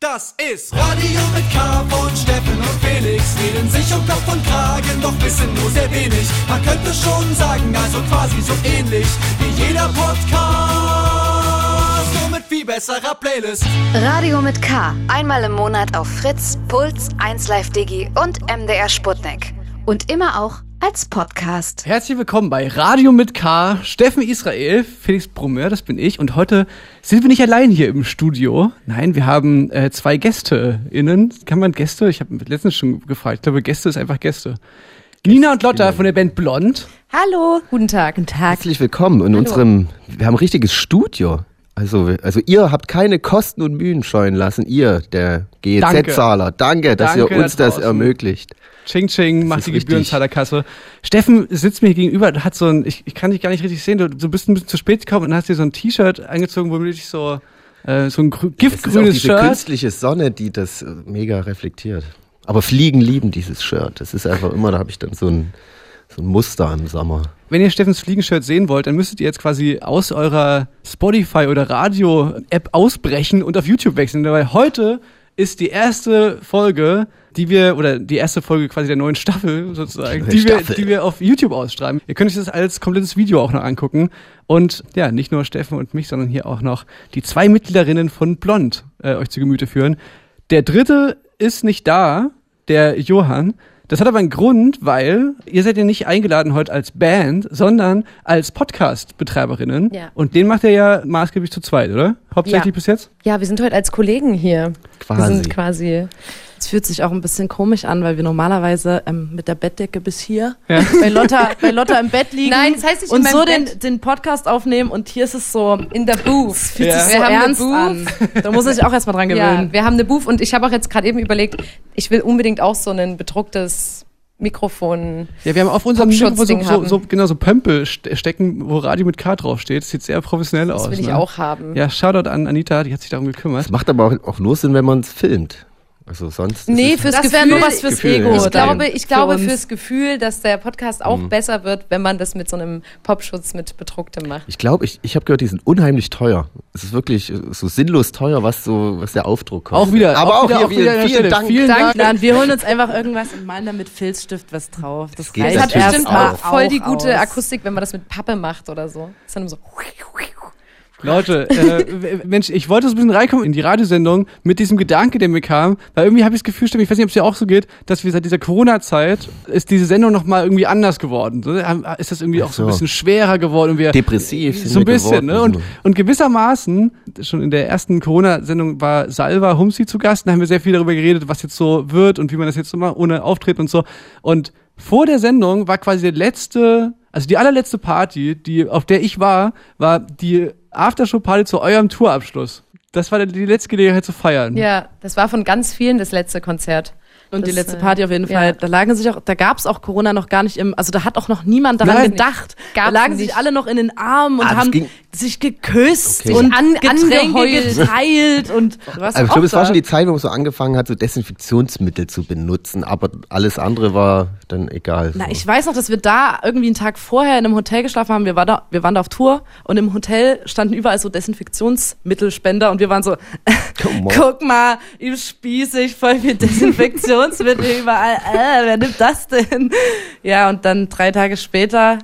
Das ist Radio mit K von Steffen und Felix. Reden sich um Kopf und Kragen, doch wissen nur sehr wenig. Man könnte schon sagen, also quasi so ähnlich wie jeder Podcast. Nur mit viel besserer Playlist. Radio mit K. Einmal im Monat auf Fritz, Puls, 1Live Digi und MDR Sputnik. Und immer auch als Podcast. Herzlich willkommen bei Radio mit K. Steffen Israel, Felix Brummer, das bin ich. Und heute sind wir nicht allein hier im Studio. Nein, wir haben äh, zwei GästeInnen. Kann man Gäste? Ich habe letztens schon gefragt. Ich glaube, Gäste ist einfach Gäste. Nina und Lotta von der Band Blond. Hallo, guten Tag. Guten Tag. Herzlich willkommen in unserem, wir haben ein richtiges Studio. Also, also ihr habt keine Kosten und Mühen scheuen lassen, ihr, der GEZ-Zahler. Danke, dass Danke ihr uns da das draußen. ermöglicht. Ching Ching, macht ist die richtig. Gebührenzahlerkasse. Steffen sitzt mir gegenüber, hat so ein, ich, ich kann dich gar nicht richtig sehen, du, du bist ein bisschen zu spät gekommen und hast dir so ein T-Shirt angezogen, wo du dich so, äh, so ein grü- Es ist auch giftgrünes diese Shirt. künstliche Sonne, die das äh, mega reflektiert. Aber Fliegen lieben dieses Shirt. Das ist einfach immer, da habe ich dann so ein, so ein Muster im Sommer. Wenn ihr Steffens Fliegenshirt sehen wollt, dann müsstet ihr jetzt quasi aus eurer Spotify oder Radio-App ausbrechen und auf YouTube wechseln, weil heute ist die erste Folge, die wir, oder die erste Folge quasi der neuen Staffel sozusagen, die wir, Staffel. die wir auf YouTube ausstrahlen. Ihr könnt euch das als komplettes Video auch noch angucken. Und ja, nicht nur Steffen und mich, sondern hier auch noch die zwei Mitgliederinnen von Blond äh, euch zu Gemüte führen. Der dritte ist nicht da, der Johann. Das hat aber einen Grund, weil ihr seid ja nicht eingeladen heute als Band, sondern als Podcast-Betreiberinnen. Ja. Und den macht ihr ja maßgeblich zu zweit, oder? Hauptsächlich Ja. bis jetzt? Ja, wir sind heute als Kollegen hier. Quasi. Wir sind quasi. Es fühlt sich auch ein bisschen komisch an, weil wir normalerweise ähm, mit der Bettdecke bis hier Ja. bei, Lotta, bei Lotta im Bett liegen Nein, das heißt nicht und so den, den Podcast aufnehmen und hier ist es so, In der Booth. fühlt Ja. sich Wir so haben eine ernst Booth. an. Da muss ich auch erstmal dran Ja, gewöhnen. wir haben eine Booth und ich habe auch jetzt gerade eben überlegt, ich will unbedingt auch so ein bedrucktes Mikrofon. Ja, wir haben auf unserem Mikrofon so, so, so, genau, so Pömpel ste- stecken, wo Radio mit K draufsteht. Das sieht sehr professionell aus. Das will ich ne? auch haben. Ja, Shoutout an Anita, die hat sich darum gekümmert. Das macht aber auch, auch nur Sinn, wenn man es filmt. Also sonst. Nee, fürs Das Gefühl. wäre nur was fürs Gefühl, Ego. ich glaube, ich glaube uns. fürs Gefühl, dass der Podcast auch Mhm. besser wird, wenn man das mit so einem Popschutz mit bedrucktem macht. Ich glaube, ich, ich habe gehört, die sind unheimlich teuer. Es ist wirklich äh, so sinnlos teuer, was so, was der Aufdruck kostet. Auch wieder, Aber auch auch, wieder, hier auch wieder vielen Stelle. Dank. Vielen Dank. Nein, wir holen uns einfach irgendwas und malen da mit Filzstift was drauf. Das, geht Das hat bestimmt voll die gute aus. Akustik, wenn man das mit Pappe macht oder so. Das ist dann so. Leute, äh, Mensch, ich wollte so ein bisschen reinkommen in die Radiosendung mit diesem Gedanke, der mir kam, weil irgendwie habe ich das Gefühl, ich weiß nicht, ob es dir auch so geht, dass wir seit dieser Corona-Zeit ist diese Sendung nochmal irgendwie anders geworden. So, Ist das irgendwie auch so ein so. bisschen schwerer geworden und wir Depressiv sind so ein bisschen, ne? geworden, Und, so. und gewissermaßen, schon in der ersten Corona-Sendung war Salva Humsi zu Gast, da haben wir sehr viel darüber geredet, was jetzt so wird und wie man das jetzt so macht, ohne Auftreten und so. Und vor der Sendung war quasi der letzte, also die allerletzte Party, die, auf der ich war, war die Aftershow-Party zu eurem Tourabschluss. Das war die letzte Gelegenheit zu feiern. Ja, das war von ganz vielen das letzte Konzert. Und die Das, letzte äh, Party auf jeden ja. Fall, da lagen sich auch, da gab's auch Corona noch gar nicht im, also da hat auch noch niemand daran Nein. gedacht. da lagen nicht. sich alle noch in den Armen und Ah, haben ging- sich geküsst Okay. und An- Getränke geteilt und du warst Also ich glaube, es war schon die Zeit, wo man so angefangen hat, so Desinfektionsmittel zu benutzen, aber alles andere war dann egal. Na, so. ich weiß noch, dass wir da irgendwie einen Tag vorher in einem Hotel geschlafen haben. Wir, war da, wir waren da auf Tour und im Hotel standen überall so Desinfektionsmittelspender und wir waren so, guck mal, ihm spießig, voll viel Desinfektionsmittel überall. Äh, wer nimmt das denn? Ja, und dann drei Tage später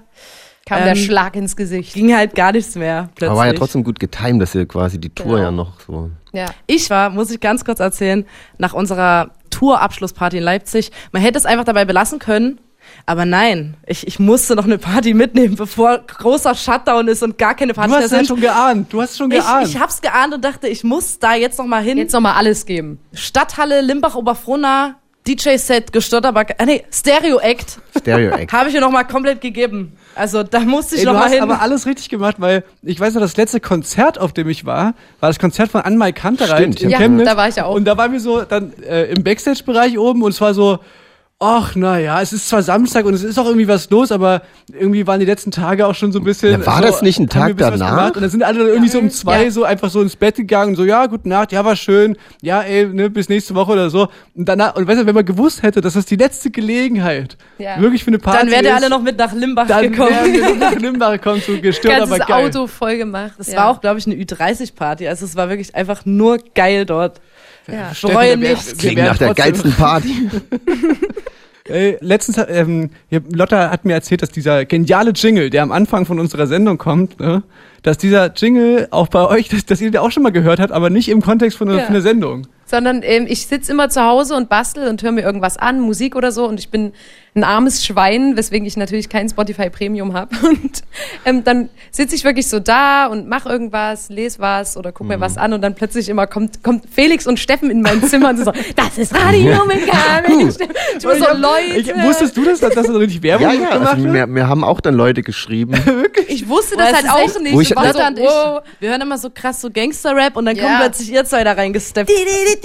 Kam Ähm, der Schlag ins Gesicht. ging halt gar nichts mehr. Plötzlich. aber war ja trotzdem gut getimt, dass ihr quasi die Tour Genau. ja noch so. Ja. Ich war, muss ich ganz kurz erzählen, nach unserer Tourabschlussparty in Leipzig. Man hätte es einfach dabei belassen können. Aber nein, ich, ich musste noch eine Party mitnehmen, bevor großer Shutdown ist und gar keine Du Partys hast mehr es sind. schon geahnt. Du hast es schon Ich, geahnt. ich hab's geahnt und dachte, ich muss da jetzt noch mal hin. Jetzt nochmal alles geben. Stadthalle Limbach-Oberfrohna, DJ-Set, gestörter äh, nee, Stereo-Act Stereo-Act. habe ich mir noch mal komplett gegeben. Also da musste ich Ey, noch du mal hast hin. aber alles richtig gemacht, weil ich weiß noch, das letzte Konzert, auf dem ich war, war das Konzert von Anmai Kantereit Stimmt, in ja. Chemnitz. da war ich ja auch. Und da waren wir so dann äh, im Backstage-Bereich oben und es war so, ach naja, es ist zwar Samstag und es ist auch irgendwie was los, aber irgendwie waren die letzten Tage auch schon so ein bisschen. Ja, war so, das nicht ein Tag ein danach? Und dann sind alle dann irgendwie so um zwei Ja. so einfach so ins Bett gegangen, so ja, gute Nacht, ja, war schön, ja, ey, ne, bis nächste Woche oder so. Und danach, und weißt du, wenn man gewusst hätte, dass das die letzte Gelegenheit Ja. wirklich für eine Party dann wärt ihr ist, alle noch mit nach Limbach dann gekommen. wären wir nach Limbach gekommen, so gestört, aber geil. Auto voll gemacht. Das ja. war auch, glaube ich, eine Ü30-Party. Also es war wirklich einfach nur geil dort. Ja. Wir- nichts. Klingt nach der geilsten Party. Äh, letztens, hat, ähm, Lotta hat mir erzählt, dass dieser geniale Jingle, der am Anfang von unserer Sendung kommt, ne, dass dieser Jingle auch bei euch, dass, dass ihr den auch schon mal gehört habt, aber nicht im Kontext von, einer- Ja. von einer Sendung. Sondern ähm, ich sitze immer zu Hause und bastel und höre mir irgendwas an, Musik oder so. Und ich bin ein armes Schwein, weswegen ich natürlich kein Spotify Premium habe. Und ähm, dann sitze ich wirklich so da und mache irgendwas, lese was oder guck mir was an. Und dann plötzlich immer kommt, kommt Felix und Steffen in mein Zimmer und so, das ist Radio mit Carmen. Ich war so, Leute. Ich, wusstest du das, dass das so richtig Werbung Ja, ja, gemacht also wird? mir, mir haben auch dann Leute geschrieben. Ich wusste das es halt auch echt- nicht. Wo ich- Ich war so, ich, wir hören immer so krass so Gangster-Rap und dann kommen Ja. plötzlich ihr zwei da reingesteppt.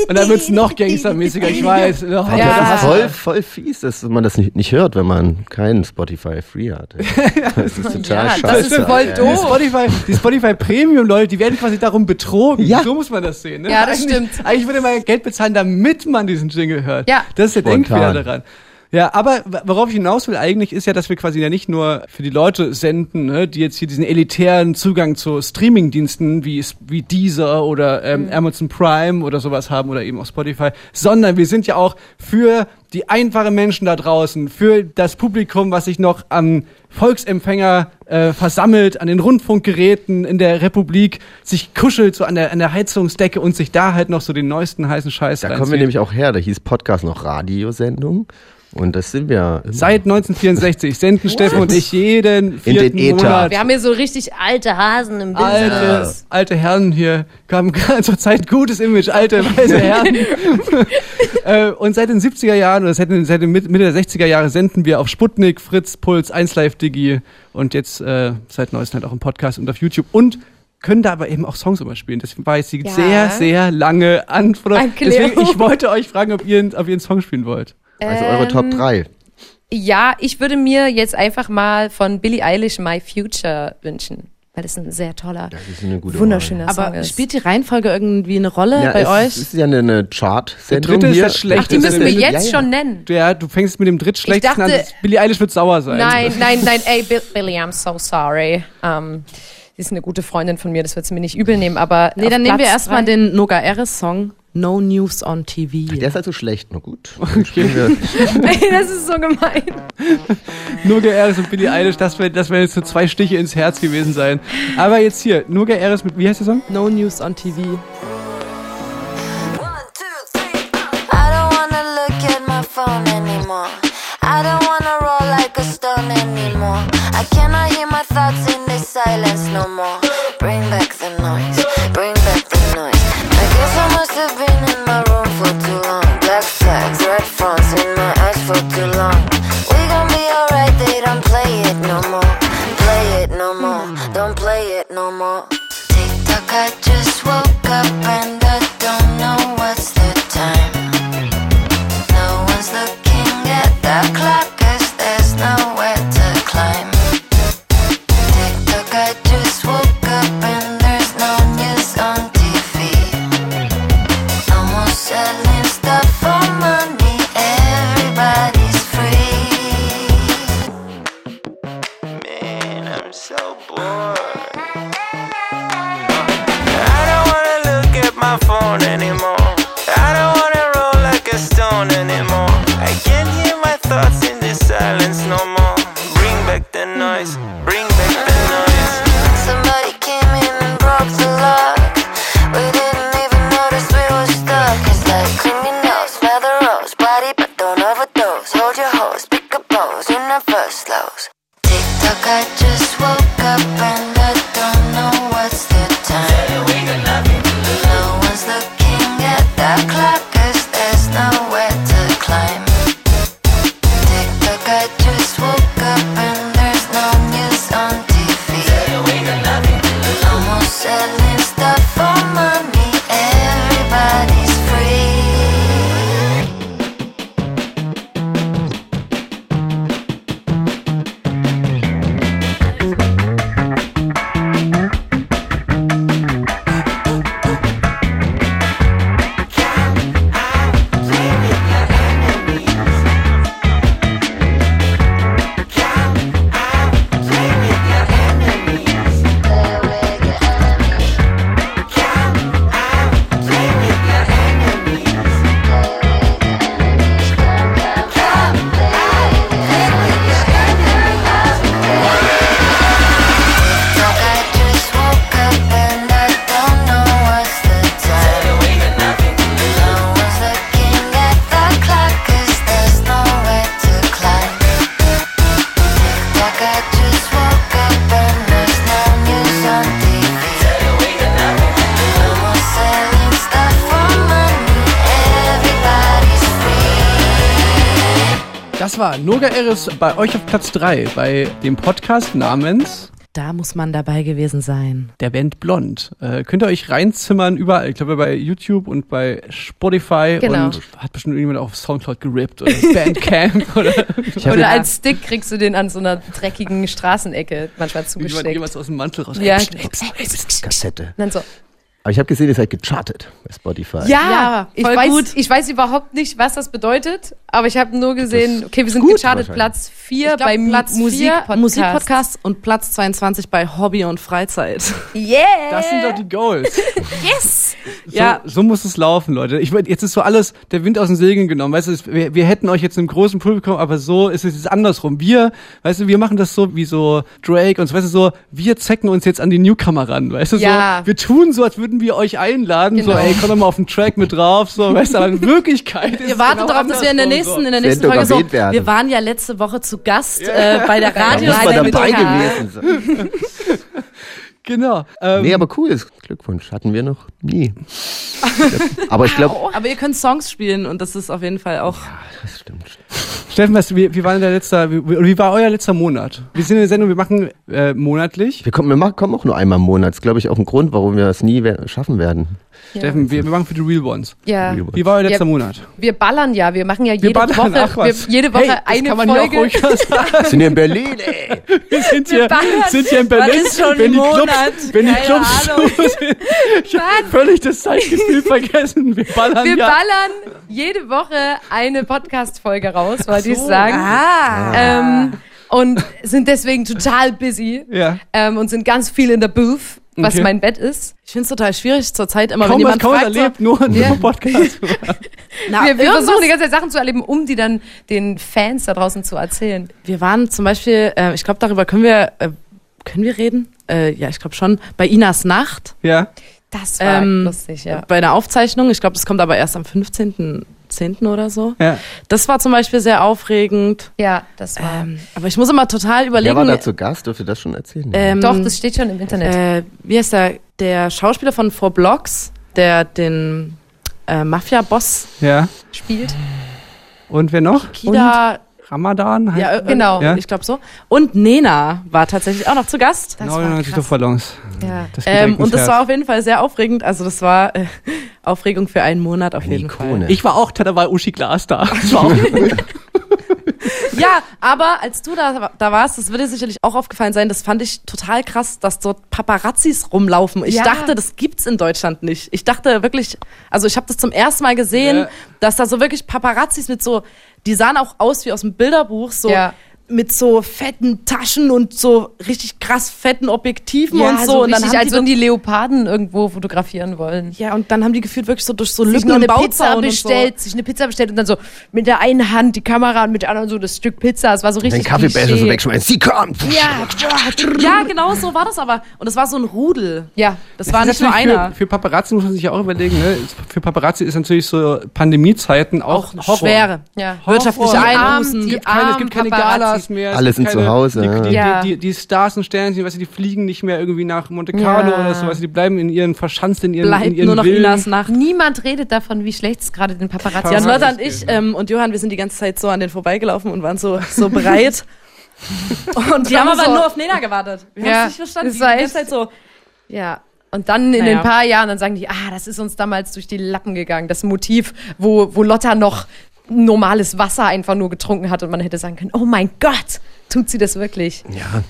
Und dann wird's noch gangstermäßiger, ich weiß. Oh, Ja. das ist voll, voll fies, dass man das nicht, nicht hört, wenn man keinen Spotify Free hat. Das ist total Ja, scheiße. das ist voll Die doof. Spotify, die Spotify Premium Leute, die werden quasi darum betrogen. Ja. So muss man das sehen. Ne? Ja, das eigentlich, stimmt. Eigentlich würde man Geld bezahlen, damit man diesen Jingle hört. Ja. Das ist der. Denkfehler daran. Ja, aber worauf ich hinaus will eigentlich, ist ja, dass wir quasi ja nicht nur für die Leute senden, ne, die jetzt hier diesen elitären Zugang zu Streamingdiensten wie, wie Deezer oder ähm, Mhm. Amazon Prime oder sowas haben oder eben auch Spotify, sondern wir sind ja auch für die einfachen Menschen da draußen, für das Publikum, was sich noch am Volksempfänger äh, versammelt, an den Rundfunkgeräten in der Republik, sich kuschelt so an der, an der Heizungsdecke und sich da halt noch so den neuesten heißen Scheiß Da kommen wir nämlich auch her. Da hieß Podcast noch Radiosendung. Und das sind wir. immer. Seit 1964 senden Steffen und ich jeden In den vierten Äther. Monat. Wir haben hier so richtig alte Hasen im Alte, Business. alte Herren hier, haben zur Zeit gutes Image, alte weiße Herren. äh, und seit den 70er Jahren oder seit, den, seit den Mitte der 60er Jahre senden wir auf Sputnik, Fritz, Puls, 1 Live Digi und jetzt äh, seit neuestem halt auch im Podcast und auf YouTube und können da aber eben auch Songs überspielen. Das war jetzt die Ja. sehr, sehr lange Antwort. Erklärung. Deswegen, ich wollte euch fragen, ob ihr, ob ihr einen Song spielen wollt. Also eure Top Ähm, 3. Ja, ich würde mir jetzt einfach mal von Billie Eilish My Future wünschen. Weil das ein sehr toller, Das ist eine gute wunderschöner Song Aber ist. spielt die Reihenfolge irgendwie eine Rolle Ja, bei es euch? ist ja eine, eine Chart-Sendung Der dritte ist hier. das Schlechte. Ach, die müssen wir Ja, jetzt ja. schon nennen. Ja, du fängst mit dem drittschlechtesten an. dachte- Billie Eilish wird sauer sein. Nein, nein, nein, ey, Bill, Billie, I'm so sorry. Ähm, sie ist eine gute Freundin von mir, das wird sie mir nicht übel nehmen, aber. nee, dann nehmen wir erstmal den Noga Eres Song No News on TV. Der ist also schlecht. Na gut. Wir- Ey, das ist so gemein. Nur Eris und Billie Eilish, das wäre das wär jetzt so zwei Stiche ins Herz gewesen sein. Aber jetzt hier, Nur Eris mit, wie heißt der Song? no News on TV. I don't wanna look at my phone anymore. I don't wanna roll like a stone anymore. I cannot hear my thoughts in this silence no more. Bring back the too long. We gon' be alright, they don't play it no more. Play it no more, don't play it no more. Tick tock, I just woke up and I Noga Eris bei euch auf Platz 3 bei dem Podcast namens Da muss man dabei gewesen sein. der Band Blond. Äh, könnt ihr euch reinzimmern überall, ich glaube bei YouTube und bei Spotify Genau. und hat bestimmt irgendjemand auf Soundcloud gerippt oder Bandcamp oder Oder als Stick kriegst du den an so einer dreckigen Straßenecke manchmal jemand, zugesteckt. jemand aus dem Mantel raus. Ja. Kassette. Und dann so. Aber ich habe gesehen, ihr seid gechartet bei Spotify. Ja, Ja, ich, voll weiß, gut. ich weiß überhaupt nicht, was das bedeutet, aber ich habe nur gesehen, okay, wir sind gut gechartet. Platz 4 Ich glaub, bei Platz Musikpodcast. vier, Musikpodcast und Platz 22 bei Hobby und Freizeit. Yeah! Das sind doch die Goals. Yes! So, Ja, so muss es laufen, Leute. Ich, jetzt ist so alles der Wind aus den Segeln genommen. Weißt du, wir, wir hätten euch jetzt im großen Publikum, aber so ist es jetzt andersrum. Wir, weißt du, wir machen das so wie so Drake und so, weißt du, so, wir zecken uns jetzt an die Newcomer ran, weißt du, Ja. so, wir tun so, als würden wir euch einladen, so, Genau. ey, komm doch mal auf den Track mit drauf, so, weißt du, aber in Wirklichkeit ist Ihr wartet genau darauf, dass wir in der andersrum, nächsten, in der nächsten Sendung Folge so. werden. Wir waren ja letzte Woche zu Gast äh, bei der Da Radio. man dabei gewesen sein. So. Genau. Ähm, Nee, aber cool. Glückwunsch. Hatten wir noch nie. aber ich glaube, Aber ihr könnt Songs spielen und das ist auf jeden Fall auch. das stimmt. Steffen, du, wie, wie war denn der letzte, wie, wie war euer letzter Monat? Wir sind in der Sendung, wir machen äh, monatlich. Wir kommen, wir machen, kommen auch nur einmal im Monat. Das ist, glaube ich, auch ein Grund, warum wir es nie wer- schaffen werden. Steffen, wir, wir machen für die Real Ones. Ja, Wie war euer letzter Ja. Monat? wir ballern ja, wir machen ja jede ballern, Woche, ach was. wir, jede Woche hey, das eine kann man hier auch Folge. ruhig sagen. Wir sind hier in Berlin, ey. Wir sind hier, sind hier in Berlin. Was ist schon wenn die Clubs, Monat? wenn die Clubs zu sind. Ich hab völlig das Zeitgefühl vergessen. Wir ballern Wir ja. ballern jede Woche eine Podcast-Folge raus, wollte ich sagen. Ah! Ähm, und sind deswegen total busy ja. ähm, und sind ganz viel in der Booth, was Okay. mein Bett ist. Ich finde es total schwierig zur Zeit immer, Kaum wenn jemand kaum fragt, so, erlebt, nur, Ja. nur Podcast. na, wir wir versuchen die ganze Zeit Sachen zu erleben, um die dann den Fans da draußen zu erzählen. Wir waren zum Beispiel, äh, ich glaube, darüber können wir, äh, können wir reden? Äh, ja, ich glaube schon. Bei Inas Nacht, ja. Das war Ähm, lustig, ja. bei einer Aufzeichnung. Ich glaube, das kommt aber erst am 15.10. oder so. ja. Das war zum Beispiel sehr aufregend. Ja, das war. Ähm, aber ich muss immer total Wer überlegen. war da zu Gast? Dürft ihr das schon erzählen? ähm, Doch, das steht schon im Internet. äh, wie heißt der? Der Schauspieler von Four Blocks, der den äh, Mafia-Boss Ja. spielt. Und wer noch? Kida, Ramadan? ja, äh, Genau. Ja. ich glaube so. Und Nena war tatsächlich auch noch zu Gast. Das war 99 krass. Luftballons. Ja. Das Ähm, und das Herz. war auf jeden Fall sehr aufregend. Also das war äh, Aufregung für einen Monat auf Eine jeden Ikone. Fall. Ich war auch, da war Uschi Glas da. Das war auch Ja, aber als du da, da warst, das dir sicherlich auch aufgefallen sein, das fand ich total krass, dass dort Paparazzis rumlaufen. Ich Ja. dachte, das gibt's in Deutschland nicht. Ich dachte wirklich, also ich habe das zum ersten Mal gesehen, Ja. dass da so wirklich Paparazzis mit so, die sahen auch aus wie aus dem Bilderbuch, so Ja. Mit so fetten Taschen und so richtig krass fetten Objektiven Ja, und so. so und dann richtig, haben als die würden so, die Leoparden irgendwo fotografieren wollen. ja, und dann haben die gefühlt wirklich so durch so sich Lücken im eine Pizza und bestellt, sich eine Pizza bestellt und dann so mit der einen Hand die Kamera und mit der anderen so das Stück Pizza. Es war so Den richtig Kaffeebecher so wegschmeißen. Sie kommt! Ja, so. Ja, genau so war das aber. Und es war so ein Rudel. ja. Das war nicht nur einer. Für, für Paparazzi muss man sich ja auch überlegen, ne? Für Paparazzi ist natürlich so Pandemiezeiten auch, Auch Horror. schwere. ja. Wirtschaftliche Einbußen. Es gibt keine, es gibt keine Paparazzis. Galas mehr. Alle sind keine, zu Hause, Die, ja. die, Ja. die, die Stars und Sternchen, weißt du, die fliegen nicht mehr irgendwie nach Monte Carlo Ja. oder so, weißt du, die bleiben in ihren verschanzt in ihren, in Bleibt ihren nur noch Villen. Inas Nacht. Niemand redet davon, wie schlecht es gerade den Paparazzi und Ja, Lotta und ich ähm, und Johann, wir sind die ganze Zeit so an den vorbeigelaufen und waren so, so bereit. und die haben aber so- nur auf Nena gewartet. Wir Ja, haben es nicht verstanden. das Die war ganze echt- Zeit so. Ja. Und dann in Naja. ein paar Jahren, dann sagen die, ah, das ist uns damals durch die Lappen gegangen. Das Motiv, wo, wo Lotta noch normales Wasser einfach nur getrunken hat und man hätte sagen können, oh mein Gott, tut sie das wirklich? Ja,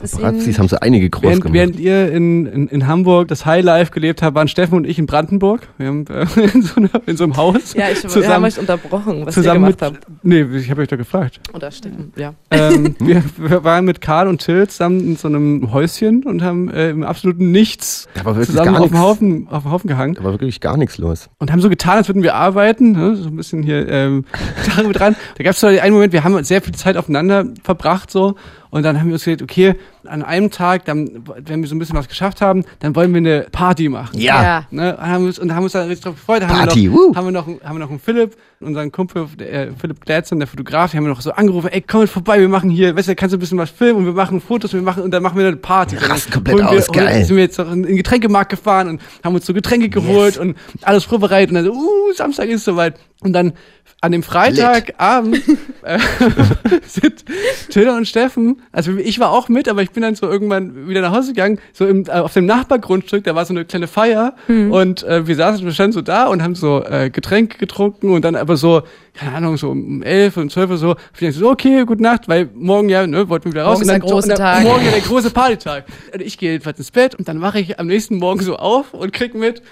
Das ist Paparazzis ihnen- haben so einige groß Während, gemacht. während ihr in, in, in Hamburg das Highlife gelebt habt, waren Steffen und ich in Brandenburg. Wir haben äh, in, so einer, in so einem Haus. Ja, ich wir haben zusammen, euch unterbrochen, was zusammen ihr mit. gemacht habt. Nee, ich habe euch doch gefragt. Oder Steffen, ja. ähm, wir, wir waren mit Karl und Till zusammen in so einem Häuschen und haben äh, im absoluten Nichts Da zusammen gar auf dem. Haufen, auf dem Haufen gehangen Da war wirklich gar nichts los. und haben so getan, als würden wir arbeiten, ne? so ein bisschen hier ähm, mit dran. Da gab es so einen Moment, wir haben sehr viel Zeit aufeinander verbracht so und dann haben wir uns gesagt, okay, an einem Tag, dann, wenn wir so ein bisschen was geschafft haben, dann wollen wir eine Party machen. Ja. Ja. Ne, und haben uns, und haben uns da richtig drauf gefreut. Da Party, haben wir woo. noch, haben wir noch, haben wir noch einen Philipp, unseren Kumpel, der, äh, Philipp Gladson, der Fotograf, die haben wir noch so angerufen, ey, komm mit vorbei, wir machen hier, weißt du, kannst du ein bisschen was filmen und wir machen Fotos, wir machen, und dann machen wir eine Party. Dann rasten komplett wir, aus, geil. Sind wir jetzt noch in den Getränkemarkt gefahren und haben uns so Getränke geholt und alles vorbereitet und dann so, uh, Samstag ist soweit. Und dann an dem Freitagabend äh, sind Tilda und Steffen, also ich war auch mit, aber ich bin dann so irgendwann wieder nach Hause gegangen, so im, äh, auf dem Nachbargrundstück, da war so eine kleine Feier und äh, wir saßen, wir standen so da und haben so äh, Getränke getrunken und dann aber so, keine Ahnung, so um elf und zwölf oder so, ich so, okay, gute Nacht, weil morgen ja, ne, wollten wir wieder raus. Morgen ist und dann, der große Tag. Morgen ja der große Partytag. Und ich gehe jedenfalls ins Bett und dann wache ich am nächsten Morgen so auf und krieg mit,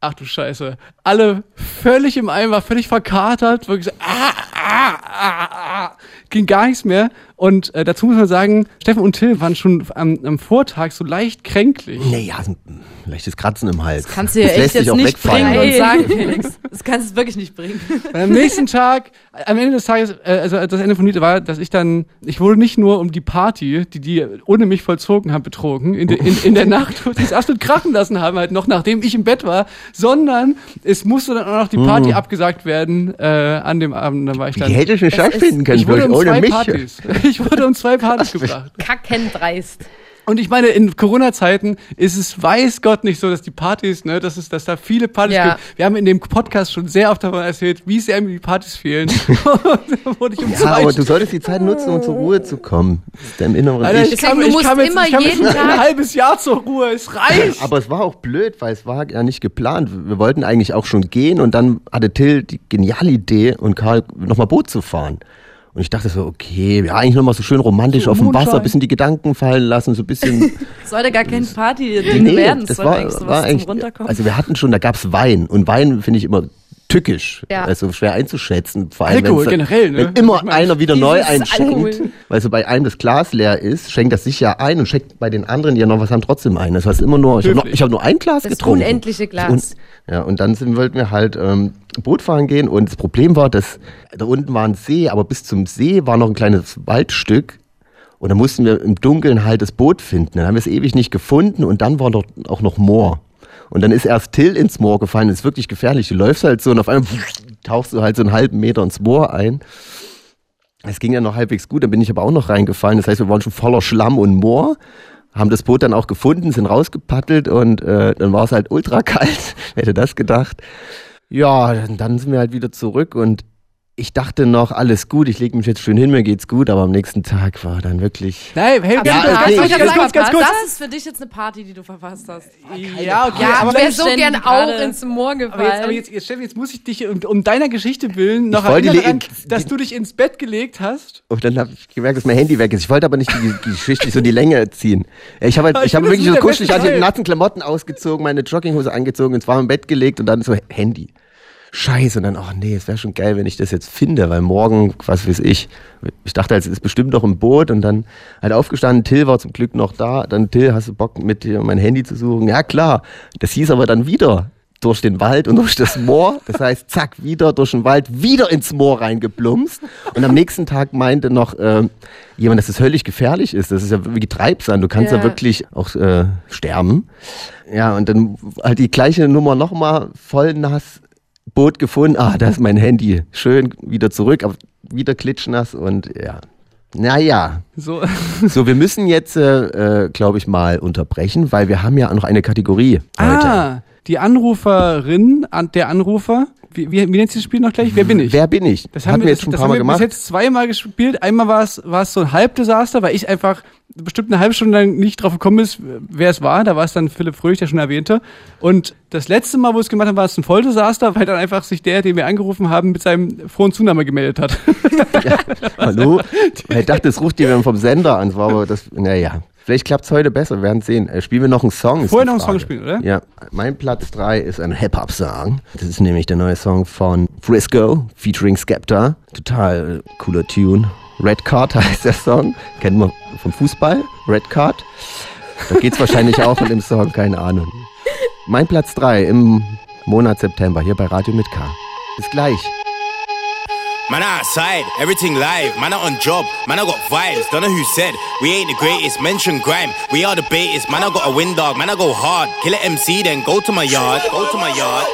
ach du Scheiße, alle völlig im Eimer, völlig verkatert, wirklich so, ah, ah, ah, ah, ging gar nichts mehr. Und äh, dazu muss man sagen, Steffen und Till waren schon am, am Vortag so leicht kränklich. Naja, so ein leichtes Kratzen im Hals. Kannst du ja das echt jetzt auch nicht bringen und sagen, Felix. Das kannst du wirklich nicht bringen. Und am nächsten Tag, am Ende des Tages, äh, also das Ende von Lied war, dass ich dann, ich wurde nicht nur um die Party, die die ohne mich vollzogen haben, betrogen, in, de, in, in der Nacht, wo sie es absolut krachen lassen haben, halt noch nachdem ich im Bett war, sondern es musste dann auch noch die Party abgesagt werden äh, an dem Abend. Da war ich Wie dann. hätte ich nicht stattfinden können, ich wurde um ohne zwei mich. Partys. Ich wurde um zwei Partys gebracht. Kackendreist. Und ich meine, in Corona-Zeiten ist es, weiß Gott, nicht so, dass die Partys, ne, dass es, dass da viele Partys Ja. gibt. Wir haben in dem Podcast schon sehr oft davon erzählt, wie sehr mir die Partys fehlen. Und da wurde ich um Ja, zwei aber du solltest die Zeit nutzen, um zur Ruhe zu kommen. Das ist deinem inneren Alter, Ich. ich kam, Du ich musst kam jetzt, immer ich kam jetzt ein halbes Jahr zur Ruhe. Es reicht. Aber es war auch blöd, weil es war ja nicht geplant. Wir wollten eigentlich auch schon gehen und dann hatte Till die geniale Idee und Karl nochmal Boot zu fahren. Und ich dachte so, okay, ja, eigentlich nochmal so schön romantisch So auf dem Wasser, bisschen die Gedanken fallen lassen, so ein bisschen. Sollte gar keine Party-Ding werden. das sollte war, eigentlich sowas war zum eigentlich, Runterkommen. also wir hatten schon, da gab's Wein und Wein finde ich immer tückisch, Ja. also schwer einzuschätzen. Vor allem, Alkohol generell, ne? Wenn immer Ich meine, einer wieder neu einschenkt, Alkohol. weil so bei einem das Glas leer ist, schenkt das sich ja ein und schenkt bei den anderen, die ja noch was haben, trotzdem ein. Das heißt immer nur, ich habe hab nur ein Glas Das getrunken. unendliche Glas. Und, ja, und dann sind, wollten wir halt ähm, Boot fahren gehen und das Problem war, dass da unten war ein See, aber bis zum See war noch ein kleines Waldstück und da mussten wir im Dunkeln halt das Boot finden. Dann haben wir es ewig nicht gefunden und dann war dort auch noch Moor. Und dann ist erst Till ins Moor gefallen, das ist wirklich gefährlich. Du läufst halt so und auf einmal tauchst du halt so einen halben Meter ins Moor ein. Es ging ja noch halbwegs gut, dann bin ich aber auch noch reingefallen. Das heißt, wir waren schon voller Schlamm und Moor, haben das Boot dann auch gefunden, sind rausgepaddelt und äh, dann war es halt ultra kalt. Wer hätte das gedacht? Ja, dann sind wir halt wieder zurück und ich dachte noch, alles gut, ich lege mich jetzt schön hin, mir geht's gut, aber am nächsten Tag war dann wirklich. Nein, hey, ganz, ja, ganz, ganz, ganz, ganz, ganz, ganz kurz. Das ist für dich jetzt eine Party, die du verpasst hast. Ja, okay, Ja, aber wäre so gern gerade- auch ins Moor gefallen. Aber jetzt, aber jetzt, jetzt, Steffen, jetzt muss ich dich um, um deiner Geschichte willen noch erinnern, dass du dich ins Bett gelegt hast. Und dann habe ich gemerkt, dass mein Handy weg ist. Ich wollte aber nicht die, die Geschichte so die Länge ziehen. Ich habe halt, ich habe wirklich so kuschelig, ich hatte die Teil. nassen Klamotten ausgezogen, meine Jogginghose angezogen, ins warme Bett gelegt und dann so Handy. Scheiße, und dann, ach nee, es wäre schon geil, wenn ich das jetzt finde, weil morgen, was weiß ich, ich dachte, es ist bestimmt noch im Boot und dann halt aufgestanden, Till war zum Glück noch da, dann Till, hast du Bock mit dir mein Handy zu suchen? Ja klar, das hieß aber dann wieder durch den Wald und durch das Moor, das heißt, zack, wieder durch den Wald, wieder ins Moor reingeplumpst und am nächsten Tag meinte noch äh, jemand, dass es höllisch gefährlich ist, das ist ja wie Treibsand, du kannst ja, Ja. wirklich auch äh, sterben. Ja, und dann halt die gleiche Nummer nochmal, voll nass, Boot gefunden, ah, da ist mein Handy. Schön wieder zurück, aber wieder klitschnass und ja. Naja, So, so wir müssen jetzt, äh, äh, glaube ich, mal unterbrechen, weil wir haben ja noch eine Kategorie heute. ah, die Anruferin, an- der Anrufer, wie, wie, wie nennt sich das Spiel noch gleich? Wer bin ich? Wer bin ich? Das Hatten haben wir, wir jetzt das, schon ein das paar haben Mal wir gemacht. bis jetzt zweimal gespielt. Einmal war es, war es so ein Halbdesaster, weil ich einfach bestimmt eine halbe Stunde lang nicht drauf gekommen ist, wer es war. Da war es dann Philipp Fröhlich, der schon erwähnte. Und das letzte Mal, wo es gemacht haben, war es ein Volldesaster, weil dann einfach sich der, den wir angerufen haben, mit seinem frohen Zunahme gemeldet hat. Hallo? Ich dachte, es ruft jemand vom Sender an, war aber das, naja. Vielleicht klappt's heute besser, wir werden sehen. Äh, spielen wir noch einen Song? Vorher noch einen Song spielen, oder? Ja, mein Platz 3 ist ein Hip-Hop-Song. Das ist nämlich der neue Song von Frisco featuring Skepta. Total äh, cooler Tune. Red Card heißt der Song. Kennen wir vom Fußball. Red Card. Da geht's wahrscheinlich auch in dem Song, keine Ahnung. Mein Platz 3 im Monat September hier bei Radio mit K. Bis gleich. Man outside, everything live. Man on job, man I got vibes. Don't know who said we ain't the greatest. Mention grime, we are the baitest. Man I got a wind dog, man I go hard. Kill it MC, then go to my yard. Go to my yard.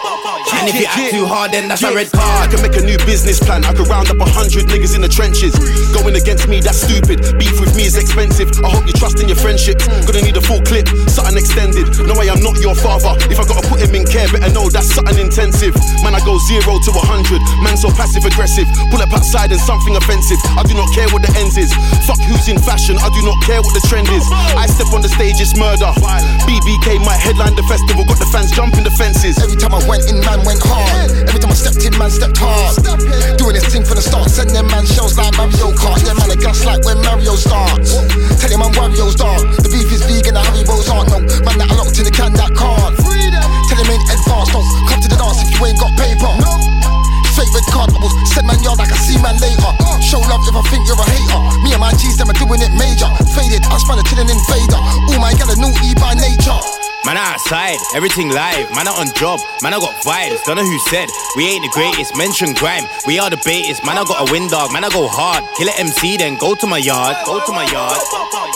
And if you act too hard, then that's a red card. I can make a new business plan. I could round up a hundred niggas in the trenches. Going against me, that's stupid. Beef with me is expensive. I hope you trust in your friendships. Gonna need a full clip, something extended. No way, I'm not your father. If I gotta put him in care, better know that's something intensive. Man, I go zero to a hundred. Man, so passive aggressive. Pull up outside and something offensive. I do not care what the ends is. Fuck who's in fashion. I do not care what the trend is. I step on the stage, it's murder. BBK might headline the festival. Got the fans jumping the fences. Every time I went in, man went hard. Every time I stepped in, man stepped hard. Doing this thing from the start, send them man shells like Mario Kart. Yeah, man, a gas like when Mario starts. Tell him I'm Wario's dog. The beef is vegan, the Haribo's aren't. No, man, that I locked in the can, that card. Tell him ain't advanced, don't come to the dance if you ain't got paper. Favorite card, I will send man yard like I see man later. Show love if I think you're a hater. Me and my G's, them are doing it major. Faded, I spun a chillin' invader. All my gal are naughty by nature. Man outside, everything live. Man out on job, man I got vibes. Don't know who said we ain't the greatest. Mention grime, we are the baitest. Man I got a wind dog, man I go hard. Kill it MC, then go to my yard. Go to my yard.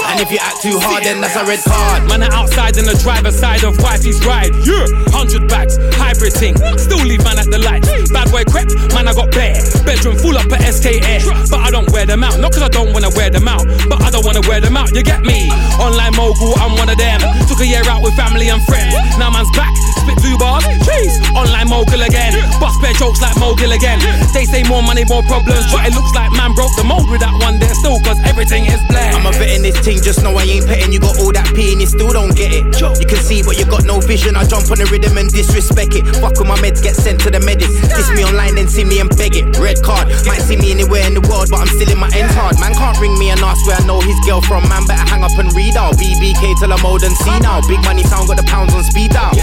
And if you act too hard, then that's a red card. Man, are outside in the driver's side of wifey's ride. Yeah, hundred bags, hybrid thing. Still leave man at the light. Bad boy crep, man, I got bare. Bedroom full up at SKS. But I don't wear them out. Not cause I don't wanna wear them out, but I don't wanna wear them out. You get me? Online mogul, I'm one of them. Took a year out with family friends. Now man's back, spit two bars. Jeez, online mogul again. Bust bare jokes like mogul again. They say more money, more problems. But it looks like man broke the mold with that one there still, cause everything is black. I'm a vet in this thing, just know I ain't petting. You got all that P and you still don't get it. You can see, but you got no vision. I jump on the rhythm and disrespect it. Fuck with my meds, get sent to the medics. Diss me online, then see me and beg it. Red card, might see me anywhere in the world, but I'm still in my ends hard. Man can't ring me and ask where I know his girl from. Man better hang up and read out. BBK till I'm old and see now. Big money sound, got the pounds on speed out.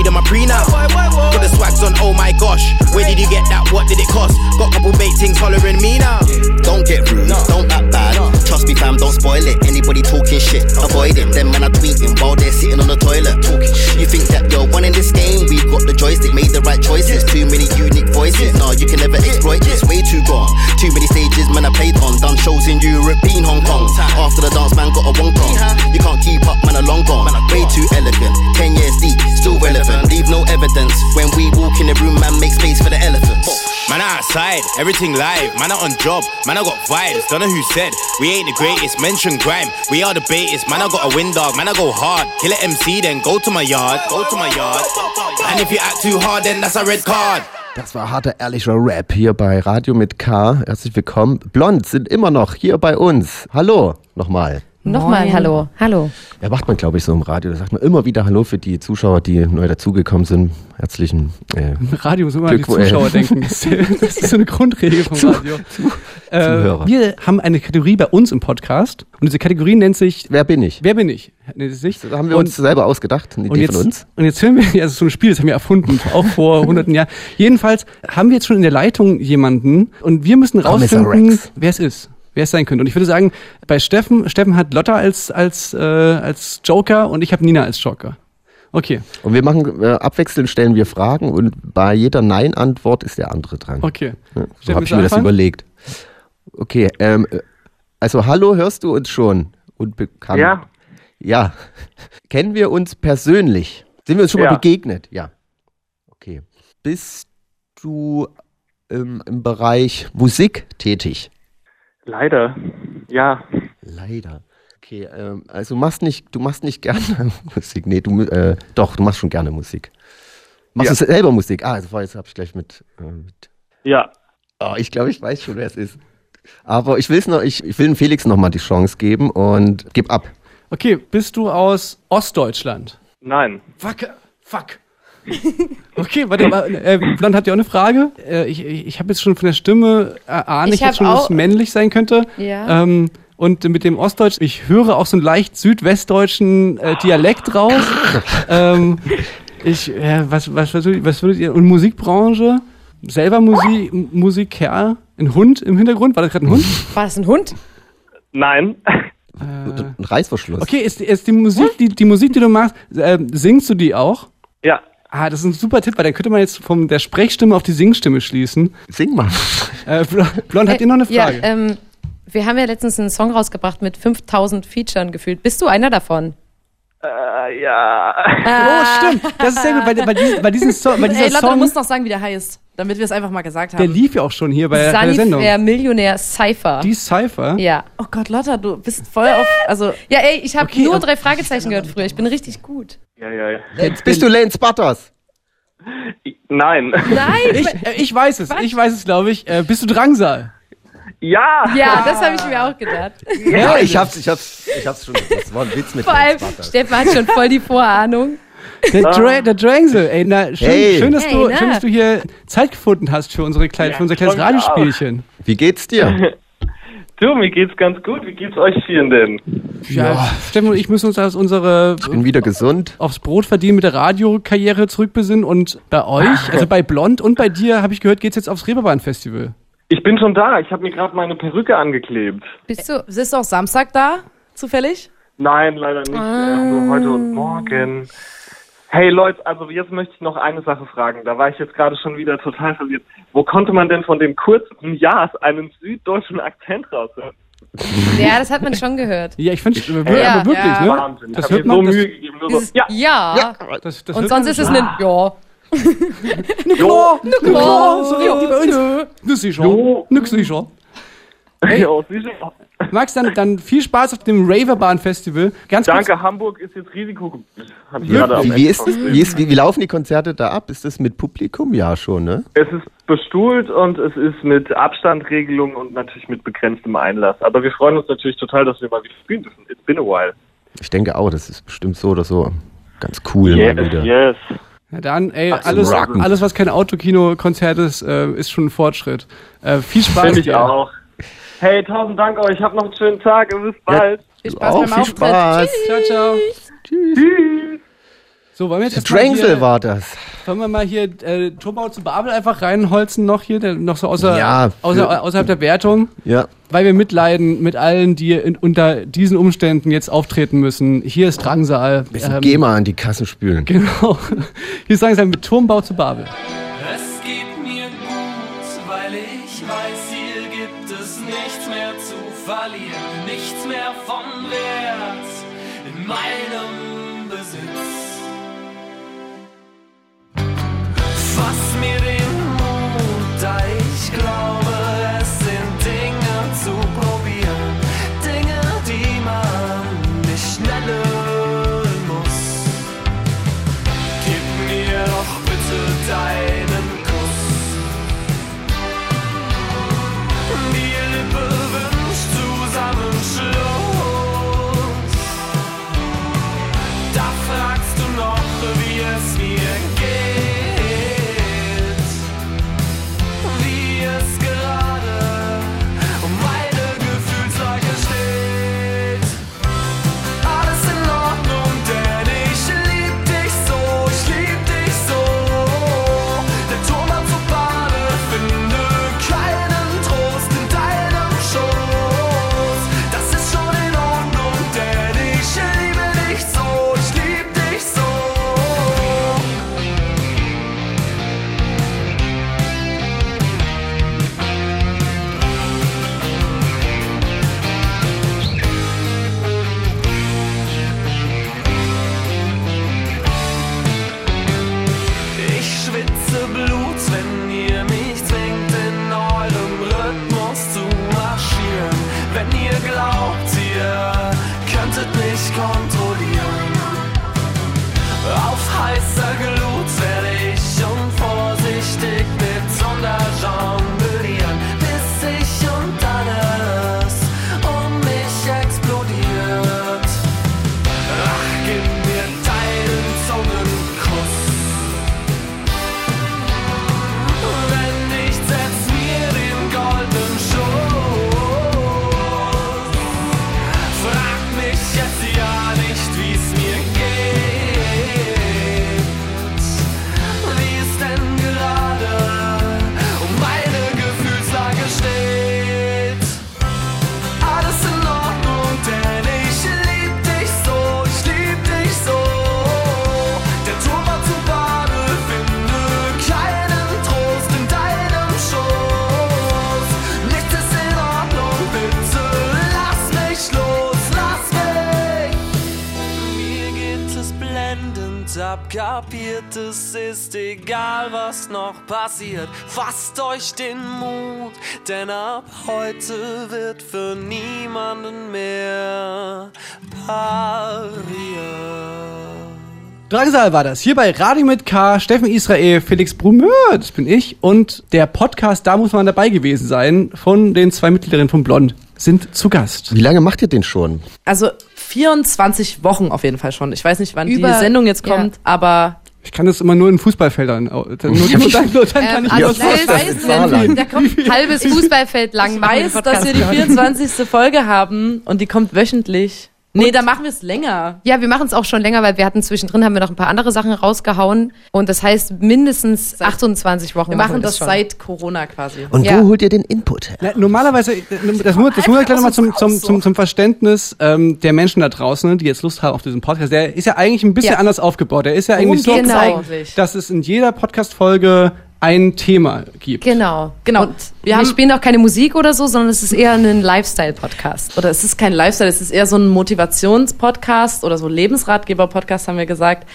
Freedom, I pre now. Got the swags on, oh my gosh. Where did you get that? What did it cost? Got couple bait things hollering me now. Don't get rude, don't act bad. Trust me, fam, don't spoil it. Anybody talking shit, avoid it. Them men are tweeting while they're sitting on the toilet. Talking shit. You think that you're one in this game? We've got the joystick, made the right choices. Too many unique voices. No, you can never exploit this. Way too gone. Too many stages, man, I played on. Done shows in Europe, been Hong Kong. After the dance, man, got a wong kong. You can't keep outside, everything live. Man out on job, man I got vibes. Don't know who said we ain't the greatest. Mention grime, we are the baitest. Man I got a wind dog, man I go hard. Kill it MC, then go to my yard. Go to my yard. And if you act too hard, then that's a red card. Das war harter, ehrlicher Rap hier bei Radio mit K. Herzlich willkommen. Blond sind immer noch hier bei uns. Hallo, nochmal. Nochmal Moin. Hallo. Hallo. Ja, macht man, glaube ich, so im Radio. Da sagt man immer wieder Hallo für die Zuschauer, die neu dazugekommen sind. Herzlichen äh, Radio muss immer an die. Zuschauer denken. Das ist, so eine Grundregel vom Radio. Äh, Zuhörer. wir haben eine Kategorie bei uns im Podcast und diese Kategorie nennt sich Wer bin ich? Wer bin ich? Nennt sich. Das haben wir Und- uns selber ausgedacht, eine Und Idee jetzt, von uns. und jetzt hören wir, ja, das ist so ein Spiel, das haben wir erfunden, auch vor hunderten Jahren. Jedenfalls haben wir jetzt schon in der Leitung jemanden und wir müssen rausfinden, wer es ist. Wer es sein könnte. Und ich würde sagen, bei Steffen, Steffen hat Lotta als, als, äh, als Joker und ich habe Nina als Joker. Okay, Und wir machen äh, abwechselnd stellen wir Fragen und bei jeder Nein-Antwort ist der andere dran. okay. Ja, so habe ich mir das anfangen? überlegt. Okay, ähm, äh, also hallo, hörst du uns schon? Unbekannt. Ja. Ja. Kennen wir uns persönlich? Sind wir uns schon Ja. mal begegnet? Ja. Okay. Bist du ähm, im Bereich Musik tätig? Leider. Ja. Leider. Okay, ähm, also du machst nicht, du machst nicht gerne Musik. Nee, du äh, doch, du machst schon gerne Musik. Machst Ja. du selber Musik? Ah, also jetzt habe ich gleich mit, äh, mit Ja. Oh, ich glaube, ich weiß schon, wer es ist. Aber ich will's noch, ich, ich will dem Felix noch mal die Chance geben und gib ab. Okay, bist du aus Ostdeutschland? Nein. Fuck, fuck. Okay, warte mal, äh, Blond hat ja auch eine Frage. Äh, ich ich, habe jetzt schon von der Stimme erahne ich, Ich jetzt schon, dass es männlich sein könnte. Ja. Ähm, und mit dem Ostdeutsch, ich höre auch so einen leicht südwestdeutschen äh, Dialekt raus. ähm, ich, äh, was, was, was, würdet- was würdet ihr, und Musikbranche? Selber Musik, Musiker? Ein Hund im Hintergrund? War das gerade ein Hund? War das ein Hund? Nein. Äh, Ein Reißverschluss. okay, ist, ist die Musik, die, die Musik, die du machst, äh, singst du die auch? Ja. Ah, das ist ein super Tipp, weil dann könnte man jetzt von der Sprechstimme auf die Singstimme schließen. Sing mal. Äh, Bl- Blond, habt ihr noch eine Frage? Ja, ähm, wir haben ja letztens einen Song rausgebracht mit 5000 Featuren gefühlt. Bist du einer davon? Äh, ja. Oh, stimmt. Das ist sehr gut, weil, weil, diesen, weil diesen Song, weil dieser Ey, Lotte, du Song, musst noch sagen, wie der heißt, damit wir es einfach mal gesagt der haben. lief ja auch schon hier bei, bei der Sendung. Sunnyfair Millionär Cypher. Die Cypher. Ja. Oh Gott, Lotta, du bist voll auf, also Ja, ey, ich habe Okay, nur drei Fragezeichen gehört früher. Ich bin richtig gut. Ja, ja, ja. Jetzt bist du Lance Butters. Nein. Nein! Ich, ich weiß es, ich weiß es, glaube ich. Äh, bist du Drangsal? Ja. ja, das habe ich mir auch gedacht. Ja, ich hab's, ich hab's, ich hab's schon. Das war ein Witz mit Vor allem. Stefan hat schon voll die Vorahnung. Der, Dra der Drangsal, ey, na, schön, Hey. schön, dass Hey, du, na. schön, dass du hier Zeit gefunden hast für, unsere kleine, für unser kleines mich auch. Radiospielchen. Wie geht's dir? Du, mir geht's ganz gut. Wie geht's euch vielen denn? Ja, Steffen und ich müssen uns aus unsere Ich bin wieder gesund. aufs Brot verdienen mit der Radiokarriere zurückbesinnen und bei euch, also bei Blond und bei dir, habe ich gehört, geht's jetzt aufs Reeperbahn-Festival. Ich bin schon da. Ich habe mir gerade meine Perücke angeklebt. Bist du? bist du auch Samstag da, zufällig? Nein, leider nicht. Ah. Äh, nur heute und morgen. Hey Leute, also jetzt möchte ich noch eine Sache fragen. Da war ich jetzt gerade schon wieder total verwirrt. Wo konnte man denn von dem kurzen Jas einen süddeutschen Akzent raushören? Ja, das hat man schon gehört. Ja, ich finde es Ja, aber wirklich, ja. ne? Wahnsinn. Das ich hört mir so das, Mühe gegeben. So, Dieses, ja, ja. das, das Und sonst ist es ein Ja. Klar, na klar, so wie bei uns. Nix sicher, Jo. nix sicher. ja sicher. Max, dann, dann viel Spaß auf dem Raverbahn-Festival. Ganz kurz, Danke, Hamburg ist jetzt Risikogebiet. Hab ich gerade Wie, ist das, wie, ist, wie, wie laufen die Konzerte da ab? Ist das mit Publikum? Ja, schon, ne? Es ist bestuhlt und es ist mit Abstandregelung und natürlich mit begrenztem Einlass. Aber wir freuen uns natürlich total, dass wir mal wieder spielen dürfen. It's been a while. Ich denke auch, das ist bestimmt so oder so ganz cool Yes, mal wieder. yes. Ja, dann, ey, Ach, alles, rocken. alles, was kein Autokino-Konzert ist, äh, ist schon ein Fortschritt. Äh, viel Spaß. Finde ich dir. auch. Hey, tausend Dank euch. Habt noch einen schönen Tag und bis bald. Viel Du Spaß auch, beim viel. Spaß. Ciao, ciao. Tschüss. So, wollen wir jetzt Drangsal hier, war das. wollen wir mal hier äh, Turbau zu Babel einfach reinholzen noch hier, der, noch so außer, Ja, außer, außerhalb der Wertung, Ja. weil wir mitleiden mit allen, die in, unter diesen Umständen jetzt auftreten müssen. Hier ist Drangsal. Bisschen Ähm, GEMA an die Kassen spülen. Genau. Hier ist Drangsal mit Turmbau zu Babel. Kapiert, es ist egal, was noch passiert. Fasst euch den Mut, denn ab heute wird für niemanden mehr Paria. Drangsal war das. Hier bei Radio mit K, Steffen Israel, Felix Brumeur, das bin ich. Und der Podcast, da muss man dabei gewesen sein, von den zwei Mitgliederinnen von Blond, sind zu Gast. Wie lange macht ihr den schon? Also 24 Wochen auf jeden Fall schon. Ich weiß nicht, wann Über- die Sendung jetzt ja. kommt, aber Ich kann das immer nur in Fußballfeldern. Dann, nur, nur dann, nur dann kann Ähm, ich also das weiß, Saarland. der kommt ein halbes Fußballfeld lang Ich weiß, dass wir die gerade. 24. Folge haben und die kommt wöchentlich. Nee, da machen wir es länger. Ja, wir machen es auch schon länger, weil wir hatten zwischendrin haben wir noch ein paar andere Sachen rausgehauen und das heißt mindestens 28 Wochen. Wir machen das schon. seit Corona quasi. Und Ja. wo holt ihr den Input her? Na, normalerweise, äh, das muss, das muss ich gleich nochmal zum, zum, zum, zum Verständnis ähm, der Menschen da draußen, die jetzt Lust haben auf diesen Podcast. Der ist ja eigentlich ein bisschen Ja. anders aufgebaut. Der ist ja eigentlich so, Genau. eigentlich? dass es in jeder Podcast-Folge ein Thema gibt. Genau. Genau. Und Wir wir, haben- spielen auch keine Musik oder so, sondern es ist eher ein Lifestyle-Podcast. Oder es ist kein Lifestyle, es ist eher so ein Motivationspodcast oder so Lebensratgeber-Podcast, haben wir gesagt,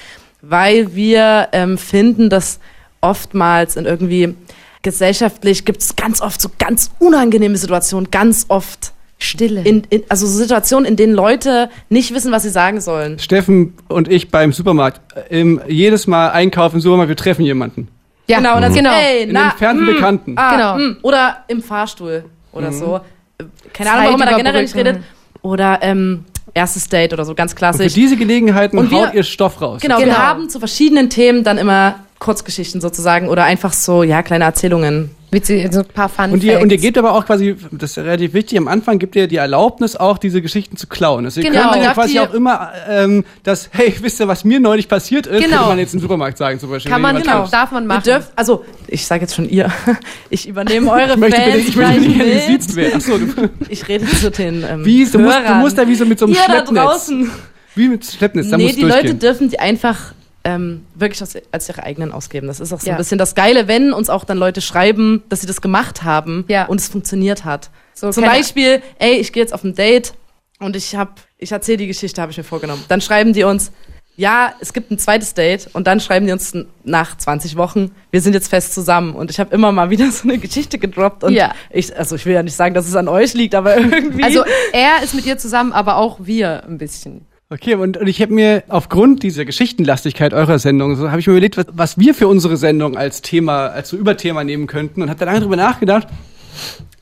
weil wir ähm, finden, dass oftmals in irgendwie gesellschaftlich gibt es ganz oft so ganz unangenehme Situationen, ganz oft Stille. in, in, also so Situationen, in denen Leute nicht wissen, was sie sagen sollen. Steffen und ich beim Supermarkt, im, jedes Mal einkaufen im Supermarkt, wir treffen jemanden. Ja, Genau, und dann genau. so, ey, In na, entfernten mm, Bekannten. Ah, Genau. mm, oder im Fahrstuhl oder so. Äh, Keine Ahnung, warum man da generell nicht redet. Oder ähm, erstes Date oder so, ganz Und für klassisch. diese Gelegenheiten Und wir- haut ihr Stoff raus. Genau, Genau. wir haben zu verschiedenen Themen dann immer Kurzgeschichten sozusagen oder einfach so, ja, kleine Erzählungen. Witzig, so ein paar Fun Und ihr, und ihr gebt aber auch quasi, das ist relativ wichtig, am Anfang gibt ihr die Erlaubnis auch, diese Geschichten zu klauen. Also ihr Genau. könnt dann ja quasi die- auch immer ähm, das, hey, wisst ihr, was mir neulich passiert ist, Genau. könnte man jetzt im Supermarkt sagen zum Beispiel. Kann man, genau, trifft. darf man machen. dürft, also ich sage jetzt schon ihr, ich übernehme eure Ich möchte Fans bitte, ich möchte nicht gesiezt werden. Achso, du, Ich rede zu den ähm, wie, du, musst, du musst da wie so mit so einem Ihr da Schleppnetz. draußen. Wie mit Schleppnetz, da nee, musst die du Leute durchgehen. dürfen die einfach ähm, wirklich als, als ihre eigenen ausgeben. Das ist auch so Ja. ein bisschen das Geile, wenn uns auch dann Leute schreiben, dass sie das gemacht haben Ja. und es funktioniert hat. So, Zum Beispiel, ey, ich gehe jetzt auf ein Date und ich hab, ich erzähle die Geschichte, habe ich mir vorgenommen. Dann schreiben die uns, ja, es gibt ein zweites Date und dann schreiben die uns nach 20 Wochen, wir sind jetzt fest zusammen und ich habe immer mal wieder so eine Geschichte gedroppt und Ja. ich, also ich will ja nicht sagen, dass es an euch liegt, aber irgendwie. Also er ist mit ihr zusammen, aber auch wir ein bisschen. Okay, und, und ich habe mir aufgrund dieser Geschichtenlastigkeit eurer Sendung, so habe ich mir überlegt, was, was wir für unsere Sendung als Thema, als so Überthema nehmen könnten und habe da lange drüber nachgedacht.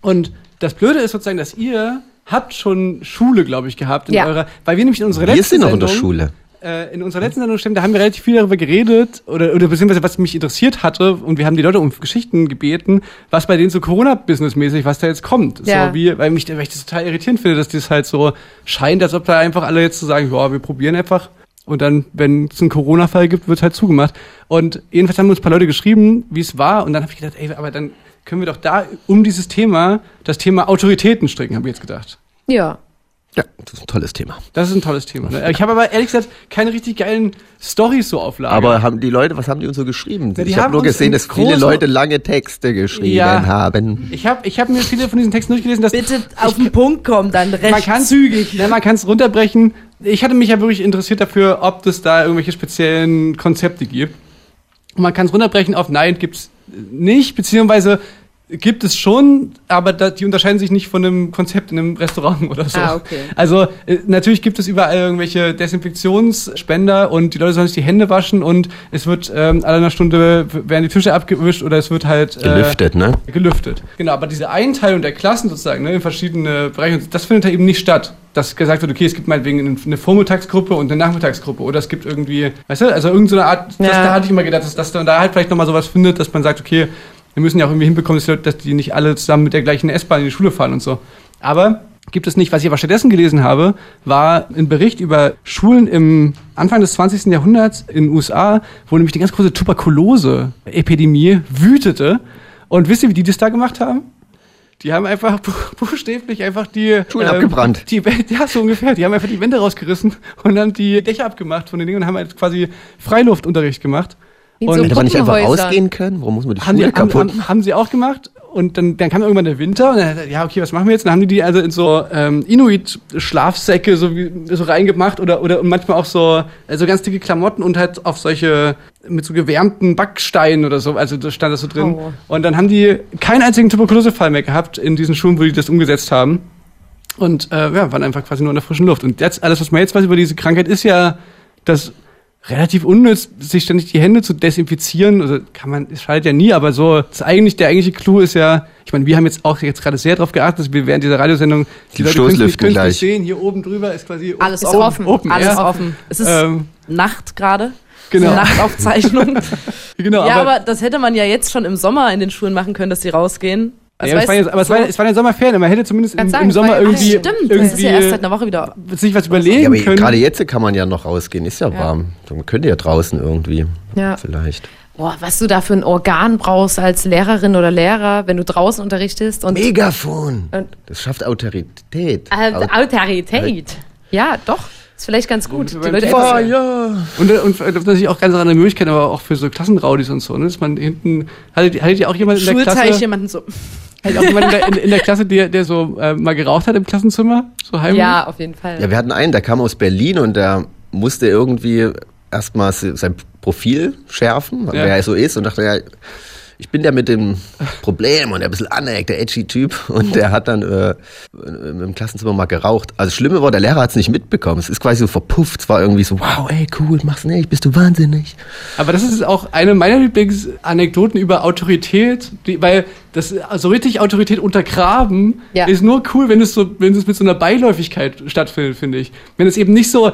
Und das Blöde ist sozusagen, dass ihr habt schon Schule, glaube ich, gehabt in Ja. eurer, weil wir nämlich in unserer Wir letzten sind noch in der Schule. Äh, in unserer letzten Sendung stimmt, da haben wir relativ viel darüber geredet oder, oder beziehungsweise was mich interessiert hatte und wir haben die Leute um Geschichten gebeten, was bei denen so Corona-Business-mäßig, was da jetzt kommt. Ja. So wie, weil, mich, weil ich das total irritierend finde, dass das halt so scheint, als ob da einfach alle jetzt so sagen, ja, wir probieren einfach und dann, wenn es einen Corona-Fall gibt, wird halt zugemacht. Und jedenfalls haben uns ein paar Leute geschrieben, wie es war und dann habe ich gedacht, ey, aber dann können wir doch da um dieses Thema, das Thema Autoritäten stricken, habe ich jetzt gedacht. Ja. Ja, das ist ein tolles Thema. Das ist ein tolles Thema. Ne? Ich habe aber ehrlich gesagt keine richtig geilen Stories so auf Lager. Aber haben die Leute, was haben die uns so geschrieben? Ja, ich habe nur gesehen, dass viele Leute lange Texte geschrieben Ja. haben. Ich habe ich hab mir viele von diesen Texten durchgelesen, dass bitte auf den Punkt kommen, dann recht man kann zügig. Ne, man kann es runterbrechen. Ich hatte mich ja wirklich interessiert dafür, ob es da irgendwelche speziellen Konzepte gibt. Und man kann es runterbrechen auf Nein, gibt's nicht, beziehungsweise gibt es schon, aber da, die unterscheiden sich nicht von einem Konzept in einem Restaurant oder so. Ah, okay. Also äh, natürlich gibt es überall irgendwelche Desinfektionsspender und die Leute sollen sich die Hände waschen und es wird ähm, alle einer Stunde werden die Tische abgewischt oder es wird halt äh, Gelüftet, ne? gelüftet. Genau, aber diese Einteilung der Klassen sozusagen ne, in verschiedene Bereiche, das findet da eben nicht statt. Dass gesagt wird, okay, es gibt meinetwegen eine- eine Vormittagsgruppe und eine Nachmittagsgruppe oder es gibt irgendwie, weißt du, also irgendeine so Art, das, Ja. da hatte ich immer gedacht, dass, dass man da halt vielleicht nochmal sowas findet, dass man sagt, okay, wir müssen ja auch irgendwie hinbekommen, dass die, nicht alle zusammen mit der gleichen S-Bahn in die Schule fahren und so. Aber gibt es nicht. Was ich aber stattdessen gelesen habe, war ein Bericht über Schulen im Anfang des 20. Jahrhunderts in den USA, wo nämlich die ganz große Tuberkulose-Epidemie wütete. Und wisst ihr, wie die das da gemacht haben? Die haben einfach bu- buchstäblich einfach die Schulen abgebrannt. Die, ja, so ungefähr. Die haben einfach die Wände rausgerissen und dann die Dächer abgemacht von den Dingen und haben halt quasi Freiluftunterricht gemacht. Und so Hätte man nicht einfach ausgehen können? Warum muss man die haben, die, Schule haben, kaputt haben, haben sie auch gemacht und dann, dann kam irgendwann der Winter und dann, ja, okay, was machen wir jetzt? Dann haben die die also in so ähm, Inuit-Schlafsäcke so, wie- so reingemacht oder, oder und manchmal auch so, äh, so ganz dicke Klamotten und halt auf solche mit so gewärmten Backsteinen oder so, also da stand das so drin. Oh. Und dann haben die keinen einzigen Tuberkulosefall mehr gehabt in diesen Schulen, wo die das umgesetzt haben. Und äh, ja, waren einfach quasi nur in der frischen Luft. Und jetzt, alles, was man jetzt weiß über diese Krankheit, ist ja, dass relativ unnütz, sich ständig die Hände zu desinfizieren. Also kann man, es schadet ja nie, aber so, das eigentlich, der eigentliche Clou ist ja, ich meine, wir haben jetzt auch jetzt gerade sehr darauf geachtet, dass wir während dieser Radiosendung Die Leute es nicht Stoßlüften künstlich gleich. sehen. Hier oben drüber ist quasi Alles open, offen. open Alles air. offen. Es ist Ähm, Nacht gerade. Genau. Eine Nachtaufzeichnung. genau, ja, aber- aber, das hätte man ja jetzt schon im Sommer in den Schulen machen können, dass sie rausgehen. Also ja, es war jetzt, aber es, war, es waren ja Sommerferien, man hätte zumindest im, sagen, im war Sommer irgendwie, Stimmt, das irgendwie ist ja erst seit einer Woche wieder. sich was überlegen Ja, aber können. gerade jetzt kann man ja noch rausgehen, ist ja, Ja. warm. Man könnte ja draußen irgendwie. Ja. Vielleicht. Boah, was du da für ein Organ brauchst als Lehrerin oder Lehrer, wenn du draußen unterrichtest. Und Megafon. Und- Das schafft Autorität. Äh, Aut- Autorität. Ja, doch. Ist vielleicht ganz gut. Die Leute Feuer. etwas- Und, äh, und äh, natürlich auch ganz andere Möglichkeiten, aber auch für so Klassenraudis und so. Ne? Dass man hinten, hattet, hattet ihr auch jemand in der Schulteich Klasse, jemanden so. ihr auch jemand in der, in, in der Klasse, der, der so äh, mal geraucht hat im Klassenzimmer? So heimlich? Ja, auf jeden Fall. Ja, wir hatten einen, der kam aus Berlin und der musste irgendwie erstmal se- sein Profil schärfen, Ja. wer er so ist und dachte, ja, ich bin der mit dem Problem und der ein bisschen aneckt, der edgy Typ und der hat dann äh, im Klassenzimmer mal geraucht. Also das Schlimme war, der Lehrer hat es nicht mitbekommen. Es ist quasi so verpufft. Es war irgendwie so, wow, ey, cool, mach's nicht, bist du wahnsinnig. Aber das ist auch eine meiner Lieblingsanekdoten über Autorität, die, weil das so richtig Autorität untergraben Ja. ist nur cool, wenn es so, wenn es mit so einer Beiläufigkeit stattfindet, finde ich. Wenn es eben nicht so, ha,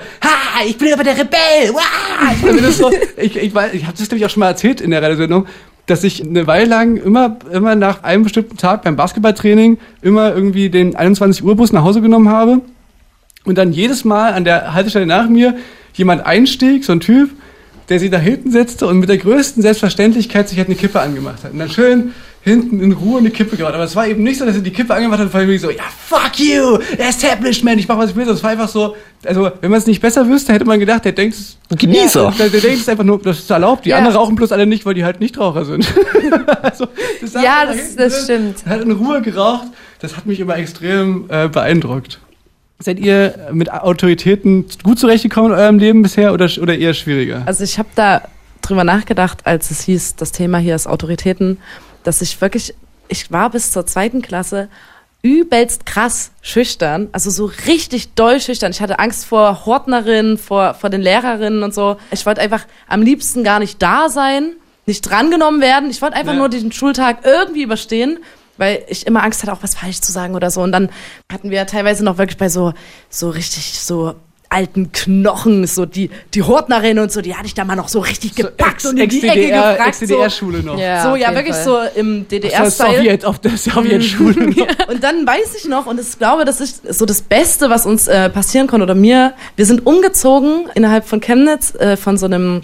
ich bin aber der Rebell, wah! wenn es so, ich, ich, weiß- ich habe das glaube ich auch schon mal erzählt in der Radiosendung, dass ich eine Weile lang immer, immer nach einem bestimmten Tag beim Basketballtraining immer irgendwie den 21 Uhr Bus nach Hause genommen habe und dann jedes Mal an der Haltestelle nach mir jemand einstieg, so ein Typ, der sich da hinten setzte und mit der größten Selbstverständlichkeit sich halt eine Kippe angemacht hat. Und dann schön hinten in Ruhe eine Kippe gemacht. Aber es war eben nicht so, dass er die Kippe angemacht hat und war irgendwie so, ja, fuck you, Establishment, ich mach, was ich will. Das war einfach so, also, wenn man es nicht besser wüsste, hätte man gedacht, der denkt es... Genießer. Der, der denkt es einfach nur, das ist erlaubt. Die Ja. anderen rauchen bloß alle nicht, weil die halt Nichtraucher sind. also, das Ja, da das- das stimmt. Hat in Ruhe geraucht. Das hat mich immer extrem äh, beeindruckt. Seid ihr mit Autoritäten gut zurechtgekommen in eurem Leben bisher oder, oder eher schwieriger? Also ich habe da drüber nachgedacht, als es hieß, das Thema hier ist Autoritäten, dass ich wirklich, ich war bis zur zweiten Klasse übelst krass schüchtern, also so richtig doll schüchtern. Ich hatte Angst vor Hortnerinnen, vor, vor den Lehrerinnen und so. Ich wollte einfach am liebsten gar nicht da sein, nicht drangenommen werden. Ich wollte einfach Ja. nur diesen Schultag irgendwie überstehen, weil ich immer Angst hatte, auch was falsch zu sagen oder so. Und dann hatten wir ja teilweise noch wirklich bei so, so richtig so alten Knochen, so die, die Hortnerin und so, die hatte ich da mal noch so richtig gepackt und in die Ecke gefragt. So, Ex-DDR-Schule noch. Ja, so ja, wirklich Fall. so im DDR-Style. Sowjet, auf der Sowjetschule noch. Und dann weiß ich noch, und ich glaube, das ist so das Beste, was uns äh, passieren konnte oder mir. Wir sind umgezogen innerhalb von Chemnitz äh, von so einem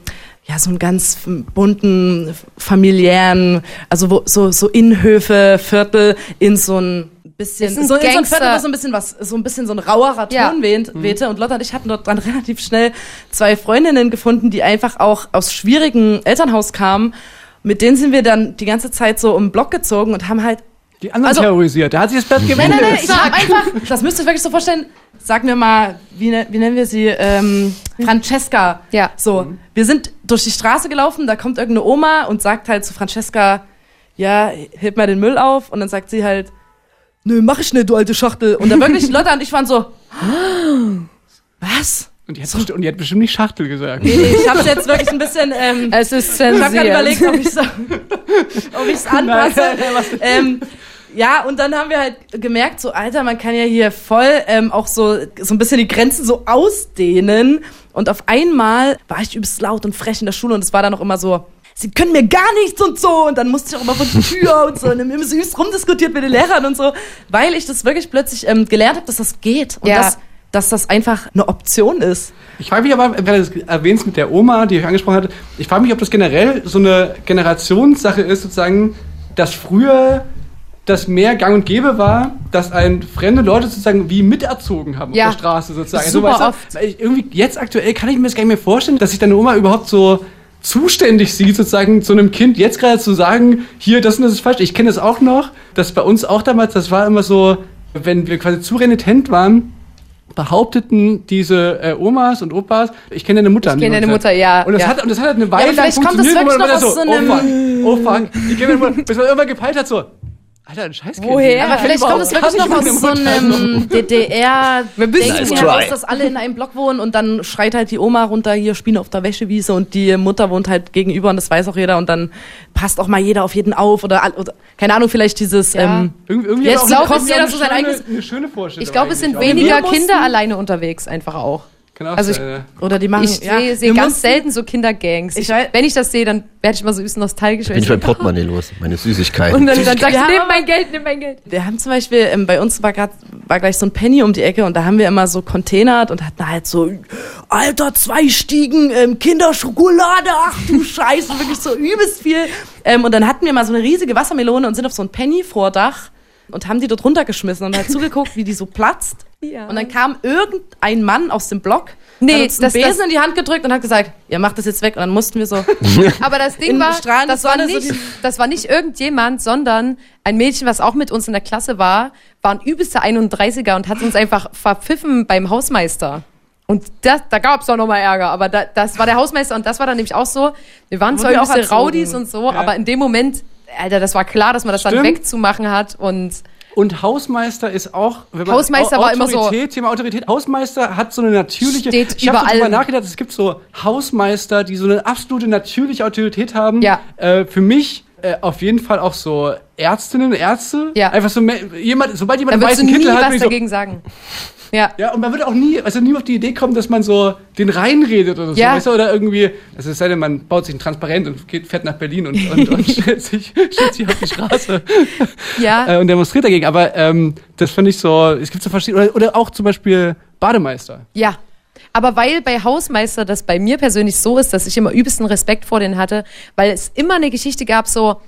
ja so einem ganz bunten familiären, also wo, so so Innenhöfe Viertel in so ein bisschen Ist ein so, in so ein Gangster- Viertel, wo so ein bisschen was so ein bisschen so ein rauerer Ja. Ton wehnt, wehte und Lotta und ich hatten dort dann relativ schnell zwei Freundinnen gefunden, die einfach auch aus schwierigen Elternhaus kamen. Mit denen sind wir dann die ganze Zeit so den Block gezogen und haben halt Die anderen Also- terrorisiert. Da hat sich das Blatt Nein, gewendet. nein, nein, ich habe einfach, das müsst ihr euch wirklich so vorstellen, sag mir mal, wie, ne, wie nennen wir sie? Ähm, Francesca. Ja. So, wir sind durch die Straße gelaufen, da kommt irgendeine Oma und sagt halt zu Francesca, ja, heb mal den Müll auf. Und dann sagt sie halt, nö, mach ich nicht, du alte Schachtel. Und dann wirklich, Lotta und ich waren so, was? Und die, hat bestimmt, und die hat bestimmt nicht Schachtel gesagt. Nee, nee, ich hab's jetzt wirklich ein bisschen, ähm, Es ist ich habe gerade zensiert. überlegt, ob ich ob ich's anpasse. ähm, ja, und dann haben wir halt gemerkt, so Alter, man kann ja hier voll ähm, auch so so ein bisschen die Grenzen so ausdehnen. Und auf einmal war ich übelst laut und frech in der Schule und es war dann auch immer so. Sie können mir gar nichts und so. Und dann musste ich auch immer von der Tür und so. Und dann immer süß rumdiskutiert mit den Lehrern und so. Weil ich das wirklich plötzlich ähm, gelernt habe, dass das geht. Und Ja. dass, dass das einfach eine Option ist. Ich frage mich aber, weil du es erwähnst mit der Oma, die ich angesprochen hatte, ich frage mich, ob das generell so eine Generationssache ist, sozusagen, dass früher das mehr gang und gäbe war, dass ein fremde Leute sozusagen wie miterzogen haben Ja. auf der Straße sozusagen. Super weißt du, irgendwie jetzt aktuell kann ich mir das gar nicht mehr vorstellen, dass sich deine Oma überhaupt so zuständig sieht, sozusagen zu einem Kind jetzt gerade zu sagen, hier, das und das ist falsch. Ich kenne das auch noch, dass bei uns auch damals, das war immer so, wenn wir quasi zu renitent waren, behaupteten diese äh, Omas und Opas, ich kenne deine Mutter. Ich kenne deine Mutter, ja. Und das, ja. hat, und das hat halt eine Ja, Weile aber lang vielleicht kommt das funktioniert, wo man aus so so, oh fuck, oh fuck, ich kenne meine Mutter, bis man irgendwann gepeilt hat, so, Alter, ein Scheißkind. Woher? Aber vielleicht kommt es wirklich noch aus so einem DDR Denken Nice heraus, dass alle in einem Block wohnen und dann schreit halt die Oma runter, hier spielen auf der Wäschewiese und die Mutter wohnt halt gegenüber und das weiß auch jeder und dann passt auch mal jeder auf jeden auf oder, oder keine Ahnung, vielleicht dieses Ja. ähm, Irgendwie, irgendwie Jetzt glaubt jeder so sein schöne- eigenes- Eine schöne Vorstellung. Ich glaube, es sind weniger Kinder alleine unterwegs einfach auch. Kann auch Also ich- sein, ja. oder die machen Ich ja, sehe seh ganz selten so Kindergangs. Ich, weiß- wenn ich das sehe, dann werde ich immer so bisschen nostalgisch. weil Bin ich mein Portemonnaie los, meine Süßigkeiten. Und dann, dann sagst du, nimm mein Geld, nimm mein Geld. Wir haben zum Beispiel, ähm, bei uns war grad, war gleich so ein Penny um die Ecke und da haben wir immer so containert und hatten halt so, Alter, zwei Stiegen ähm, Kinderschokolade, ach du Scheiße, wirklich so übelst viel. Ähm, und dann hatten wir mal so eine riesige Wassermelone und sind auf so ein Penny-Vordach und haben die dort runtergeschmissen und halt zugeguckt, wie die so platzt. Ja. Und dann kam irgendein Mann aus dem Block, Nee, hat uns einen das- Besen das- in die Hand gedrückt und hat gesagt, ihr macht das jetzt weg. Und dann mussten wir so, Aber das Ding In war, strahlender das war, so nicht, die- das war nicht irgendjemand, sondern ein Mädchen, was auch mit uns in der Klasse war, war ein übelster 31er und hat uns einfach verpfiffen beim Hausmeister. Und das, da gab es doch nochmal Ärger, aber da, das war der Hausmeister und das war dann nämlich auch so, wir waren zwar auch erzogen. Raudis und so, aber in dem Moment, Alter, das war klar, dass man das dann Stimmt. wegzumachen hat und Und Hausmeister ist auch, wenn man Hausmeister Au- war immer so- Autorität, Thema Autorität. Hausmeister hat so eine natürliche. Steht ich habe über darüber nachgedacht, es gibt so Hausmeister, die so eine absolute natürliche Autorität haben. Ja. Äh, für mich äh, auf jeden Fall auch so Ärztinnen, Ärzte. Ja. Einfach so jemand, sobald jemand einen weißen Kittel hat, ich so, dagegen sagen. Ja. Ja, und man würde auch nie, also nie auf die Idee kommen, dass man so den reinredet oder so, Ja. weißt du, oder irgendwie, also es sei denn, man baut sich ein Transparent und geht, fährt nach Berlin und, und, und stellt, sich, stellt sich auf die Straße Ja. äh, und demonstriert dagegen. Aber ähm, das fand ich so, es gibt so verschiedene, oder, oder auch zum Beispiel Bademeister. Ja. Aber weil bei Hausmeister das bei mir persönlich so ist, dass ich immer übelsten Respekt vor denen hatte, weil es immer eine Geschichte gab, so,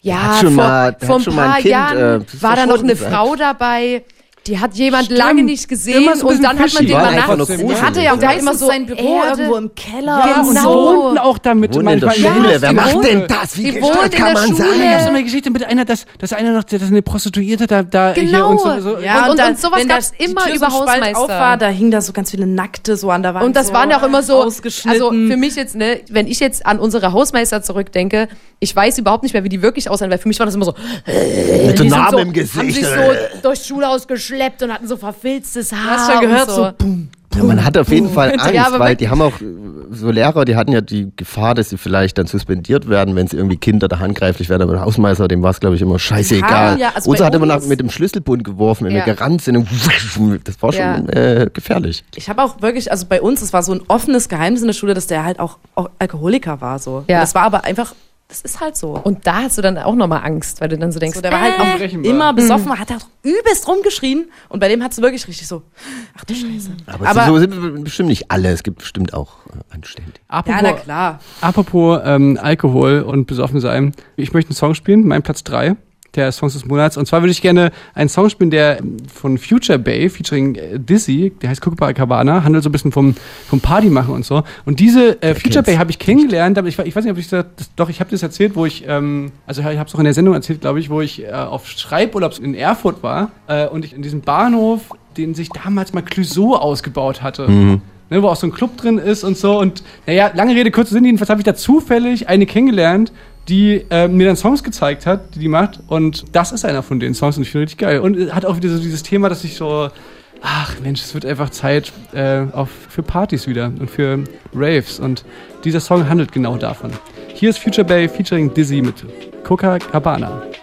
ja, hat schon vor, mal- vor ein paar Kind, Jahren äh, war da noch eine. Frau dabei, die hat jemand Stimmt. lange nicht gesehen so und dann hat man den fishy. mal gruselig. hatte ja auch und da da ist immer es so sein Büro Erde. irgendwo im Keller. Ja, und genau. wohnten auch damit. Wohnen in der Schule. Ja, Wer macht denn das? Wie gestört kann der man Schule. Da gab sein? so eine Geschichte mit einer, dass, dass einer noch, dass eine Prostituierte da, da hier Genau. und so. so Ja, Und- und- dann, und sowas gab's die immer über Hausmeister. Auf war, da hingen da so ganz viele Nackte so an der Wand. Und das so waren ja auch immer so, ausgeschnitten. also für mich jetzt, ne, wenn ich jetzt an unsere Hausmeister zurückdenke, ich weiß überhaupt nicht mehr, wie die wirklich aussahen, weil für mich war das immer so, Mit Namen im Gesicht. haben sich so durchs Schulhaus geschleppt und hatten so verfilztes Haar. hast schon gehört, und so, boom. Ja, man hat auf jeden Fall Angst, Ja, weil die haben auch, so Lehrer, die hatten ja die Gefahr, dass sie vielleicht dann suspendiert werden, wenn sie irgendwie Kinder da handgreiflich werden. Aber der Hausmeister, dem war es, glaube ich, immer scheißegal. Ja, also Unser hat immer nach, mit dem Schlüsselbund geworfen, wenn Ja. wir gerannt sind. Und das war schon äh, gefährlich. Ich habe auch wirklich, also bei uns, es war so ein offenes Geheimnis in der Schule, dass der halt auch, auch Alkoholiker war so. Ja. Das war aber einfach, das ist halt so. Und da hast du dann auch nochmal Angst, weil du dann so denkst, so, der war halt auch Unberechenbar. immer besoffen, hat auch übelst rumgeschrien und bei dem hat es wirklich richtig so, ach du Scheiße. Aber, Aber- so sind wir bestimmt nicht alle. Es gibt bestimmt auch äh, Anständige. Apropos, Ja, na klar. Apropos ähm, Alkohol und besoffen sein. Ich möchte einen Song spielen, mein Platz 3 der Songs des Monats. Und zwar würde ich gerne einen Song spielen, der von Future Bay, featuring äh, Dizzy, der heißt Copacabana, handelt so ein bisschen vom, vom Party machen und so. Und diese äh, Future. Bay habe ich kennengelernt, aber ich, ich weiß nicht, ob ich das, das doch, ich habe das erzählt, wo ich, ähm, also ich habe es auch in der Sendung erzählt, glaube ich, wo ich äh, auf Schreiburlaub in Erfurt war äh, und ich in diesem Bahnhof, den sich damals mal Clouseau ausgebaut hatte ne, wo auch so ein Club drin ist und so. Und naja, lange Rede, kurzer Sinn, jedenfalls habe ich da zufällig eine kennengelernt, die äh, mir dann Songs gezeigt hat, die die macht. Und das ist einer von den Songs und ich finde richtig geil. Und hat auch wieder so dieses Thema, dass ich so, ach Mensch, es wird einfach Zeit äh, auch für Partys wieder und für Raves. Und dieser Song handelt genau davon. Hier ist Future Bay featuring Dizzy mit Coca-Cabana. Morgen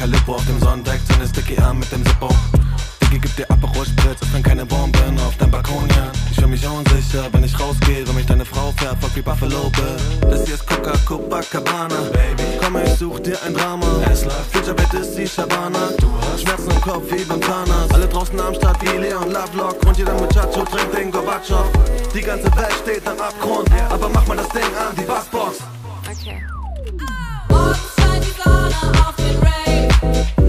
Calippo auf dem Sonnendeck, seine sticky Arm mit dem Zippo. Diggi, gib dir Aperol Spritz, öffnen keine Bomben auf deinem Balkon, ja. Ich fühl mich unsicher, wenn ich rausgehe, wenn mich deine Frau verfolgt wie Buffalo Bill. Das hier ist Coca Copacabana, Baby. Komm, ich such dir ein Drama. Es läuft, Future Bett ist die Shabana. Du hast Schmerzen im Kopf wie beim Zahnarzt. Alle draußen am Start wie Leon Lovelock. Und jeder Muchacho trinkt den Gorbatschow. Die ganze Welt steht am Abgrund, aber mach mal das Ding an, die Bassbox. Okay. Morgen scheint die Sonne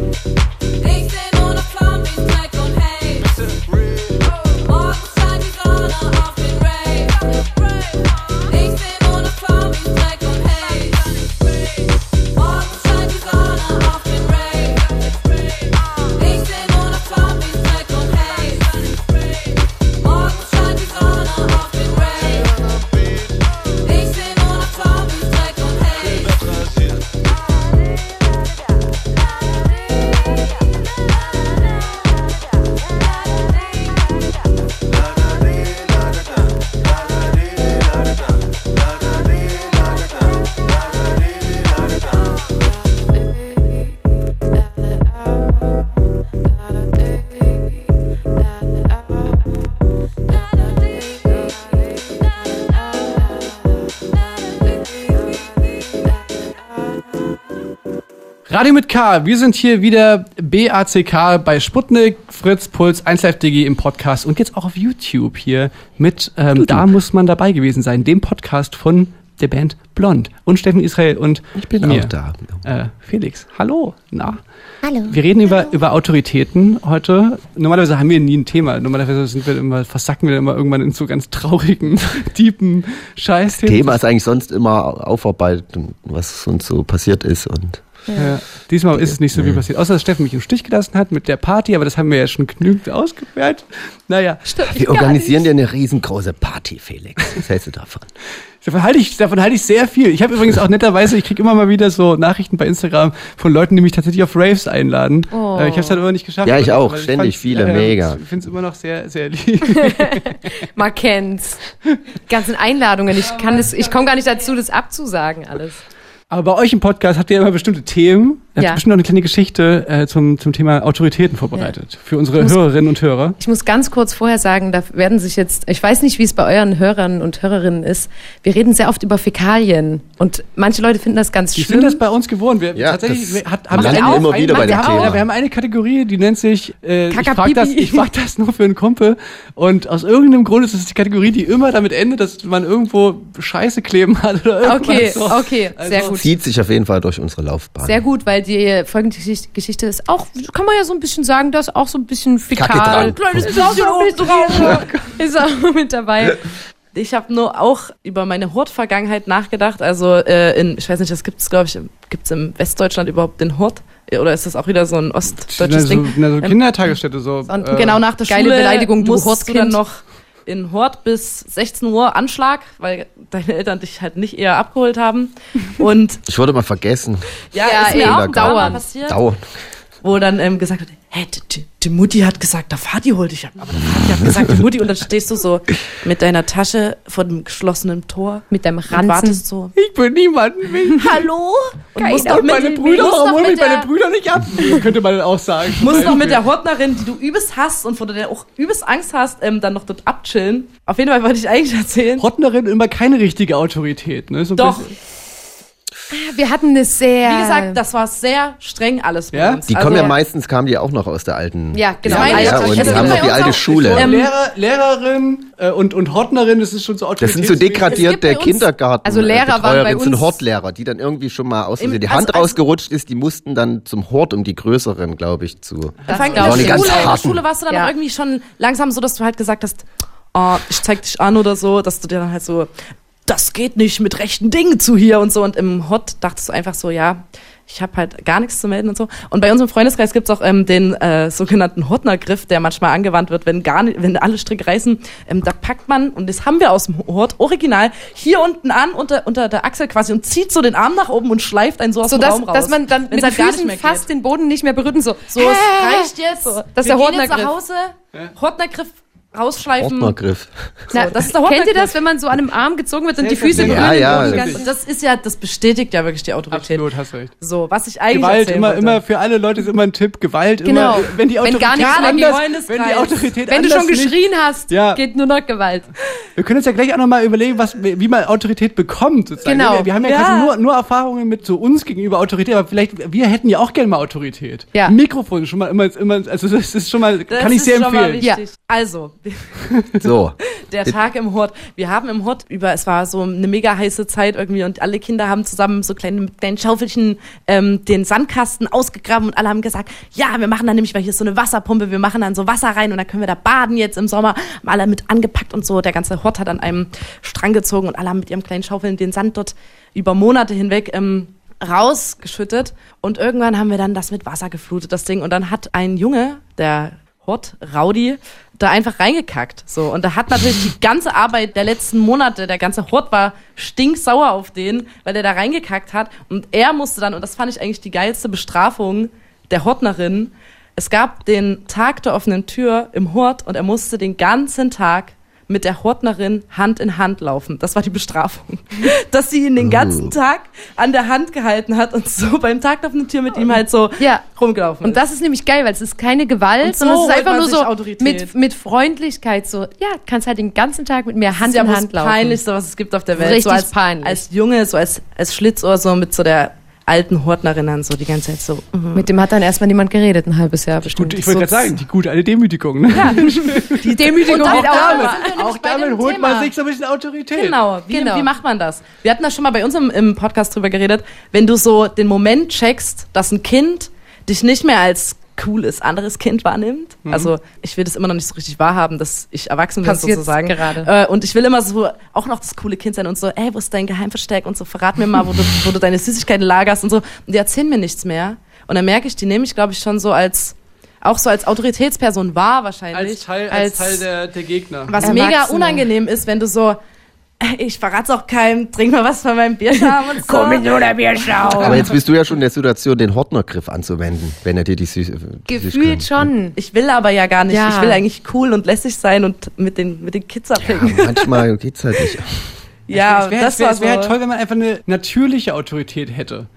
Radio mit K, wir sind hier wieder BACK bei Sputnik, Fritz, Puls, 1LiveDigi im Podcast und jetzt auch auf YouTube hier mit ähm, Da muss man dabei gewesen sein, dem Podcast von der Band Blond und Steffen Israel und ich bin mir. auch da. Äh, Felix, hallo, na. Hallo. Wir reden über, über Autoritäten heute. Normalerweise haben wir nie ein Thema. Normalerweise sind wir immer, versacken wir immer irgendwann in so ganz traurigen, tiefen Scheiß. Thema ist eigentlich sonst immer aufarbeiten, was uns so passiert ist und Ja. Diesmal ist es nicht so wie passiert. Außer, dass Steffen mich im Stich gelassen hat mit der Party, aber das haben wir ja schon genügend ausgewertet. Naja. wir organisieren dir eine riesengroße Party, Felix. Was hältst du davon? Davon halte ich, davon halte ich sehr viel. Ich habe übrigens auch netterweise, ich kriege immer mal wieder so Nachrichten bei Instagram von Leuten, die mich tatsächlich auf Raves einladen. Oh. Äh, Ich habe es halt immer nicht geschafft. Ja, ich auch. Ständig fand's, viele, äh, mega. Ich finde es immer noch sehr, sehr lieb. Man kennt's. Die ganzen Einladungen. Ich kann das, ich komme gar nicht dazu, das abzusagen alles. Aber bei euch im Podcast habt ihr immer bestimmte Themen. Ihr habt Ja. bestimmt noch eine kleine Geschichte äh, zum, zum Thema Autoritäten vorbereitet. Für unsere muss- Hörerinnen und Hörer. Ich muss ganz kurz vorher sagen, da werden sich jetzt, ich weiß nicht, wie es bei euren Hörern und Hörerinnen ist. Wir reden sehr oft über Fäkalien und manche Leute finden das ganz Die schlimm. sind das bei uns gewohnt. Wir, Ja, tatsächlich, das wir hat, landen wir wir immer wieder bei dem Thema. Ja, wir haben eine Kategorie, die nennt sich, äh, ich frage Kakapipi. das, ich frag das nur für einen Kumpel. Und aus irgendeinem Grund ist es die Kategorie, die immer damit endet, dass man irgendwo Scheiße kleben hat oder irgendwas. Okay, so. okay, sehr Also- gut. Zieht sich auf jeden Fall durch unsere Laufbahn. Sehr gut, weil die folgende Geschichte- ist auch, kann man ja so ein bisschen sagen, da ist auch so ein bisschen fäkal. Kleines bisschen oben drauf. Ist auch mit dabei. Ich habe nur auch über meine Hort-Vergangenheit nachgedacht. Also äh, in, ich weiß nicht, das gibt's, glaube ich, gibt's im Westdeutschland überhaupt den Hort? Oder ist das auch wieder so ein Na, ostdeutsches so, Ding? na, so Ähm, Kindertagesstätte so. Und äh, genau nach der Geile Schule Beleidigung, du musst du dann noch in Hort bis 16 Uhr Anschlag, weil deine Eltern dich halt nicht eher abgeholt haben. Und Ich wurde mal vergessen. ja, Ja, ist mir auch dauernd. passiert. Dauernd. wo dann ähm, gesagt wird, hä, die, die, die Mutti hat gesagt, der Vati holt dich ab. Aber der Vati hat gesagt, die Mutti. Und dann stehst du so mit deiner Tasche vor dem geschlossenen Tor Mit deinem und Ranzen. wartest so, Ich bin niemanden mehr. hallo? Und Keiner musst doch Und mit, meine Brüder, holen mit mich meine der, Brüder nicht ab? Das könnte man dann auch sagen. musst doch mit der Hortnerin, die du übelst hast und vor der du auch übelst Angst hast, ähm, dann noch dort abchillen. Auf jeden Fall wollte ich eigentlich erzählen. Rottnerin immer keine richtige Autorität. Ne? So Doch, bisschen- Wir hatten eine sehr. wie gesagt, das war sehr streng alles bei Ja? uns. Die Also, kommen ja meistens, kamen die auch noch aus der alten. Ja, genau. Das Ja, doch. und die haben noch die alte Schule. Ähm, Lehrer, Lehrerin äh, und, und Hortnerin, das ist schon so Das sind so degradierte Kindergarten. also Lehrer waren Betreuerinnen, bei sind uns- Hortlehrer, die dann irgendwie schon mal aus Im- die also- Hand also- rausgerutscht ist, die mussten dann zum Hort, um die größeren, glaube ich, zu. Vor allem in glaub der. Schule, in der. Schule warst du dann Ja. auch irgendwie schon langsam so, dass du halt gesagt hast, oh, ich zeig dich an oder so, dass du dir dann halt so, das geht nicht mit rechten Dingen zu hier und so. Und im Hot dachtest du einfach so, ja, ich habe halt gar nichts zu melden und so. Und bei uns im Freundeskreis gibt's auch ähm, den äh, sogenannten Hotner-Griff, der manchmal angewandt wird, wenn gar nicht, wenn alle Stricke reißen. Ähm, da packt man, und das haben wir aus dem Hort, original, hier unten an, unter, unter der Achsel quasi und zieht so den Arm nach oben und schleift einen so aus so dem dass, Raum raus. dass man dann mit den halt gar nicht Füßen mehr fast den Boden nicht mehr berührt und so. So, es reicht jetzt. So, das ist wir der gehen jetzt Hortnergriff. nach Hause. Hortnergriff rausschleifen. Ordnergriff. So, Na, das ist der kennt ihr das, wenn man so an einem Arm gezogen wird und die Füße Ja, berühren ja, Boden das ganz- Das ist ja, das bestätigt ja wirklich die Autorität. Absolut, hast recht. So, was ich eigentlich Gewalt, immer, wollte. immer für alle Leute ist immer ein Tipp. Gewalt, Genau. immer, wenn die Wenn Autorität gar nichts anders, wenn die Autorität Wenn du schon nicht, geschrien hast, Ja. geht nur noch Gewalt. Wir können uns ja gleich auch nochmal überlegen, was, wie man Autorität bekommt. Sozusagen. Genau. Wir, wir haben ja, Ja. quasi nur, nur Erfahrungen mit so uns gegenüber Autorität, aber vielleicht, wir hätten ja auch gerne mal Autorität. Ja. Mikrofon ist schon mal immer, immer, also das ist schon mal, Das kann ich sehr empfehlen. wichtig. Also, So. der Tag im Hort. Wir haben im Hort über, es war so eine mega heiße Zeit irgendwie und alle Kinder haben zusammen so kleine, mit kleinen Schaufelchen ähm, den Sandkasten ausgegraben und alle haben gesagt, ja, wir machen dann nämlich, weil hier ist so eine Wasserpumpe, wir machen dann so Wasser rein und dann können wir da baden jetzt im Sommer. Haben alle mit angepackt und so. Der ganze Hort hat an einem Strang gezogen und alle haben mit ihrem kleinen Schaufeln den Sand dort über Monate hinweg ähm, rausgeschüttet und irgendwann haben wir dann das mit Wasser geflutet, das Ding. Und dann hat ein Junge, der Hort, Raudi, da einfach reingekackt. So. Und da hat natürlich die ganze Arbeit der letzten Monate, der ganze Hort war stinksauer auf den, weil er da reingekackt hat. Und er musste dann, und das fand ich eigentlich die geilste Bestrafung der Hortnerin, es gab den Tag der offenen Tür im Hort und er musste den ganzen Tag mit der Hortnerin Hand in Hand laufen. Das war die Bestrafung. Dass sie ihn den ganzen Tag an der Hand gehalten hat und so beim Tag der offenen Tür mit ihm halt so Ja. rumgelaufen Und das ist nämlich geil, weil es ist keine Gewalt, Und so sondern es ist einfach nur so Autorität. mit, mit Freundlichkeit so, ja, kannst halt den ganzen Tag mit mir Hand das ist ja in Hand das laufen. Peinlichste, was es gibt auf der Welt. Richtig so als, peinlich. Als Junge, so als, als Schlitzohr, so mit so der alten Hortnerin dann so die ganze Zeit so. mhm. Mit dem hat dann erstmal niemand geredet, ein halbes Jahr bestimmt. Gut, ich wollte gerade sagen, die gute alte Demütigung. Ne? Ja, die Demütigung auch auch damit-. Auch damit holt man sich so ein bisschen Autorität. Genau. Wie, Genau. wie macht man das? Wir hatten da schon mal bei uns im, im Podcast drüber geredet. Wenn du so den Moment checkst, dass ein Kind dich nicht mehr als cooles anderes Kind wahrnimmt. Mhm. Also ich will das immer noch nicht so richtig wahrhaben, dass ich erwachsen bin Passiert sozusagen. gerade. Äh, und ich will immer so auch noch das coole Kind sein und so, ey, wo ist dein Geheimversteck und so, verrat mir mal, wo du, wo du deine Süßigkeiten lagerst und so. Und die erzählen mir nichts mehr. Und dann merke ich, die nehme ich, glaube ich, schon so als auch so als Autoritätsperson wahr wahrscheinlich. Als Teil, als Teil der, der Gegner. Was Erwachsene. mega unangenehm ist, wenn du so, ich verrat's auch keinem, trink mal was von meinem Bierschaum und so. Komm in oder Bierschaum. Aber jetzt bist du ja schon in der Situation, den Hortnergriff anzuwenden, wenn er dir die Süß die Gefühlt schon. Ich will aber ja gar nicht. Ja. Ich will eigentlich cool und lässig sein und mit den, mit den Kids abhängen. Ja, manchmal geht's halt nicht. Ja, es wäre das wär, war es wär halt so. toll, wenn man einfach eine natürliche Autorität hätte.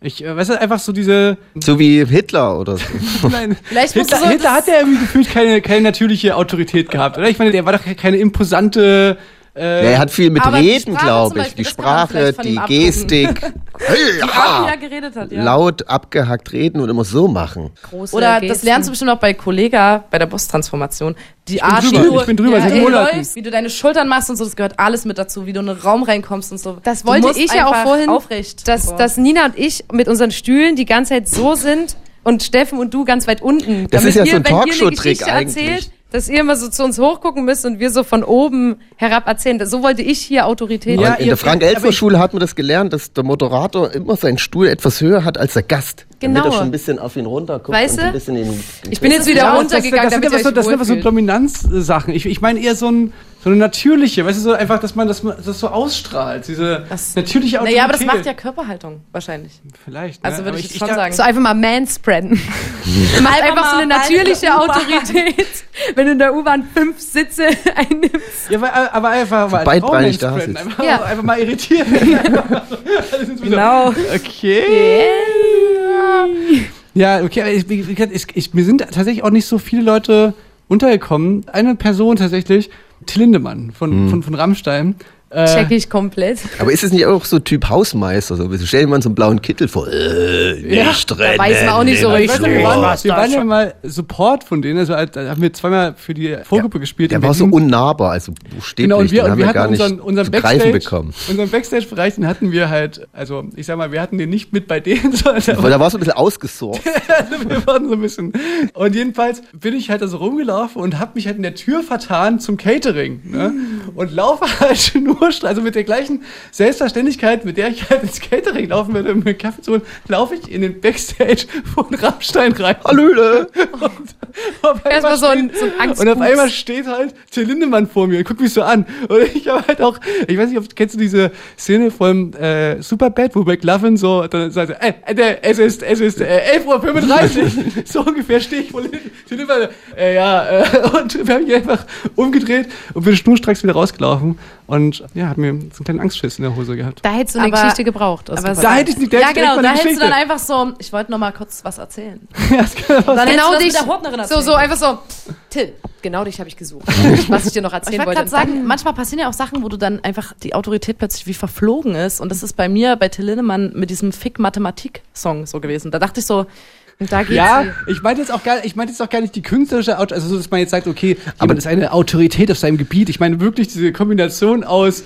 Ich, äh, weißt du, einfach so diese. So wie Hitler oder so. Nein, Vielleicht Hitler, so Hitler hat ja irgendwie gefühlt keine, keine natürliche Autorität gehabt, oder? Ich meine, der war doch keine imposante. Äh, Ja, er hat viel mit Reden, glaube ich. Die das Sprache, die. Gestik. Hey, die Art, wie ja. er geredet hat, ja. Laut, abgehackt reden und immer so machen. Große Oder das Gesten. lernst du bestimmt auch bei Kollega, bei der Boss-Transformation. Die bin Art, drüber, wie du, ich bin drüber, ja, seit wie läufst, wie du deine Schultern machst und so, das gehört alles mit dazu, wie du in einen Raum reinkommst und so. Das wollte ich ja auch vorhin, aufrecht. dass, So. dass Nina und ich mit unseren Stühlen die ganze Zeit so sind und Steffen und du ganz weit unten. Das ist ja so ein ihr Talkshow-Trick eigentlich. erzählt, dass ihr immer so zu uns hochgucken müsst und wir so von oben herab erzählen. So wollte ich hier Autorität. Ja, in der frank aber elfer ich- schule hat man das gelernt, dass der Moderator immer seinen Stuhl etwas höher hat als der Gast. Damit Genau. er schon ein bisschen auf ihn runterguckt Weißt und so ein du? bisschen in, in Ich bin jetzt wieder Ja, runtergegangen, das, das, damit sind ihr aber so, das sind aber so. Dominanzsachen. Ich, ich meine eher so, ein, so eine natürliche, weißt du, so einfach, dass man das, das so ausstrahlt. Diese Das- natürliche Autorität. Naja, aber das macht ja Körperhaltung, wahrscheinlich. Vielleicht. Also ne? würde Aber ich, jetzt schon sagen. So einfach mal manspreaden. Macht einfach so eine mal natürliche. Autorität, wenn du in der U-Bahn fünf Sitze einnimmst. Ja, aber, aber einfach mal Frau da sitzt. Einfach, Ja. einfach mal irritieren. Genau. Okay. Ja, okay, aber ich, ich, ich, mir sind tatsächlich auch nicht so viele Leute untergekommen. Eine Person tatsächlich, Till Lindemann von, von, von Rammstein. Äh, Check ich komplett. Aber ist es nicht auch so Typ Hausmeister? So, stell dir mal so einen blauen Kittel vor. Äh, nicht da weiß man auch nicht so richtig. wir waren, wir waren ja mal Support von denen, also da haben wir zweimal für die Vorgruppe gespielt. Der war so unnahbar, also buchstäblich. Genau, und wir, und haben wir hatten gar nicht unseren, unseren Backstage, bekommen. unseren Backstage-Bereich, den hatten wir halt, also ich sag mal, wir hatten den nicht mit bei denen, sondern der Weil da war so ein bisschen ausgesorgt. also wir waren so ein bisschen. Und jedenfalls bin ich halt da so rumgelaufen und habe mich halt in der Tür vertan zum Catering. Ne? Und laufe halt nur, also mit der gleichen Selbstverständlichkeit, mit der ich halt ins Catering laufen würde, um mir Kaffee zu holen, laufe ich in den Backstage von Rammstein rein. Hallöle! Und, Erstmal so ein, so ein Angst. Und auf einmal steht halt Till Lindemann vor mir und guckt mich so an. Und ich habe halt auch, ich weiß nicht, ob, kennst du diese Szene von äh, Superbad, wo McLovin so, dann sagt er, äh, äh, es ist, es ist äh, 11.35 Uhr. so ungefähr stehe ich vor Till Lindemann. Äh, ja, äh, und wir haben ihn einfach umgedreht und bin schnurstracks wieder rausgelaufen. Und ja, hat mir so einen kleinen Angstschiss in der Hose gehabt. Da hättest du eine Aber- Geschichte gebraucht. aber Da hätte ich nicht, da Ja, ich genau, da hättest du dann einfach so, ich wollte noch mal kurz was erzählen. Ja, das kann Dann hättest genau dich. mit der Hortnerin So, so einfach so. Till, genau dich habe ich gesucht. Was ich dir noch Ich erzählen wollte wollte. gerade sagen, manchmal passieren ja auch Sachen, wo du dann einfach die Autorität plötzlich wie verflogen ist. Und das ist bei mir, bei Till Lindemann, mit diesem Fick-Mathematik-Song so gewesen. Da dachte ich so, da geht's Ja, ich meinte jetzt auch gar, ich meinte jetzt auch gar nicht die künstlerische Autor, also so, dass man jetzt sagt, okay, jemand ist eine Autorität auf seinem Gebiet. Ich meine wirklich diese Kombination aus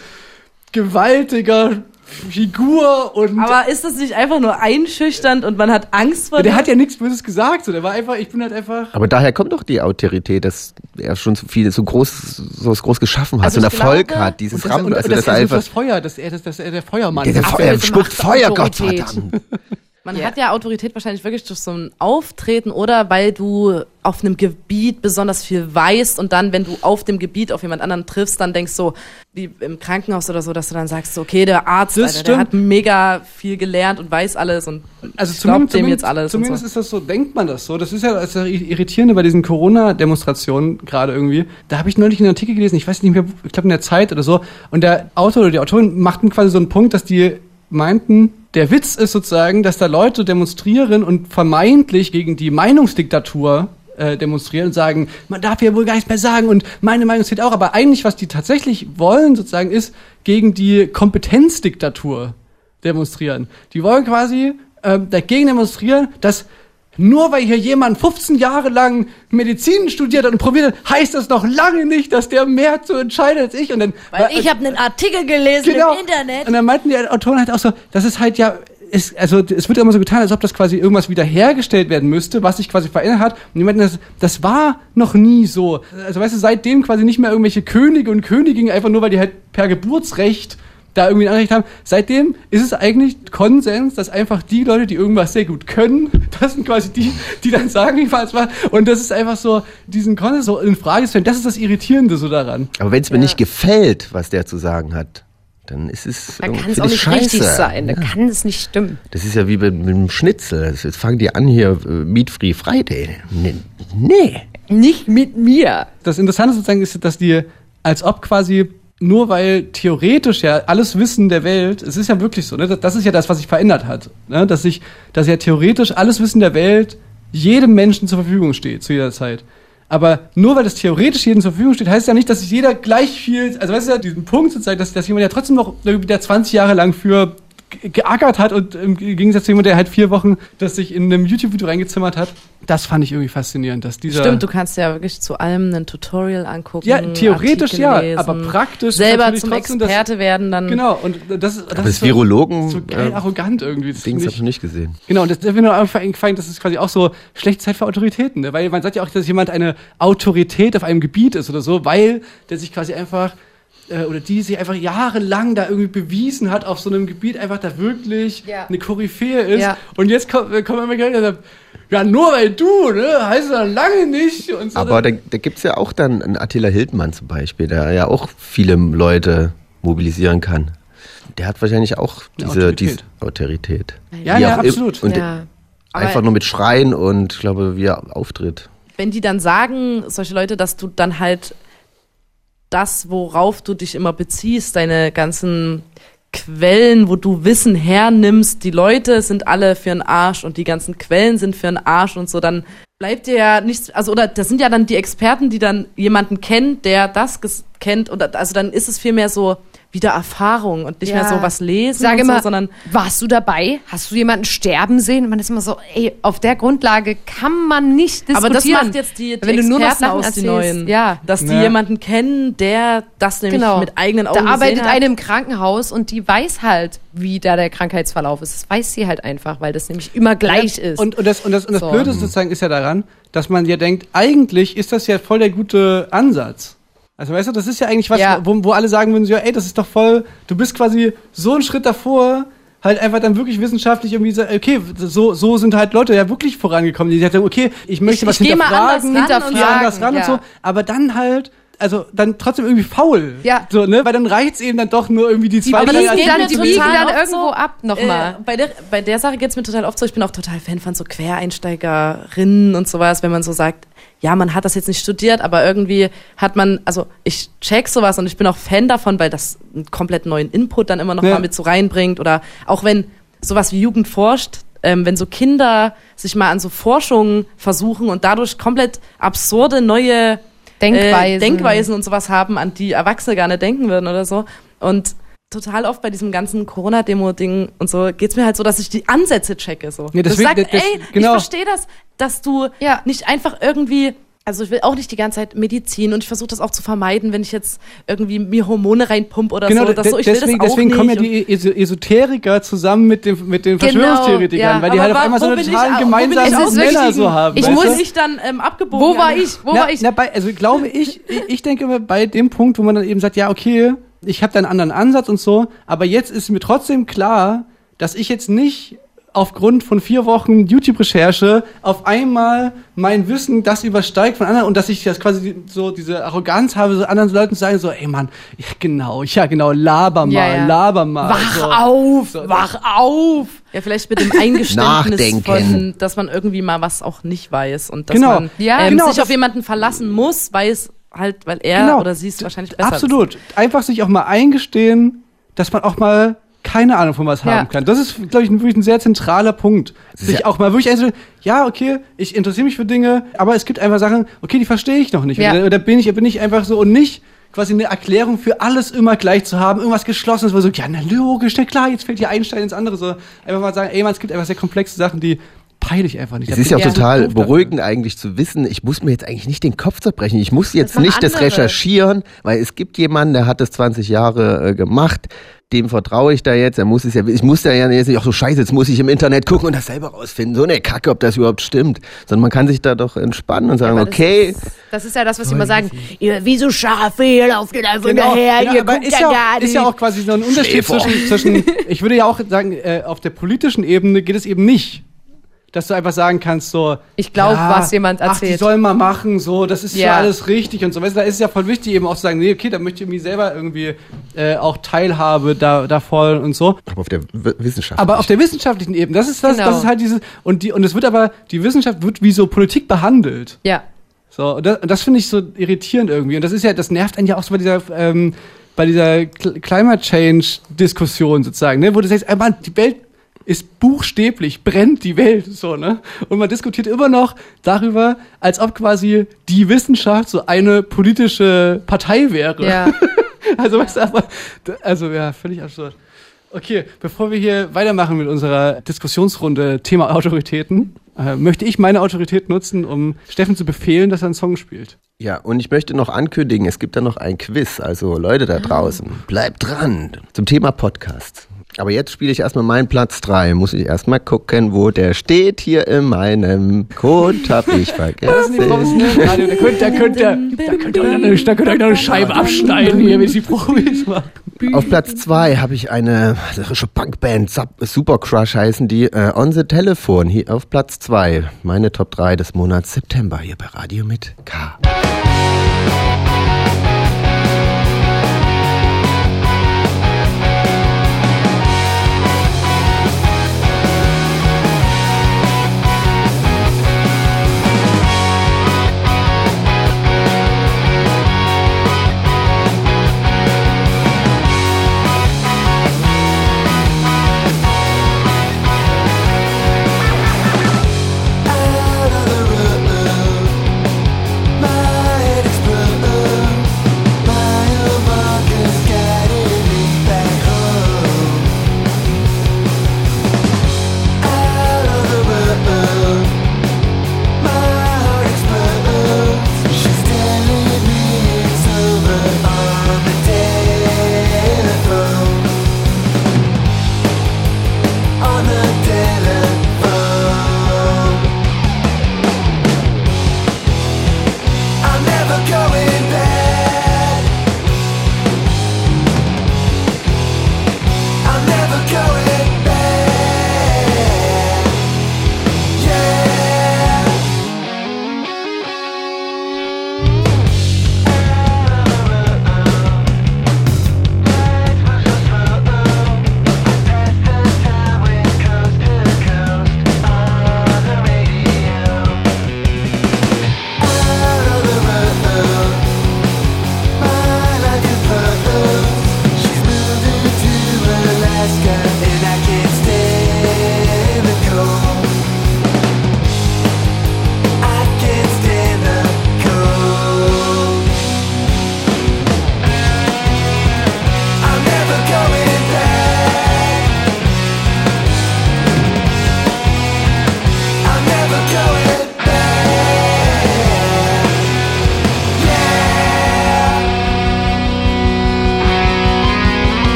gewaltiger Figur und aber ist das nicht einfach nur einschüchternd und man hat Angst vor der dem? hat ja nichts Böses gesagt, so der war einfach, ich bin halt einfach. Aber daher kommt doch die Autorität, dass er schon so viel, so groß, so was groß geschaffen hat, Also so einen ich Erfolg glaube- hat, dieses und das, Ram, und, also und dass das, er ist so einfach, das Feuer, dass er, dass, dass er der Feuermann der, der, ist. Feuer, er spuckt Feuer, Gott Autorität. verdammt. Man hat ja Autorität wahrscheinlich wirklich durch so ein Auftreten oder weil du auf einem Gebiet besonders viel weißt und dann, wenn du auf dem Gebiet auf jemand anderen triffst, dann denkst du, wie im Krankenhaus oder so, dass du dann sagst, okay, der Arzt, Alter, der hat mega viel gelernt und weiß alles und Also ich glaub zumindest, dem jetzt alles. zumindest so. ist das so, denkt man das so. Das ist ja das Irritierende bei diesen Corona-Demonstrationen gerade irgendwie. Da habe ich neulich einen Artikel gelesen, ich weiß nicht mehr, ich glaube in der Zeit oder so. Und der Autor oder die Autorin machten quasi so einen Punkt, dass die meinten, der Witz ist sozusagen, dass da Leute demonstrieren und vermeintlich gegen die Meinungsdiktatur äh, demonstrieren und sagen, man darf ja wohl gar nichts mehr sagen und meine Meinung zählt auch. Aber eigentlich, was die tatsächlich wollen, sozusagen, ist gegen die Kompetenzdiktatur demonstrieren. Die wollen quasi ähm, dagegen demonstrieren, dass nur weil hier jemand 15 Jahre lang Medizin studiert hat und probiert hat, heißt das noch lange nicht, dass der mehr zu entscheiden als ich. Und dann, Weil ich habe einen Artikel gelesen Genau. im Internet. Und dann meinten die Autoren halt auch so, das ist halt ja, ist, also es wird immer so getan, als ob das quasi irgendwas wiederhergestellt werden müsste, was sich quasi verändert hat. Und die meinten, das, das war noch nie so. Also weißt du, seitdem quasi nicht mehr irgendwelche Könige und Königinnen, einfach nur weil die halt per Geburtsrecht da irgendwie ein Anrecht haben. Seitdem ist es eigentlich Konsens, dass einfach die Leute, die irgendwas sehr gut können, das sind quasi die, die dann sagen, wie falsch war. Und das ist einfach so, diesen Konsens so in Frage zu stellen, das ist das Irritierende so daran. Aber wenn es mir nicht gefällt, was der zu sagen hat, dann ist es Dann kann es auch ich nicht scheiße. richtig sein. Da kann es nicht stimmen. Das ist ja wie mit, mit dem Schnitzel. Jetzt fangen die an hier, äh, Meat Free Friday. Nee. nee. Nicht mit mir. das Interessante sozusagen ist, dass die, als ob quasi nur weil theoretisch ja alles Wissen der Welt, es ist ja wirklich so, ne, das, ist ja das, was sich verändert hat, ne, dass sich, dass ja theoretisch alles Wissen der Welt jedem Menschen zur Verfügung steht zu jeder Zeit. Aber nur weil das theoretisch jedem zur Verfügung steht, heißt ja nicht, dass sich jeder gleich viel, also weißt du ja, diesen Punkt sozusagen, dass, dass jemand ja trotzdem noch der 20 Jahre lang für geackert hat und im Gegensatz zu jemand, der halt vier Wochen das sich in einem YouTube-Video reingezimmert hat, das fand ich irgendwie faszinierend, dass dieser... Stimmt, du kannst ja wirklich zu allem ein Tutorial angucken. Ja, theoretisch Artikel ja, lesen, aber praktisch selber zum trotzdem das- Experte werden dann. Genau, und das ist, das Aber ist das Virologen, so, so geil äh, arrogant irgendwie. Das Dings habe ich noch nicht gesehen. Genau, und das ist mir noch eingefallen, das ist quasi auch so schlechte Zeit für Autoritäten, ne? weil man sagt ja auch, dass jemand eine Autorität auf einem Gebiet ist oder so, weil der sich quasi einfach äh, oder die sich einfach jahrelang da irgendwie bewiesen hat, auf so einem Gebiet einfach da wirklich Ja. eine Koryphäe ist. Ja. Und jetzt kommt, äh, kommt immer gleich und sagt, ja, nur weil du, ne, heißt das lange nicht. Und so, Aber da, da gibt es ja auch dann einen Attila Hildmann zum Beispiel, der ja auch viele Leute mobilisieren kann. Der hat wahrscheinlich auch diese Autorität. diese Autorität. Ja, ja, absolut. Und Ja. einfach nur mit Schreien und ich glaube, wie er auftritt. wenn die dann sagen, solche Leute, dass du dann halt das, worauf du dich immer beziehst, deine ganzen Quellen, wo du Wissen hernimmst, die Leute sind alle für einen Arsch und die ganzen Quellen sind für einen Arsch und so, dann bleibt dir ja nichts, also oder das sind ja dann die Experten, die dann jemanden kennen, der das kennt. Und also dann ist es vielmehr so wieder Erfahrung und nicht Ja. mehr so was lesen Sag immer, so, sondern warst du dabei? Hast du jemanden sterben sehen? Und man ist immer so, ey, auf der Grundlage kann man nicht diskutieren. Aber das macht jetzt die, die Wenn du nur noch Experten Sachen aus, die erzählst. neuen. Ja. Dass die Ja. jemanden kennen, der das nämlich Genau. mit eigenen Augen Da arbeitet gesehen hat. eine im Krankenhaus und die weiß halt, wie da der Krankheitsverlauf ist. Das weiß sie halt einfach, weil das nämlich immer gleich ist. Und, und das, und das, und das So. Blöde sozusagen ist ja daran, dass man ja denkt, eigentlich ist das ja voll der gute Ansatz. Also weißt du, das ist ja eigentlich was, Ja. wo, wo alle sagen würden, so, ja, ey, das ist doch voll, du bist quasi so einen Schritt davor, halt einfach dann wirklich wissenschaftlich irgendwie sagen, okay, so, so sind halt Leute ja wirklich vorangekommen. Die sagen, okay, ich möchte Ich- was ich mal anders hinterfragen, ran und hinterfragen, anders ran und ja. so, aber dann halt also dann trotzdem irgendwie faul. Ja. So, ne? Weil dann reicht's eben dann doch nur irgendwie die zwei, Artikel mir zu total lesen. dann irgendwo so, ab nochmal. Äh, bei, der, bei der Sache geht's mir total oft so, ich bin auch total Fan von so Quereinsteigerinnen und sowas, wenn man so sagt, ja, man hat das jetzt nicht studiert, aber irgendwie hat man, also ich check sowas und ich bin auch Fan davon, weil das einen komplett neuen Input dann immer noch Ja. mal mit so reinbringt oder auch wenn sowas wie Jugend forscht, ähm, wenn so Kinder sich mal an so Forschungen versuchen und dadurch komplett absurde neue Denkweisen. äh, Denkweisen und sowas haben, an die Erwachsene gar nicht denken würden oder so. Und total oft bei diesem ganzen Corona-Demo-Ding und so geht's mir halt so, dass ich die Ansätze checke. So. Ja, deswegen- das sagt, das- ey, genau. ich verstehe das, dass du nicht einfach irgendwie. Also ich will auch nicht die ganze Zeit Medizin und ich versuche das auch zu vermeiden, wenn ich jetzt irgendwie mir Hormone reinpump oder Genau, so. Dass so ich will deswegen, das auch deswegen kommen ja nicht. die Es- Esoteriker zusammen mit, dem, mit den Genau, Verschwörungstheoretikern, ja. weil die Aber halt auf einmal so einen bin ich totalen ich gemeinsamen Nenner so haben. Ich muss du? nicht dann ähm, abgebogen. Wo war ich? Wo na, war ich? Na, bei, also glaube ich, ich, ich denke immer bei dem Punkt, wo man dann eben sagt, ja, okay, ich habe da einen anderen Ansatz und so, aber jetzt ist mir trotzdem klar, dass ich jetzt nicht aufgrund von vier Wochen YouTube-Recherche auf einmal mein Wissen das übersteigt von anderen und dass ich das quasi so diese Arroganz habe, so anderen Leuten zu sagen, so, ey Mann, ja genau, ja genau, laber mal, Ja, ja. laber mal. Wach so. auf, wach auf. Ja, vielleicht mit dem Eingeständnis von, dass man irgendwie mal was auch nicht weiß und dass Genau. man Ja, ähm, genau, sich das- auf jemanden verlassen muss, weiß halt, weil er Genau. oder sie es wahrscheinlich besser Absolut. Einfach sich auch mal eingestehen, dass man auch mal keine Ahnung von was Ja. haben kann. Das ist, glaube ich, ein, wirklich ein sehr zentraler Punkt. Sich Ja. auch mal wirklich einzustellen, ja, okay, ich interessiere mich für Dinge, aber es gibt einfach Sachen, okay, die verstehe ich noch nicht. Ja. Oder, oder bin ich, bin ich einfach so und nicht quasi eine Erklärung für alles immer gleich zu haben, irgendwas Geschlossenes, wo so, ja, na logisch, na klar, jetzt fällt hier ein Stein ins andere. So einfach mal sagen, ey, man, es gibt einfach sehr komplexe Sachen, die peile ich einfach nicht. Es Da ist ja auch total doof dafür. beruhigend eigentlich zu wissen, ich muss mir jetzt eigentlich nicht den Kopf zerbrechen. Ich muss jetzt machen nicht das andere. recherchieren, weil es gibt jemanden, der hat das 20 Jahre äh, gemacht. Dem vertraue ich da jetzt. Er muss es ja, ich muss da ja jetzt nicht auch so scheiße, jetzt muss ich im Internet gucken und das selber rausfinden. So eine Kacke, ob das überhaupt stimmt. Sondern man kann sich da doch entspannen und sagen, Aber das okay, Das ist ja das, was sie immer sagen. Ihr, wie so Schafe, ihr lauft ihr einfach Genau, hinterher, genau, ihr guckt ist ja ja, gar auch, ist ja nicht. auch quasi so ein Unterschied Schläfer. zwischen, zwischen, ich würde ja auch sagen, äh, auf der politischen Ebene geht es eben nicht, dass du einfach sagen kannst, so, Ich glaub, was jemand Ach, die erzählt. sollen mal machen, so, das ist ja Ja. alles richtig und so. Weißt du, da ist es ja voll wichtig, eben auch zu sagen, nee, okay, da möchte ich irgendwie selber irgendwie äh, auch Teilhabe da, davon und so. aber auf der W- Wissenschaft. Aber auf der wissenschaftlichen Ebene, das ist das, Genau. das ist halt dieses, und die, und es wird aber, die Wissenschaft wird wie so Politik behandelt. Ja. So, und das, und das finde ich so irritierend irgendwie. Und das ist ja, das nervt einen ja auch so bei dieser, ähm, bei dieser Cl Climate Change Diskussion sozusagen, ne, wo du sagst, ey Mann, die Welt ist buchstäblich, brennt die Welt, so, ne? Und man diskutiert immer noch darüber, als ob quasi die Wissenschaft so eine politische Partei wäre. Ja. Also, weißt du, aber, also, ja, völlig absurd. Okay, bevor wir hier weitermachen mit unserer Diskussionsrunde Thema Autoritäten, äh, möchte ich meine Autorität nutzen, um Steffen zu befehlen, dass er einen Song spielt. Ja, und ich möchte noch ankündigen, es gibt da noch ein Quiz. Also Leute da draußen, bleibt dran zum Thema Podcast. Aber jetzt spiele ich erstmal meinen Platz 3. Muss ich erstmal gucken, wo der steht hier in meinem Code. Hab ich Das sind die vergessen. professionellen Radio. Da könnt, da könnt ihr, da könnt ihr da könnt ihr eine Scheibe abschneiden hier, wenn sie Profis machen. Auf Platz 2 habe ich eine irische Punkband, Super Crush heißen die, äh, On the Telephone. Hier auf Platz 2. Meine Top 3 des Monats September hier bei Radio mit K.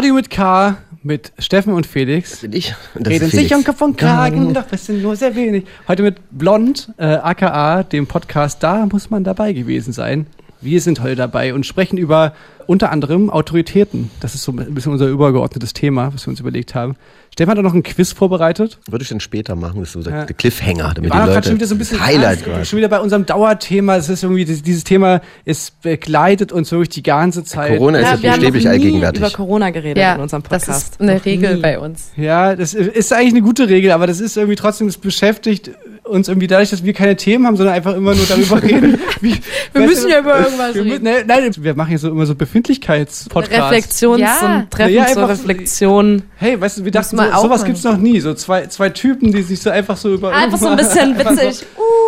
Radio mit K mit Steffen und Felix. bin ich. Und das Reden sich Felix. um von Kragen, doch das sind nur sehr wenig. Heute mit Blond, äh, aka dem Podcast, da muss man dabei gewesen sein. Wir sind heute dabei und sprechen über unter anderem Autoritäten. Das ist so ein bisschen unser übergeordnetes Thema, was wir uns überlegt haben. Stefan hat auch noch ein Quiz vorbereitet. Würde ich dann später machen, das ist so der Ja. Cliffhanger, damit Wir die Leute schon wieder so ein bisschen das Highlight quasi. schon wieder bei unserem Dauerthema. Es ist irgendwie dieses, Thema, es begleitet uns wirklich die ganze Zeit. Corona ist ja wir haben buchstäblich noch nie allgegenwärtig. über Corona geredet Ja, in unserem das Podcast. ist eine Noch Regel nie. bei uns. Ja, das ist eigentlich eine gute Regel, aber das ist irgendwie trotzdem, das beschäftigt uns irgendwie dadurch, dass wir keine Themen haben, sondern einfach immer nur darüber reden. Wie, Wir müssen ja über irgendwas wir, reden. Nein, nein, wir machen hier so immer so Befindlichkeitspodcasts. Reflexions- Ja. und Treffen Ja, zur Reflexion. Hey, weißt du, wir dachten, mal so, sowas gibt's noch nie. So zwei, zwei Typen, die sich so einfach so über. Einfach so ein bisschen Einfach so- witzig.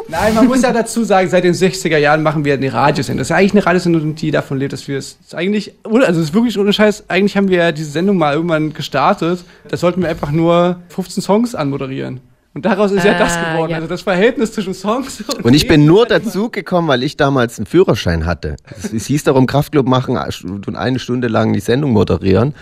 Nein, man muss ja dazu sagen, seit den 60er Jahren machen wir eine Radiosendung. Das ist ja eigentlich eine Radiosendung, die davon lebt, dass wir es eigentlich, also es ist wirklich ohne Scheiß, eigentlich haben wir ja diese Sendung mal irgendwann gestartet. Da sollten wir einfach nur 15 Songs anmoderieren. Und daraus ist ja Ah, das geworden. ja. Also das Verhältnis zwischen Songs und. Und ich bin nur dazu gekommen, weil ich damals einen Führerschein hatte. Es, es hieß darum, Kraftclub machen und eine Stunde lang die Sendung moderieren.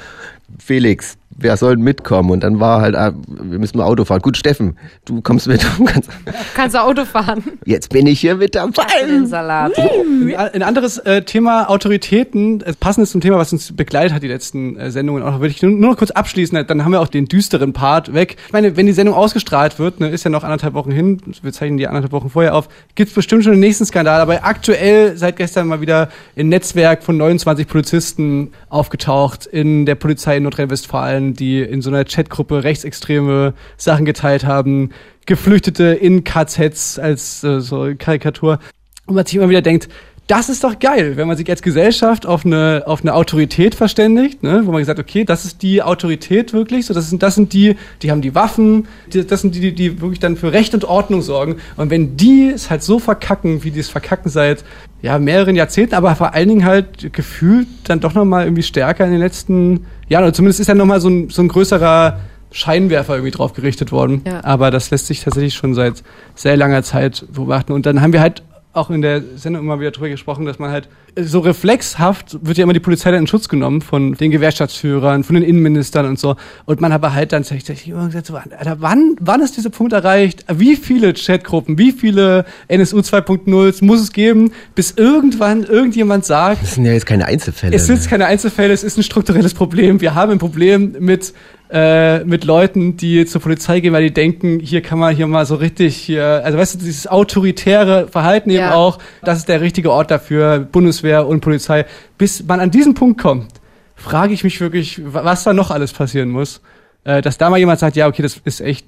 Felix, wer soll mitkommen? Und dann war halt, ah, wir müssen mal Auto fahren. Gut, Steffen, du kommst mit. Kannst, Kannst du Auto fahren? jetzt bin ich hier mit dabei. Den Salat. Ein ein anderes äh, Thema Autoritäten, passendes zum Thema, was uns begleitet hat, die letzten äh, Sendungen auch, würde ich nur, nur noch kurz abschließen, dann haben wir auch den düsteren Part weg. Ich meine, wenn die Sendung ausgestrahlt wird, ne, ist ja noch anderthalb Wochen hin, wir zeichnen die anderthalb Wochen vorher auf, gibt's bestimmt schon den nächsten Skandal, aber aktuell seit gestern mal wieder ein Netzwerk von 29 Polizisten aufgetaucht in der Polizei in Nordrhein-Westfalen, die in so einer Chatgruppe rechtsextreme Sachen geteilt haben, Geflüchtete in KZs als äh, so Karikatur. Und man sich immer wieder denkt, das ist doch geil, wenn man sich als Gesellschaft auf eine, auf eine Autorität verständigt, ne? wo man gesagt, okay, das ist die Autorität wirklich, so das sind, das sind die, die haben die Waffen, die, das sind die, die, wirklich dann für Recht und Ordnung sorgen. Und wenn die es halt so verkacken, wie die es verkacken seit ja, mehreren Jahrzehnten, aber vor allen Dingen halt gefühlt dann doch nochmal irgendwie stärker in den letzten Jahren, oder zumindest ist dann nochmal so ein, so ein größerer Scheinwerfer irgendwie drauf gerichtet worden. Ja. Aber das lässt sich tatsächlich schon seit sehr langer Zeit beobachten. Und dann haben wir halt auch in der Sendung immer wieder drüber gesprochen, dass man halt so reflexhaft wird ja immer die Polizei dann in Schutz genommen von den Gewerkschaftsführern, von den Innenministern und so. Und man aber halt dann tatsächlich immer gesagt, so, Alter, wann, wann ist dieser Punkt erreicht? Wie viele Chatgruppen, wie viele NSU 2.0 muss es geben, bis irgendwann irgendjemand sagt, Das sind ja jetzt keine Einzelfälle. es sind jetzt keine Einzelfälle, es ist ein strukturelles Problem. Wir haben ein Problem mit, äh, mit Leuten, die zur Polizei gehen, weil die denken, hier kann man hier mal so richtig hier, also weißt du, dieses autoritäre Verhalten eben Ja. auch, das ist der richtige Ort dafür, Bundeswehr und Polizei. Bis man an diesen Punkt kommt, frage ich mich wirklich, wa- was da noch alles passieren muss. Äh, dass da mal jemand sagt, ja, okay, das ist echt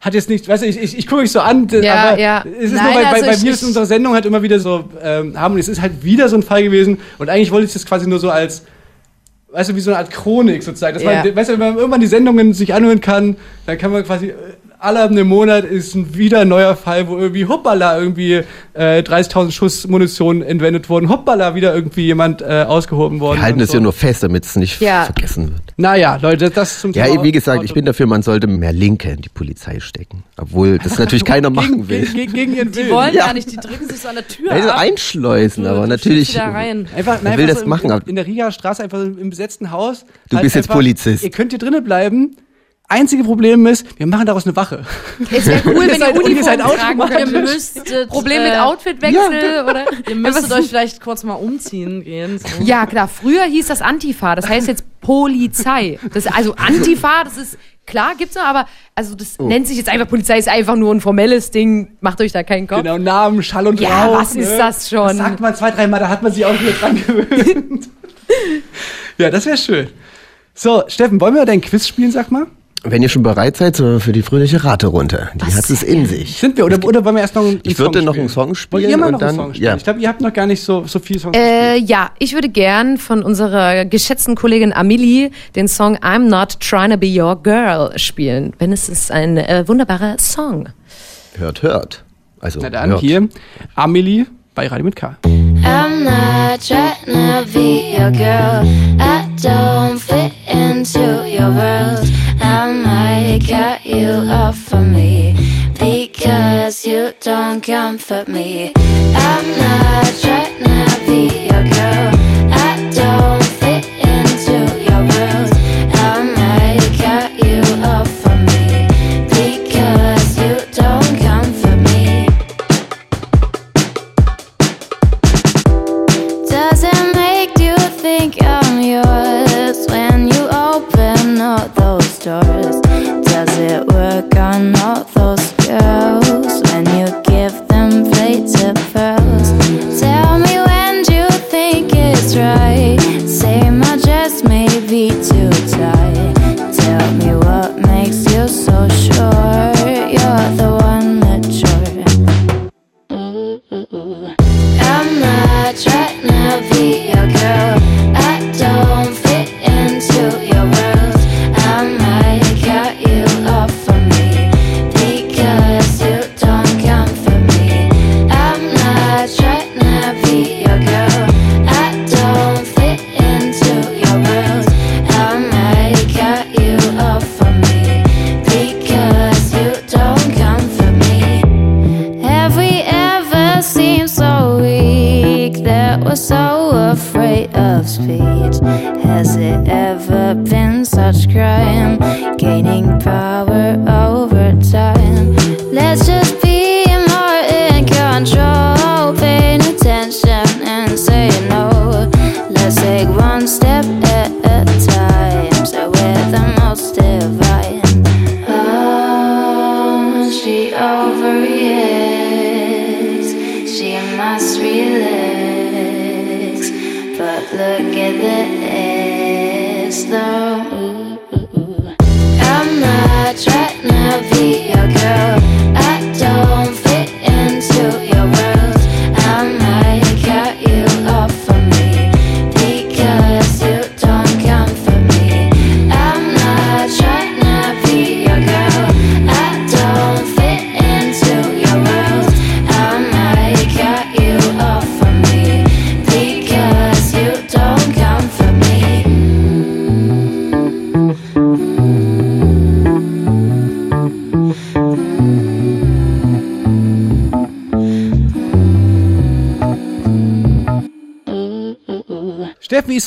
hat jetzt nicht, weißt du, ich, ich, ich gucke mich so an, Ja, aber ja. es ist Nein, nur, weil, also bei, bei ich- mir ist unsere Sendung halt immer wieder so ähm, haben es ist halt wieder so ein Fall gewesen und eigentlich wollte ich das quasi nur so als weißt du, wie so eine Art Chronik sozusagen. Dass Ja. man, weißt du, wenn man irgendwann die Sendungen sich anhören kann, dann kann man quasi äh, alle einem Monat ist ein wieder ein neuer Fall, wo irgendwie hoppala irgendwie äh, 30.000 Schuss Munition entwendet wurden, hoppala wieder irgendwie jemand äh, ausgehoben worden. Wir halten es so. ja nur fest, damit es nicht Ja. vergessen wird. Naja, Leute, das zum Ja, Thema wie gesagt, ich bin dafür, man sollte mehr Linke in die Polizei stecken. Obwohl das natürlich keiner machen will. gegen, gegen, gegen ihren Die wollen Ja. gar nicht, die drücken sich so an der Tür Also ab. einschleusen, aber natürlich. da rein. Einfach, nein, will einfach das so machen? In, in der Riga Straße einfach im besetzten Haus. Du halt bist jetzt einfach, Polizist. Ihr könnt hier drinnen bleiben. Einzige Problem ist, wir machen daraus eine Wache. Es wäre cool, wenn ihr seid Uniform tragen automatisch- könnt. Ihr müsstet, Problem mit äh, Outfitwechsel oder? Ihr müsstet euch vielleicht kurz mal umziehen gehen. So. Ja, klar. Früher hieß das Antifa. Das heißt jetzt Polizei. Das, also Antifa, das ist klar, gibt's noch, aber also das Oh. nennt sich jetzt einfach Polizei, ist einfach nur ein formelles Ding. Macht euch da keinen Kopf. Genau, Namen, Schall und Ja, Rauch. was ist ne? das schon? Das sagt man zwei, dreimal, da hat man sich auch wieder dran gewöhnt. ja, das wäre schön. So, Steffen, wollen wir dein Quiz spielen, sag mal? Wenn ihr schon bereit seid so für die fröhliche Raterunde, die hat es in sich. Sind wir, oder, oder wollen wir erst noch einen Ich Song würde noch spielen? einen Song Wollt spielen ihr mal und noch dann- einen Song spielen? ja. Ich glaube, ihr habt noch gar nicht so, so viel Songs Äh, ja, ich würde gern von unserer geschätzten Kollegin Amelie den Song I'm Not Trying to Be Your Girl spielen. Wenn es ist ein äh, wunderbarer Song. Hört, hört. Also, Na dann hört. hier, Amelie bei Radio mit K. I'm not trying to be your girl. I don't fit into your world. I might you off for me because you don't comfort me. I'm not trying to be your girl. Not those doors? Does it work on all those girls when you give them plates of pearls? Tell me when you think it's right. Say my dress may be too tight. Tell me what makes you so sure you're the one mature. I'm not trying to be your girl.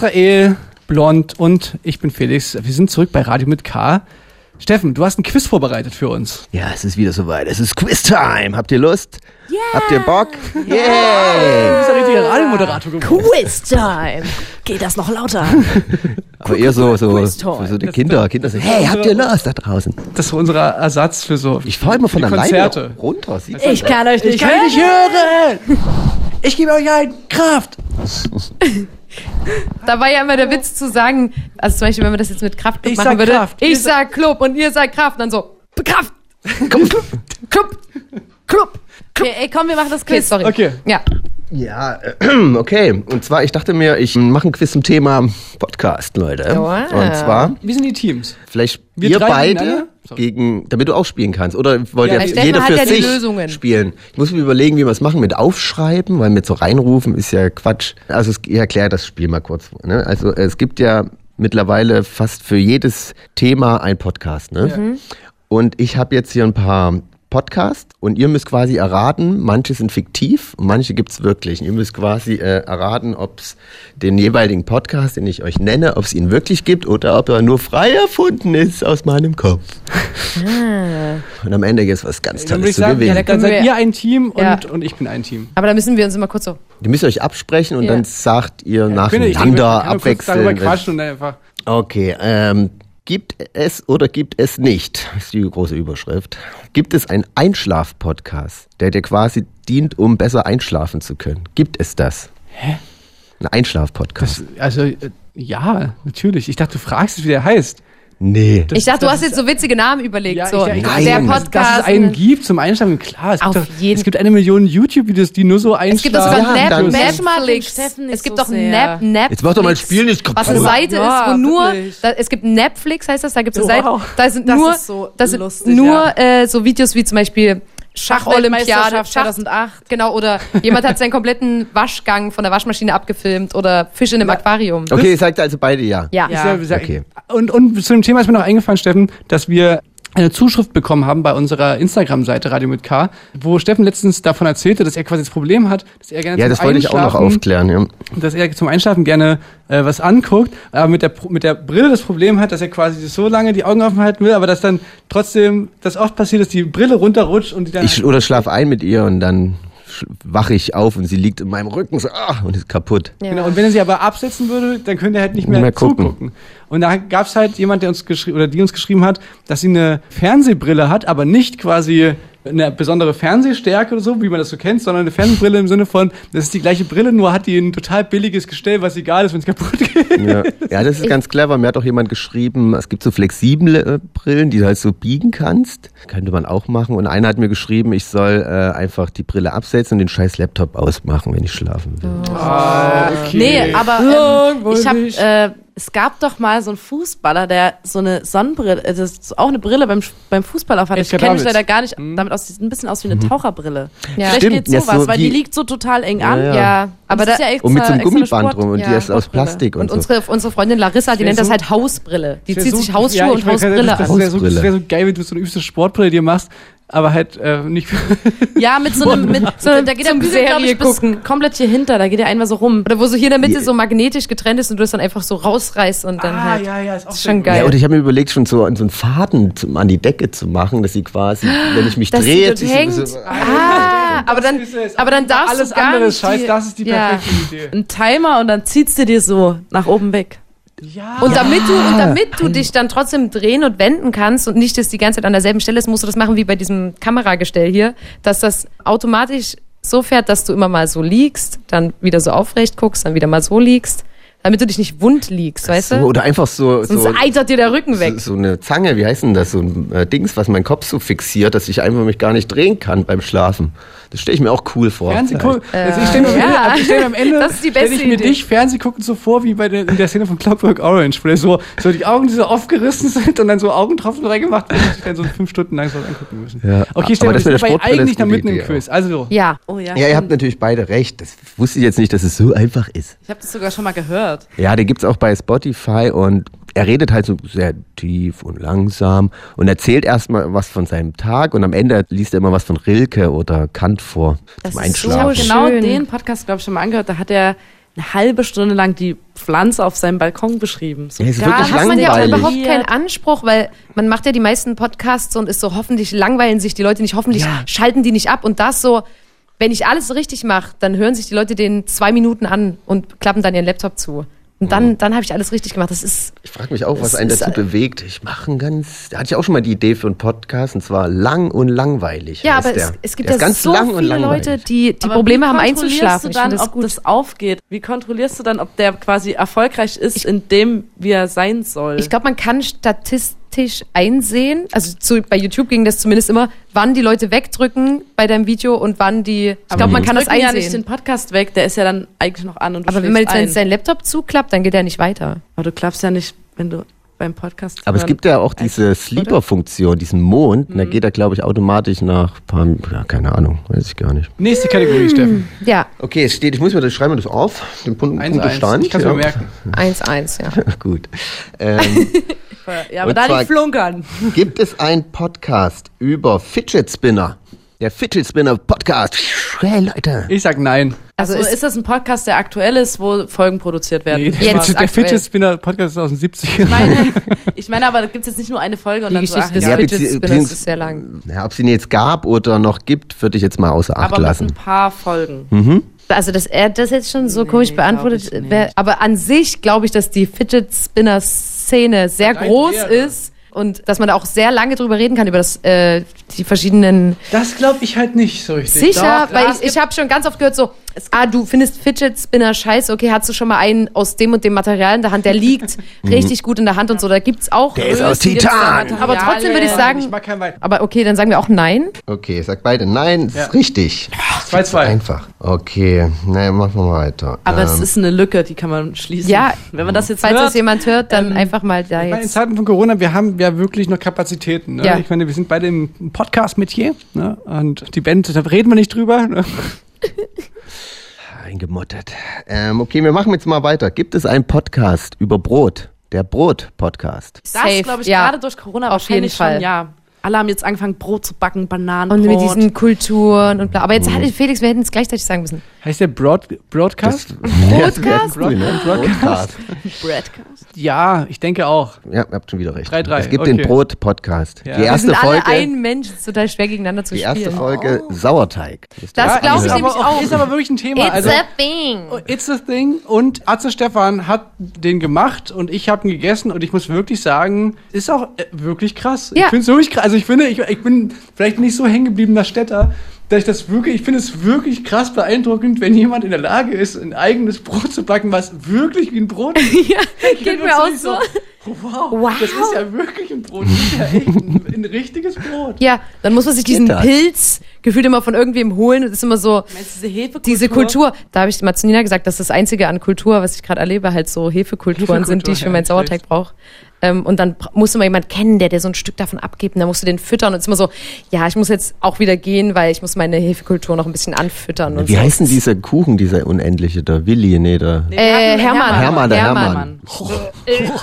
Israel, Blond und ich bin Felix. Wir sind zurück bei Radio mit K. Steffen, du hast ein Quiz vorbereitet für uns. Ja, es ist wieder soweit. Es ist Quiz-Time. Habt ihr Lust? Yeah. Habt ihr Bock? Du Yeah! bist ein richtiger Radiomoderator geworden. Quiz-Time. Geht das noch lauter? Aber eher so, so, für so die Kinder. Kinder sagen, hey, habt ihr Lust da draußen? Das ist unser Ersatz für so Ich fahre immer von alleine Konzerte. runter. Sieht Ich kann euch nicht Ich kann hören. dich hören! Ich gebe euch ein Kraft! Da war ja immer der Witz zu sagen, also zum Beispiel, wenn man das jetzt mit Kraftclub Ich machen sag würde, Kraft, ihr ich sag Club und ihr sagt Kraft, dann so, Kraft, Club. Club. Okay, ey, komm, wir machen das okay, Quiz. sorry. Okay. Ja, Ja, äh, okay. Und zwar, ich dachte mir, ich mache ein Quiz zum Thema Podcast, Leute. Wow. Und zwar, Wie sind die Teams? vielleicht Wir ihr beide gegen, damit du auch spielen kannst. Oder wollt Ja, ihr Steffen jeder für ja sich Lösungen. spielen? Ich muss mir überlegen, wie wir es machen mit Aufschreiben, weil mit so reinrufen ist ja Quatsch. Also ich erkläre das Spiel mal kurz. Ne? Also es gibt ja mittlerweile fast für jedes Thema ein Podcast. Ne? Und ich habe jetzt hier ein paar Podcasts und ihr müsst quasi erraten, manche sind fiktiv und manche gibt's wirklich. Und ihr müsst quasi äh, erraten, ob es den jeweiligen Podcast, den ich euch nenne, ob es ihn wirklich gibt oder ob er nur frei erfunden ist aus meinem Kopf. Und am Ende gibt's was ganz Dann Tolles ich zu sagen, gewinnen. dann können seid ihr ein Team und, Ja. und ich bin ein Team. aber da müssen wir uns immer kurz so, Die müsst ihr euch absprechen und Ja. dann sagt ihr Könnt ihr- ich nacheinander können kurz Darüber abwechselnd. quatschen und dann einfach. Okay, ähm, gibt es oder gibt es nicht, ist die große Überschrift, gibt es einen Einschlaf-Podcast, der dir quasi dient, um besser einschlafen zu können? Gibt es das? Hä? Ein Einschlaf-Podcast? Also, äh, ja, natürlich. Ich dachte, du fragst, wie der heißt. Nee. Das- ich dachte, du hast jetzt so witzige Namen überlegt, Ja, so, ich, ich, Nein. der Podcast. dass es einen gibt zum Einschlafen, klar. Es gibt, Auf doch, jeden- es gibt eine Million YouTube-Videos, die nur so einschlafen. es gibt doch sogar Ja, Nap, nicht Es gibt so doch. Nap, Nap. Jetzt mach doch mal ein Spiel nicht Was eine kaputt. Seite Ja, ist, wo nur, da, es gibt Netflix, heißt das, da gibt es eine Wow. Seite, da sind Das nur, ist so das sind lustig, nur äh, so Videos wie zum Beispiel Schacholympiade, Schachweltmeisterschaft Schach, 2008. genau, oder jemand hat seinen kompletten Waschgang von der Waschmaschine abgefilmt oder Fisch in einem Aquarium. Okay, ihr sagt also beide ja. Ja. Sag- Okay. Und, und zu dem Thema ist mir noch eingefallen, Steffen, dass wir eine Zuschrift bekommen haben bei unserer Instagram-Seite Radio mit K, wo Steffen letztens davon erzählte, dass er quasi das Problem hat, dass er gerne Ja, zum das wollte ich auch noch aufklären. Ja. dass er zum Einschlafen gerne äh, was anguckt, aber mit der, mit der Brille das Problem hat, dass er quasi so lange die Augen offen halten will, aber dass dann trotzdem das oft passiert, dass die Brille runterrutscht und die dann Ich oder schlaf ein mit ihr und dann wache ich auf und sie liegt in meinem Rücken so, ah, und ist kaputt. Genau, und wenn er sie aber absetzen würde, dann könnte er halt nicht mehr, mehr gucken. zugucken. Und da gab es halt jemand, der uns geschrieben oder die uns geschrieben hat, dass sie eine Fernsehbrille hat, aber nicht quasi eine besondere Fernsehstärke oder so, wie man das so kennt, sondern eine Fernsehbrille im Sinne von, das ist die gleiche Brille, nur hat die ein total billiges Gestell, was egal ist, wenn es kaputt geht. Ja. ja, das ist ganz clever. Mir hat auch jemand geschrieben, es gibt so flexible äh, Brillen, die du halt so biegen kannst. Könnte man auch machen. Und einer hat mir geschrieben, ich soll äh, einfach die Brille absetzen und den scheiß Laptop ausmachen, wenn ich schlafen will. Ah, Nee, aber ähm, ich habe, äh, es gab doch mal so einen Fußballer, der so eine Sonnenbrille, äh, das ist auch eine Brille beim, beim Fußball aufhat. Ich Edgar kenne mich leider gar nicht damit aus, sieht ein bisschen aus wie eine Taucherbrille. Ja. Vielleicht Stimmt, geht ja, sowas, so weil wie- die liegt so total eng an. Ja, ja. Ja, aber das da, ist ja extra, Und mit so einem Gummiband Sport- drum und die ja, ist aus. Plastik und, und so. unsere, unsere Freundin Larissa, die wär nennt das so- halt Hausbrille. Die Das zieht wär sich so- Hausschuhe ja, und ich Hausbrille sagen, Das an. wäre so, das wär so geil, wenn du so eine übste Sportbrille dir machst, aber halt äh, nicht. Ja, mit so einem, mit, so, da geht der Zum Bügel, glaub ich, bis komplett hier hinter, da geht er einmal so rum. Oder wo so hier in der Mitte so magnetisch getrennt ist und du es dann einfach so rausreißt und dann halt. Ah, ja, ist ist schon geil. Ja, und ich habe mir überlegt, schon so, so einen Faden zum, an die Decke zu machen, dass sie quasi, wenn ich mich Dass drehe, sie so- hängt. so, Ah, aber dann, aber dann darfst alles du gar andere nicht Scheiß, die, das ist die ja. perfekte Idee. Ein Timer und dann zieht's dir dir so nach oben weg. Ja. Und damit du, und damit du dich dann trotzdem drehen und wenden kannst und nicht das die ganze Zeit an derselben Stelle ist, musst du das machen wie bei diesem Kameragestell hier, dass das automatisch so fährt, dass du immer mal so liegst, dann wieder so aufrecht guckst, dann wieder mal so liegst, damit du dich nicht wund liegst, weißt so, du? oder einfach so, Sonst so, eitert dir der Rücken weg. so, so eine Zange, wie heißt denn das? So ein äh, Dings, was meinen Kopf so fixiert, dass ich einfach mich gar nicht drehen kann beim Schlafen. Das stelle ich mir auch cool vor. Fernseh gucken. Also ich stelle mir, am ja. Ende- also ich stell mir am Ende Das ist die beste ich mir Idee. dich Fernseh gucken so vor wie bei der, in der Szene von Clockwork Orange, wo der so, so die Augen die so aufgerissen sind und dann so Augentropfen reingemacht werden und sich dann so fünf Stunden lang so angucken müssen. Ja. Okay, stell Aber mir das Sportbrille eigentlich eine mitten im Quiz. Also Ja. Oh ja. Ja, ihr habt natürlich beide recht. Das wusste ich jetzt nicht, dass es so einfach ist. Ich habe das sogar schon mal gehört. Ja, den gibt's auch bei Spotify und er redet halt so sehr tief und langsam und erzählt erstmal was von seinem Tag und am Ende liest er immer was von Rilke oder Kant vor Das zum ist so Einschlafen. genau schön. den Podcast, glaube ich, schon mal angehört. Da hat er eine halbe Stunde lang die Pflanze auf seinem Balkon beschrieben. So Ja, ist wirklich Da hat man ja auch überhaupt keinen Anspruch, weil man macht ja die meisten Podcasts und ist so, hoffentlich langweilen sich die Leute nicht, hoffentlich Ja. schalten die nicht ab und das so, wenn ich alles so richtig mache, dann hören sich die Leute den zwei Minuten an und klappen dann ihren Laptop zu. Und dann, Mhm. dann habe ich alles richtig gemacht. Das ist, Ich frage mich auch, was einen dazu bewegt. Ich mache einen ganz, da hatte ich auch schon mal die Idee für einen Podcast und zwar lang und langweilig. ja, aber der. es, es gibt ja ganz so viele. Leute, die, die Aber Probleme wie haben kontrollierst einzuschlafen. du Ich dann, finde das ob gut. das aufgeht? Wie kontrollierst du dann, ob der quasi erfolgreich ist in dem, wie er sein soll? Ich glaube, man kann statistisch einsehen, also zu, bei YouTube ging das zumindest immer, wann die Leute wegdrücken bei deinem Video und wann die. Ich glaube, man kann das einsehen. ja nicht den Podcast weg, der ist ja dann eigentlich noch an und du aber wenn man jetzt ein. sein Laptop zuklappt, dann geht er nicht weiter. Aber du klappst ja nicht, wenn du beim Podcast Aber es gibt ja auch diese Sleeper-Funktion, diesen Mond. Und da geht er, glaube ich, automatisch nach paar, ja, keine Ahnung, weiß ich gar nicht. nächste Kategorie, Steffen. Ja, Okay, es steht, ich muss mir das, schreiben wir das auf, den Punkt, Eins, Punktestand. eins. Ich kann's mir merken. 1-1, ja. Gut. Ähm, Ja, aber Und da zwar- nicht flunkern. gibt es einen Podcast über Fidget Spinner? Der Fidget Spinner Podcast. Hey Leute. Ich sag nein. Also Also ist, das ein Podcast, der aktuell ist, wo Folgen produziert werden? Nee, der, Jetzt Fidget- der aktuell. Fidget Spinner Podcast ist aus den 70ern. Ich meine, ich meine aber, da gibt es jetzt nicht nur eine Folge und Die dann so, Geschichte ach, des ja. Fidget Spinners beziehungs- ist sehr lang. Ja, ob es ihn jetzt gab oder noch gibt, würde ich jetzt mal außer Acht aber lassen. ein paar Folgen. Mhm. Also, dass er das jetzt schon so komisch glaub beantwortet, wär, aber an sich glaube ich, dass die Fidget Spinner Szene sehr Rein groß ist und dass man da auch sehr lange drüber reden kann über das, äh, die verschiedenen Das glaube ich halt nicht so richtig. Sicher, Doch, weil ja, ich, ich habe schon ganz oft gehört so, ah, du findest Fidget Spinner scheiße, okay, hast du schon mal einen aus dem und dem Material in der Hand, der liegt richtig gut in der Hand und so, da gibt's auch. Der ist aus Titan. aber trotzdem würde ich Ich sagen, mag Wein. aber okay, dann sagen wir auch nein. Okay, sagt beide nein, das Ja. ist richtig. 2-2. Einfach. Okay, naja, machen wir weiter. Aber es Ähm, ist eine Lücke, die kann man schließen. Ja. Wenn man das jetzt Falls hört, das jemand hört, dann Ähm, einfach mal da meine, in jetzt. Zeiten von Corona, wir haben ja wirklich noch Kapazitäten. Ne? Ja. Ich meine, wir sind beide im Podcast-Metier ne? und die Band, da reden wir nicht drüber. Ne? eingemottet. Ähm, okay, wir machen jetzt mal weiter. Gibt es einen Podcast über Brot? Der Brot-Podcast. das glaube ich ja. gerade durch Corona Auf jeden wahrscheinlich Fall. schon, ja. Alle haben jetzt angefangen, Brot zu backen, Bananen, Und mit diesen Kulturen und bla. Aber jetzt hatte Felix, wir hätten es gleichzeitig sagen müssen. Heißt der Broad, Broadcast? Broadcast? Cool, ne? Broadcast. Broadcast. Ja, ich denke auch. Ja, ihr habt schon wieder recht. 3-3, Es gibt okay. den Brot-Podcast. Ja. Die erste Wir sind alle Folge, ein Mensch, es ist total schwer gegeneinander zu die erste spielen. Folge Sauerteig. Das glaube ist ich nämlich auch. Ist aber wirklich ein Thema. It's also, a thing. It's a thing. Und Atze Stefan hat den gemacht und ich habe ihn gegessen und ich muss wirklich sagen, ist auch äh, wirklich krass. Ja. Ich finde es wirklich krass. Also ich finde, ich, ich bin vielleicht nicht so hängen gebliebener Städter, dass ich das wirklich, ich finde es wirklich krass beeindruckend, wenn jemand in der Lage ist, ein eigenes Brot zu backen, was wirklich wie ein Brot ist. ja, Ich geht mir auch wirklich so. Wow, Wow. das ist ja wirklich ein Brot. Das ist ja echt ein, ein richtiges Brot. Ja, dann muss man sich diesen? Pilz gefühlt immer von irgendwem holen. Das ist immer so Diese Hefekultur. diese Kultur. Da habe ich mal zu Nina gesagt, dass das Einzige an Kultur, was ich gerade erlebe, halt so Hefekulturen sind, die ich für meinen Hefekultur, Sauerteig brauche. Ähm, und dann bra- musste man jemand kennen, der dir so ein Stück davon abgibt. Und dann musst du den füttern. Und es ist immer so, ja, ich muss jetzt auch wieder gehen, weil ich muss meine Hefekultur noch ein bisschen anfüttern. Und Wie so. heißt denn dieser Kuchen, dieser unendliche, der Willi, nee, der... Äh, Hermann. Hermann, der Hermann.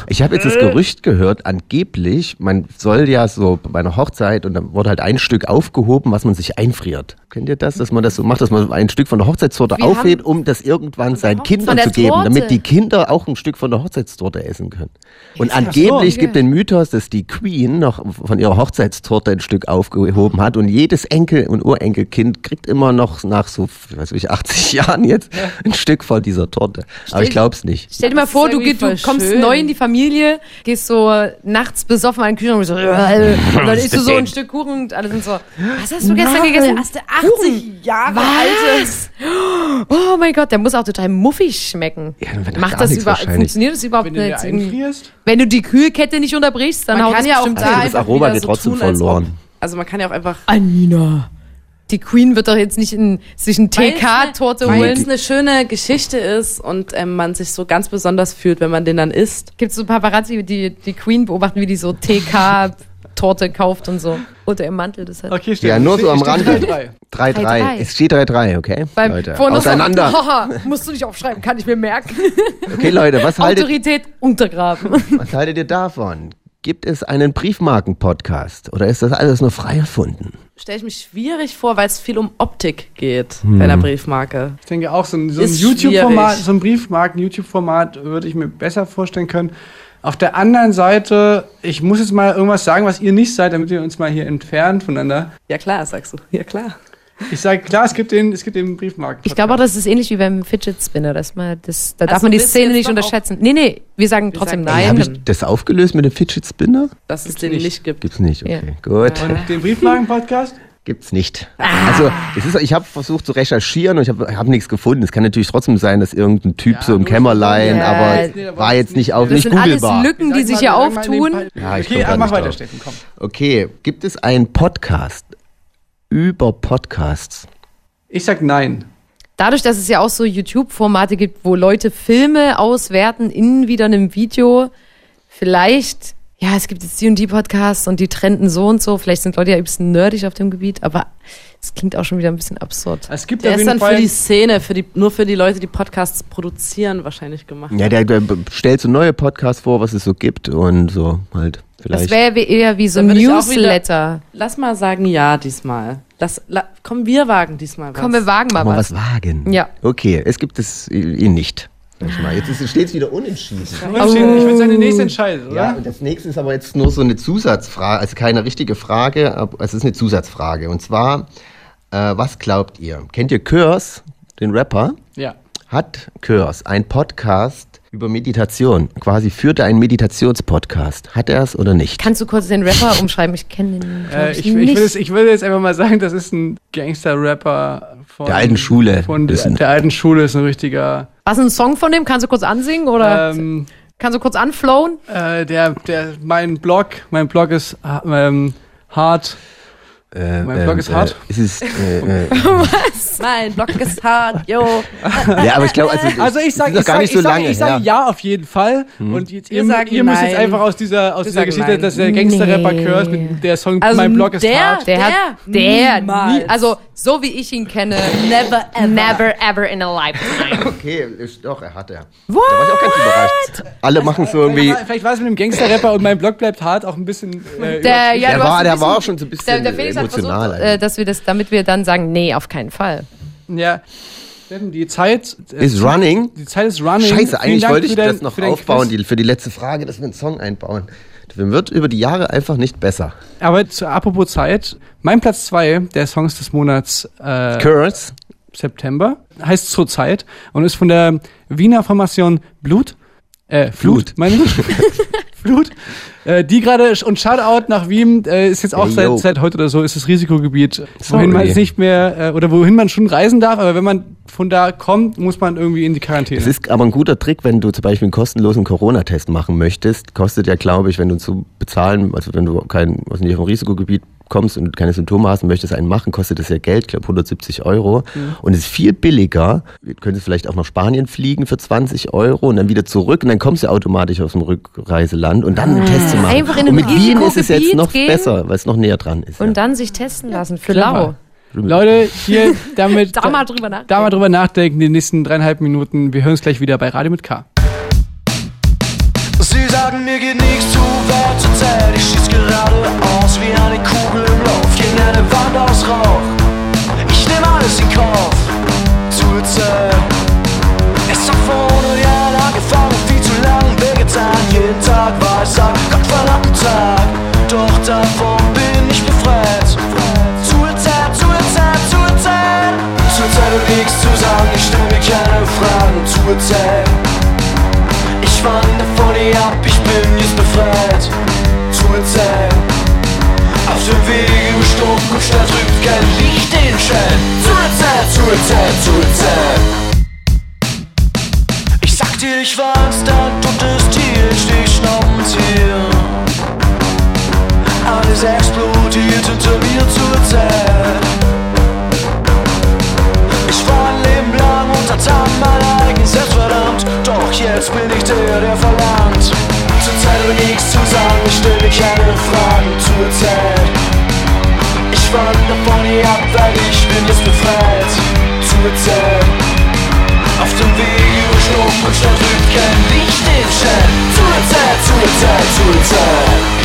Ich habe jetzt das Gerücht gehört, angeblich, man soll ja so bei einer Hochzeit und dann wurde halt ein Stück aufgehoben, was man sich einfriert. Kennt ihr das, dass man das so macht, dass man ein Stück von der Hochzeitstorte Wir aufhebt, um das irgendwann seinen Kindern der zu geben, Torte. damit die Kinder auch ein Stück von der Hochzeitstorte essen können. Und so, angeblich okay. gibt den Mythos, dass die Queen noch von ihrer Hochzeitstorte ein Stück aufgehoben hat und jedes Enkel- und Urenkelkind kriegt immer noch nach so, weiß ich, 80 Jahren jetzt ein Stück von dieser Torte. Aber ich glaub's nicht. Stell dir mal vor, du, du kommst schön. neu in die Familie, gehst so nachts besoffen an den Kühlschrank und so, und dann isst du so ein Stück Kuchen und alle sind so, was hast du gestern Nein. gegessen? Hast du 80 Jahre was? Oh mein Gott, der muss auch total muffig schmecken. Ja, Macht das über, funktioniert das überhaupt Wenn du nicht? dir einfrierst? Wenn du die Kühlkette nicht unterbrichst, dann Man haut kann es ja auch da Also das einfach Aroma wieder geht so trotzdem tun, als verloren. Ob, also man kann ja auch einfach Anina. Die Queen wird doch jetzt nicht in, sich ein TK-Torte weil holen. es eine schöne Geschichte ist und ähm, man sich so ganz besonders fühlt, wenn man den dann isst. Gibt so Paparazzi, die die Queen beobachten, wie die so TK-Torte kauft und so unter ihrem Mantel. Das hat. Okay, stimmt. Ja, nur so am Steht Rande. 3-3. 3-3. 3-3. Es steht 3-3, okay? Beim Leute, auseinander. haha, musst du nicht aufschreiben, kann ich mir merken. Okay, Leute, was haltet, Autorität untergraben. was haltet ihr davon? Gibt es einen Briefmarken-Podcast oder ist das alles nur frei erfunden? Stelle ich mich schwierig vor, weil es viel um Optik geht Hm. bei einer Briefmarke. Ich denke auch, so ein, so ein YouTube-Format, so ein Briefmarken-YouTube-Format würde ich mir besser vorstellen können. Auf der anderen Seite, ich muss jetzt mal irgendwas sagen, was ihr nicht seid, damit ihr uns mal hier entfernt voneinander. Ja klar, sagst du. Ja klar. Ich sage, klar, es gibt den, es gibt den Briefmarken. Ich glaube auch, das ist ähnlich wie beim Fidget Spinner. Dass man das, da darf Also man die Szene nicht unterschätzen. Nee, nee, wir sagen trotzdem sagen nein. Habe ich das aufgelöst mit dem Fidget Spinner? Dass es den nicht, gibt. Gibt's nicht, okay. Ja. Gut. Und den Briefmarken-Podcast? Gibt's nicht. Also, es ist, ich habe versucht zu recherchieren und ich habe hab nichts gefunden. Es kann natürlich trotzdem sein, dass irgendein Typ so im Kämmerlein, Ja. aber war jetzt nicht auf Das nicht sind alles googelbar. Lücken, die sich hier auftun. Ja, ich okay, ah, mach weiter. Steffen, komm. Okay, gibt es einen Podcast über Podcasts? Ich sag nein. Dadurch, dass es ja auch so YouTube-Formate gibt, wo Leute Filme auswerten in wieder einem Video, vielleicht, ja, es gibt jetzt D&D-Podcasts und die trenden so und so, vielleicht sind Leute ja ein bisschen nerdig auf dem Gebiet, aber es klingt auch schon wieder ein bisschen absurd. Es gibt Der ist dann Fall für die Szene, für die, nur für die Leute, die Podcasts produzieren, wahrscheinlich gemacht. Ja, der, der stellt so neue Podcasts vor, was es so gibt und so halt Das vielleicht. wäre wie- eher wie so ein Newsletter. Lass mal sagen ja diesmal. Lass, la, komm, wir wagen diesmal was. Komm, wir wagen mal Mal was. was wagen. Ja. Okay, es gibt es ihn nicht. Ich mal. Jetzt steht es wieder unentschieden. Unentschieden. Ich würde sagen, der nächste entscheidet, oder? Ja, und das nächste ist aber jetzt nur so eine Zusatzfrage, also keine richtige Frage, aber es ist eine Zusatzfrage. Und zwar, äh, was glaubt ihr? Kennt ihr Curse, den Rapper? Ja. Hat Curse ein Podcast über Meditation? Quasi führt er einen Meditationspodcast? Hat er es oder nicht? Kannst du kurz den Rapper umschreiben? Ich kenne den, Äh, ich, ich, ich, nicht. will jetzt, ich will jetzt einfach mal sagen, das ist ein Gangster-Rapper von Der alten Schule. Von der, der alten Schule ist ein richtiger. Was ein Song von dem? Kannst du kurz ansingen oder Ähm, kannst du kurz anflowen? äh, der, der, mein Blog, mein Blog ist ähm, hart. Äh, Mein Blog ist hart. Es ist, äh, äh, Was? Mein Block ist hart, yo. ja, aber ich glaube, also, Also ich sage ich sag, ich so sag, ich sage ja. ja auf jeden Fall. Und jetzt, ihr, sagen ihr müsst jetzt einfach aus dieser, aus dieser Geschichte, nein. dass der Gangster-Rapper Nee. Curse mit der Song Also Mein Blog ist der- hart. Der, hat, der, niemals. nie, also so wie ich ihn kenne, Never ever. never ever in a lifetime. Okay, ist, doch, er hat er. Da war ich auch ganz überrascht. Alle machen so irgendwie. Vielleicht war- es mit dem Gangster-Rapper und mein Blog bleibt hart auch ein bisschen. Äh, Der, ja, Der war- der bisschen- war auch schon so ein bisschen der, der Felix emotional versucht, äh, dass wir das, damit wir dann sagen, nee, auf keinen Fall. Ja. Steffen, die Zeit äh, Ist running? Die Zeit ist running. Scheiße, eigentlich wollte ich dein- das noch aufbauen, die, für die letzte Frage, dass wir einen Song einbauen. Der wird über die Jahre einfach nicht besser. Aber zu, apropos Zeit, mein Platz zwei der Songs des Monats äh, Curse. September heißt Zurzeit und ist von der Wiener Formation Blut, äh, Flut, Flut. meine ich. Flut. Äh, die gerade, und Shoutout nach Wien, äh, ist jetzt auch Hey, seit, seit heute oder so, ist das Risikogebiet, Sorry. wohin man jetzt nicht mehr, äh, oder wohin man schon reisen darf, aber wenn man von da kommt, muss man irgendwie in die Quarantäne. Es ist aber ein guter Trick, wenn du zum Beispiel einen kostenlosen Corona-Test machen möchtest. Kostet ja, glaube ich, wenn du zu bezahlen, also wenn du kein, also nicht auf Risikogebiet kommst und keine Symptome hast und möchtest einen machen, kostet das ja Geld, ich glaube 170 Euro. Mhm. Und es ist viel billiger. Du könntest vielleicht auch nach Spanien fliegen für 20 Euro und dann wieder zurück und dann kommst du automatisch aus dem Rückreiseland und dann einen Test zu machen. Einfach in und ein mit Wien ist es jetzt noch gehen. besser, weil es noch näher dran ist. Und dann sich testen lassen für Clever. lau. Leute, hier damit Da mal drüber nachdenken. da mal drüber nachdenken, die nächsten dreieinhalb Minuten. Wir hören uns gleich wieder bei Radio mit K. Sie sagen, mir geht nichts zu weit zur Zeit. Ich schieß geradeaus wie eine Kugel im Lauf gegen eine Wand aus Rauch. Ich nehme alles in Kauf zur Zeit. Es hat vor 100 Jahren angefangen, viel zu lang wehgetan. Jeden Tag war es ein gottverdammten Tag. Doch davon bin ich befreit. Zur Zeit, zur Zeit, zur Zeit. Zur Zeit und nichts zu sagen, ich stelle mir keine Fragen. Zur Zeit. Ich wandere von ihr ab, ich bin jetzt befreit. Zur Zeit. Auf dem Weg im Sturm und Stadt rückt kein Licht den Schein. Zur Zeit, zur Zeit, zur Zeit. Ich sag dir, ich war instant und das Tier steht schnaubend hier. Alles explodiert unter mir zur Zeit. Ich war ein Leben lang Selbstverdammt. Doch jetzt bin ich der, der verlangt. Zur Zeit habe nichts zu sagen, ich stelle mir keine Fragen zur Zeit. Ich wandere von ihr ab, weil ich bin jetzt befreit. Zur Zeit. Auf dem Weg über Schlucht und Stadt kein Licht den Schein. Zur Zeit, zur Zeit, zur Zeit.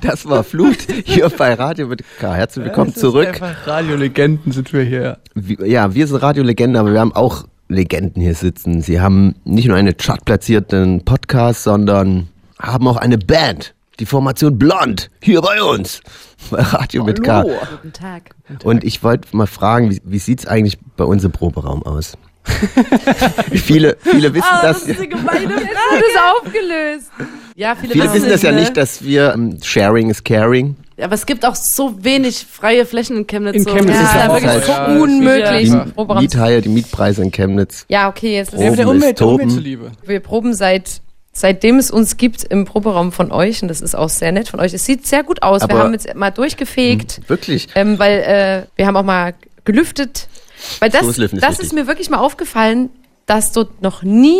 Das war Flut hier bei Radio mit K. Herzlich willkommen Es ist zurück. Radiolegenden sind wir hier. Ja, wir sind Radiolegenden, aber wir haben auch Legenden hier sitzen. Sie haben nicht nur einen chartplatzierten Podcast, sondern haben auch eine Band. die Formation Blond, hier bei uns. Bei Radio mit K. Guten Tag. Und ich wollte mal fragen, wie, wie sieht's eigentlich bei uns im Proberaum aus? viele, viele wissen Ah, das. das ist eine gemeine Das Frage. ist aufgelöst. Ja, viele, Viele wissen das ja ne? nicht, dass wir ähm, Sharing is Caring. Aber es gibt auch so wenig freie Flächen in Chemnitz. In so. Chemnitz das ist ja ja auch wirklich halt- so Ja, Unmöglich. Die Miethaie, die Mietpreise in Chemnitz. Ja, okay, jetzt ist Ja, für der Proben ist Umwelt, der Umwelt zuliebe. Wir proben seit seitdem es uns gibt im Proberaum von euch und das ist auch sehr nett von euch. Es sieht sehr gut aus. wir Aber- haben jetzt mal durchgefegt, Wirklich. ähm, weil äh, wir haben auch mal gelüftet. Weil das, das ist mir wirklich mal aufgefallen, dass dort noch nie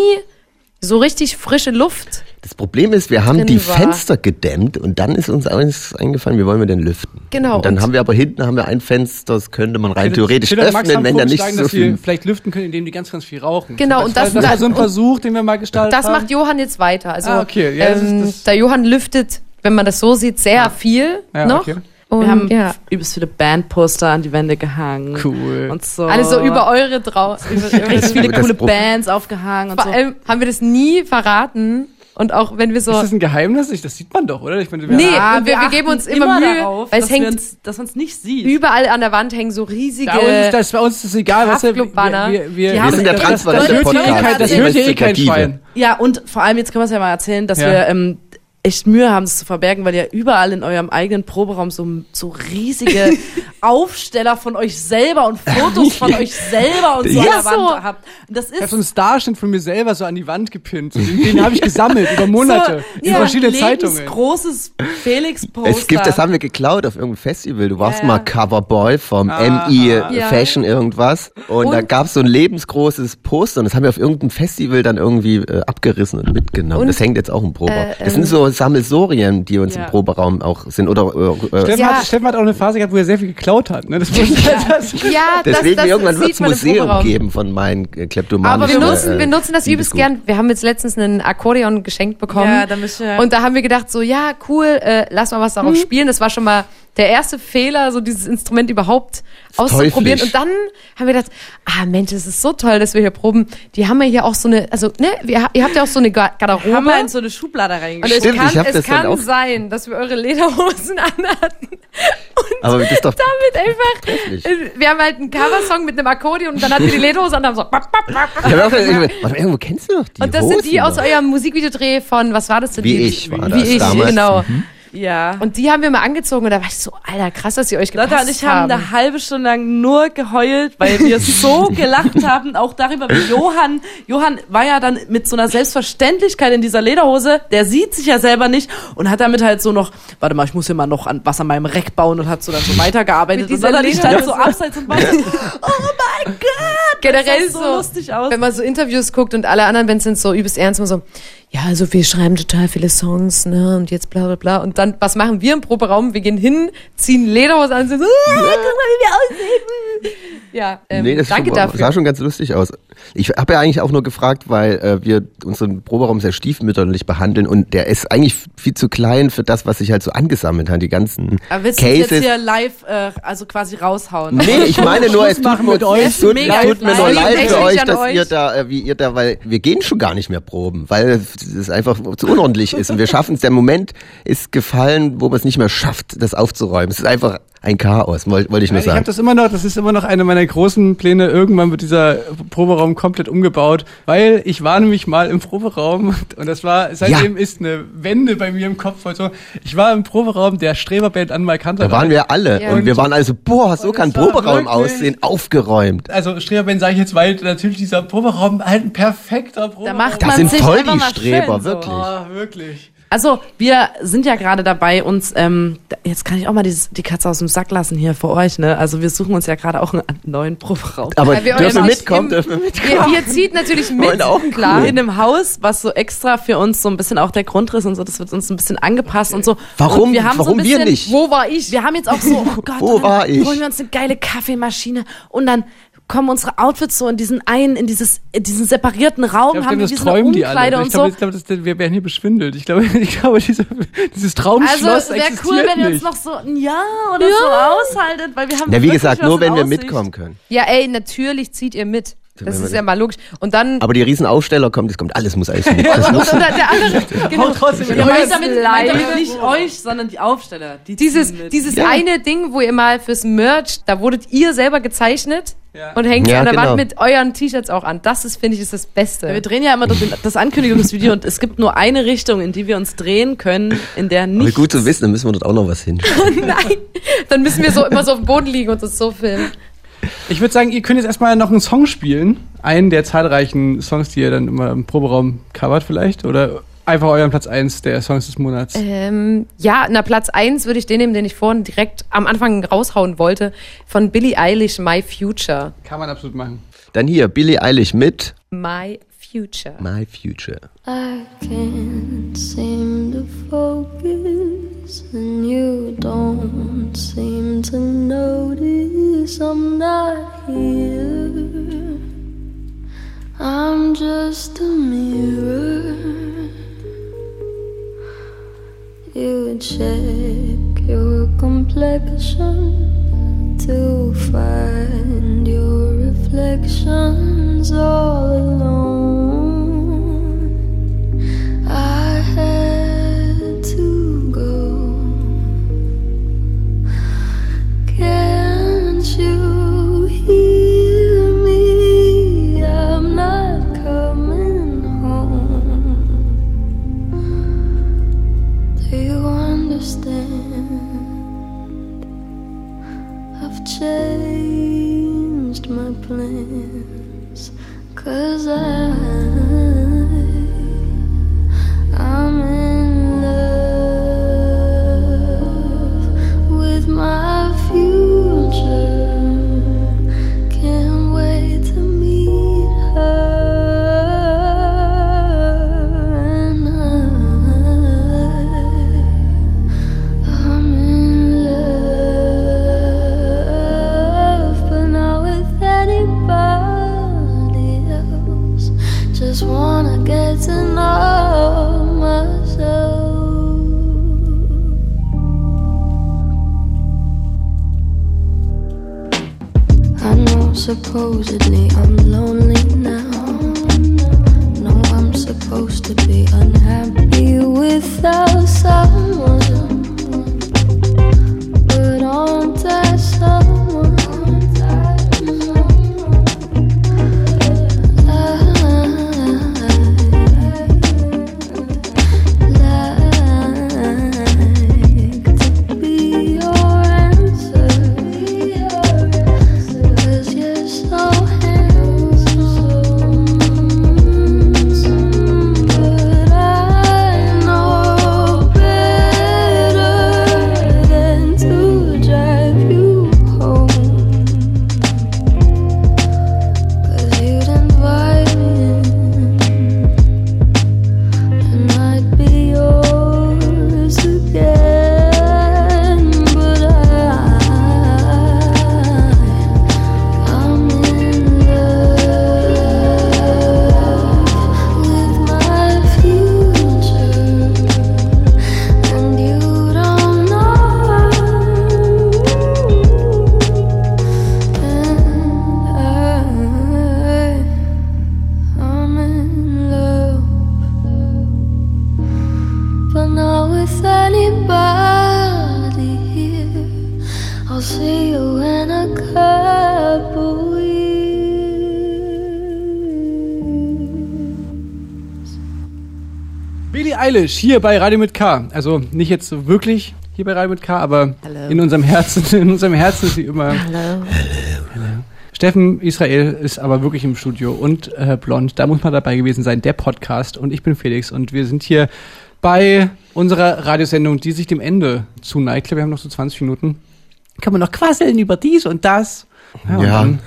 so richtig frische Luft. Das Problem ist, wir haben die war. Fenster gedämmt und dann ist uns eins eingefallen, wie wollen wir denn lüften? Genau, Und dann und- haben wir aber hinten haben wir ein Fenster, das könnte man rein theoretisch Max öffnen, haben wenn da nicht so dass wir viel. vielleicht lüften können, indem die ganz, ganz viel rauchen. Genau, das und das- das war so ein und- Versuch, den wir mal gestartet Das haben. macht Johann jetzt weiter. Also Ah, okay. Ja, das ist- ähm, das- der Johann lüftet, wenn man das so sieht, sehr viel Ja, noch. okay. Und, Wir haben ja. übelst viele Bandposter an die Wände gehangen. Cool. Und so. Alles so über eure drauf. Über, Richtig viele coole Bands aufgehangen und Vor so. allem haben wir das nie verraten. Und auch wenn wir so. Ist das ein Geheimnis? Ich, das sieht man doch, oder? Ich meine, wir Nee, und wir- wir achten geben uns immer Mühe, darauf, weil es dass, wir hängt- uns, dass man es nicht sieht. überall an der Wand hängen so riesige. bei uns das, bei uns ist das egal, du, wir, wir, wir, Wir sind der transparente Podcast. das, hört ja eh kein. Schwein. Ja, und vor allem, jetzt können wir es ja mal erzählen, dass Ja. wir ähm, echt Mühe haben, das zu verbergen, weil ihr überall in eurem eigenen Proberaum so, so riesige Aufsteller von euch selber und Fotos von euch selber und so Ja, an der so. Wand habt. Und das Ich habe ist so einen Starschnitt von mir selber so an die Wand gepinnt. Den, den habe ich gesammelt über Monate so, in ja, verschiedene Zeitungen. großes Felix-Poster. Es gibt, das haben wir geklaut auf irgendeinem Festival. Du warst Ja. mal Coverboy vom Aha. MI Ja. Fashion irgendwas. Und, da Und- gab es so ein lebensgroßes Poster und das haben wir auf irgendeinem Festival dann irgendwie äh, abgerissen und mitgenommen. Und, das hängt jetzt auch im Proberaum. äh, das sind so Sammelsorien, die uns Ja. im Proberaum auch sind. Oder äh, äh, Steffen, Ja. hat, Steffen hat auch eine Phase gehabt, wo er sehr viel geklaut hat. Ne? Das muss das, ja, deswegen das, das irgendwann wird es Museum geben von meinen äh, kleptomanischen Aber wir nutzen, äh, wir nutzen das übelst gern. Wir haben jetzt letztens einen Akkordeon geschenkt bekommen. Ja, da müssen wir- und da haben wir gedacht, so, ja, cool, äh, lass mal was darauf Mhm. spielen. Das war schon mal der erste Fehler, so dieses Instrument überhaupt auszuprobieren. teuflisch. Und dann haben wir gedacht, ah Mensch, es ist so toll, dass wir hier proben. Die haben ja hier auch so eine, also, ne, wir, ihr habt ja auch so eine Ga- Garderobe. haben wir in so eine Schublade und es. Stimmt, kann, es das kann sein, dass wir eure Lederhosen anhatten. Aber das ist doch Damit einfach, Trefflich. äh, wir haben halt einen Coversong mit einem Akkordeon und dann hatten wir die Lederhose an und haben so, bap, bap, bap, Ich hab auch, warte, irgendwo kennst du doch die und das Hosen sind die aus noch. eurem Musikvideodreh von, was war das denn? Wie Die- ich war Wie das ich, damals. genau. Ja. Und die haben wir mal angezogen und da war ich so, Alter, krass, dass ihr euch gepasst Lotta und ich haben eine halbe Stunde lang nur geheult, weil wir so gelacht haben, auch darüber, wie Johann, Johann war ja dann mit so einer Selbstverständlichkeit in dieser Lederhose, der sieht sich ja selber nicht und hat damit halt so noch, warte mal, ich muss hier mal noch an, was an meinem Reck bauen und hat so dann so weitergearbeitet Mit und ich stand so abseits und war so, oh mein Gott, Generell sah so lustig aus. Wenn man so Interviews guckt und alle anderen Bands sind so übelst ernst, immer so, ja, also wir schreiben total viele Songs, ne, und jetzt bla bla bla. Und dann, was machen wir im Proberaum? Wir gehen hin, ziehen Lederhose an und sind so, ah, guck mal, wie wir aussehen. Ja, ähm, nee, das danke schon, dafür. sah schon ganz lustig aus. Ich habe ja eigentlich auch nur gefragt, weil äh, wir unseren Proberaum sehr stiefmütterlich behandeln und der ist eigentlich viel zu klein für das, was sich halt so angesammelt hat, die ganzen Aber willst du Cases. jetzt hier live, äh, also quasi raushauen? Nee, ich meine nur, es tut, mit euch. es tut, tut mir nur leid. für nicht euch, dass euch. ihr da, äh, wie ihr da, weil wir gehen schon gar nicht mehr proben, weil es einfach zu unordentlich ist und wir schaffen es. Der Moment ist gefallen, wo man es nicht mehr schafft, das aufzuräumen. Es ist einfach ein Chaos, wollte wollte ich nur Ich habe sagen. das immer noch, das ist immer noch eine meiner großen Pläne. Irgendwann wird dieser Proberaum komplett umgebaut, weil ich war nämlich mal im Proberaum und das war, seitdem ist eine Wende bei mir im Kopf. Also ich war im Proberaum der Streberband an Mike Hunter. Da waren wir alle Ja. und wir waren also, boah, so kann das Proberaum wirklich- aussehen, aufgeräumt. Also Streberband sage ich jetzt, weil natürlich dieser Proberaum halt ein perfekter Proberaum. Da macht Das man sind sich voll einfach die Streber, schön, so. wirklich. Ah, wirklich. Also, wir sind ja gerade dabei, uns, ähm, jetzt kann ich auch mal dieses, die Katze aus dem Sack lassen hier für euch, ne? Also, wir suchen uns ja gerade auch einen neuen Proberaum. Aber Weil wir dürfen mitkommen, im- dürfen wir mitkommen. Ihr, ihr zieht natürlich mit, auch klar. In einem Haus, was so extra für uns so ein bisschen auch der Grundriss und so, das wird uns ein bisschen angepasst und so. Warum? Und wir haben so Warum ein wir bisschen, nicht? Wo war ich? Wir haben jetzt auch so, oh Gott, Wo war ich? holen wir uns eine geile Kaffeemaschine und dann kommen unsere Outfits so in diesen einen, in dieses, in diesen separierten Raum, Ich haben glaube, wir das wie so eine träumen die Umkleide alle. und Ich glaube, so. ich glaube, das- wir werden hier beschwindelt. Ich glaube, ich glaube diese, dieses Traumschloss Also wäre cool, wenn ihr uns noch so ein Jahr oder so aushaltet, weil wir haben Ja, wie gesagt, nur wenn wir mitkommen können. Ja, ey, natürlich zieht ihr mit. Das ist ja mal logisch. Und dann Aber die Riesenaufsteller kommt, es kommt alles muss Eis mit. und, und, und der andere, genau, trotzdem Ja, meint damit, meint damit nicht euch, sondern die Aufsteller. Die dieses, dieses Ja. eine Ding, wo ihr mal fürs Merch, da wurdet ihr selber gezeichnet und hängt Ja, an der genau. Wand mit euren T-Shirts auch an. Das ist, finde ich, ist das Beste. Wir drehen ja immer das, das Ankündigungsvideo und es gibt nur eine Richtung, in die wir uns drehen können, in der nicht. gut zu wissen, dann müssen wir dort auch noch was hin. Dann müssen wir so immer so auf dem Boden liegen und uns so filmen. Ich würde sagen, ihr könnt jetzt erstmal noch einen Song spielen. Einen der zahlreichen Songs, die ihr dann immer im Proberaum covert vielleicht. Oder einfach euren Platz 1 der Songs des Monats. Ähm, ja, na Platz eins würde ich den nehmen, den ich vorhin direkt am Anfang raushauen wollte, von Billie Eilish, My Future. Kann man absolut machen. Dann hier, Billie Eilish mit My Future. My Future. I can't seem to focus, and you don't seem to notice I'm not here. I'm just a mirror. You check your complexion to find your reflections all alone. I had changed my plans. Cause I supposedly I'm lonely now. No, I'm supposed to be unhappy without someone. Eilish hier bei Radio mit K. Also nicht jetzt so wirklich hier bei Radio mit K, aber Hallo. in unserem Herzen, in unserem Herzen ist sie immer. Hallo. Steffen Israel ist aber wirklich im Studio und äh, blond. Da muss man dabei gewesen sein. Der Podcast und ich bin Felix und wir sind hier bei unserer Radiosendung, die sich dem Ende zuneigt. Ich glaube, wir haben noch so 20 Minuten. Kann man noch quasseln über dies und das. Und Ja. Dann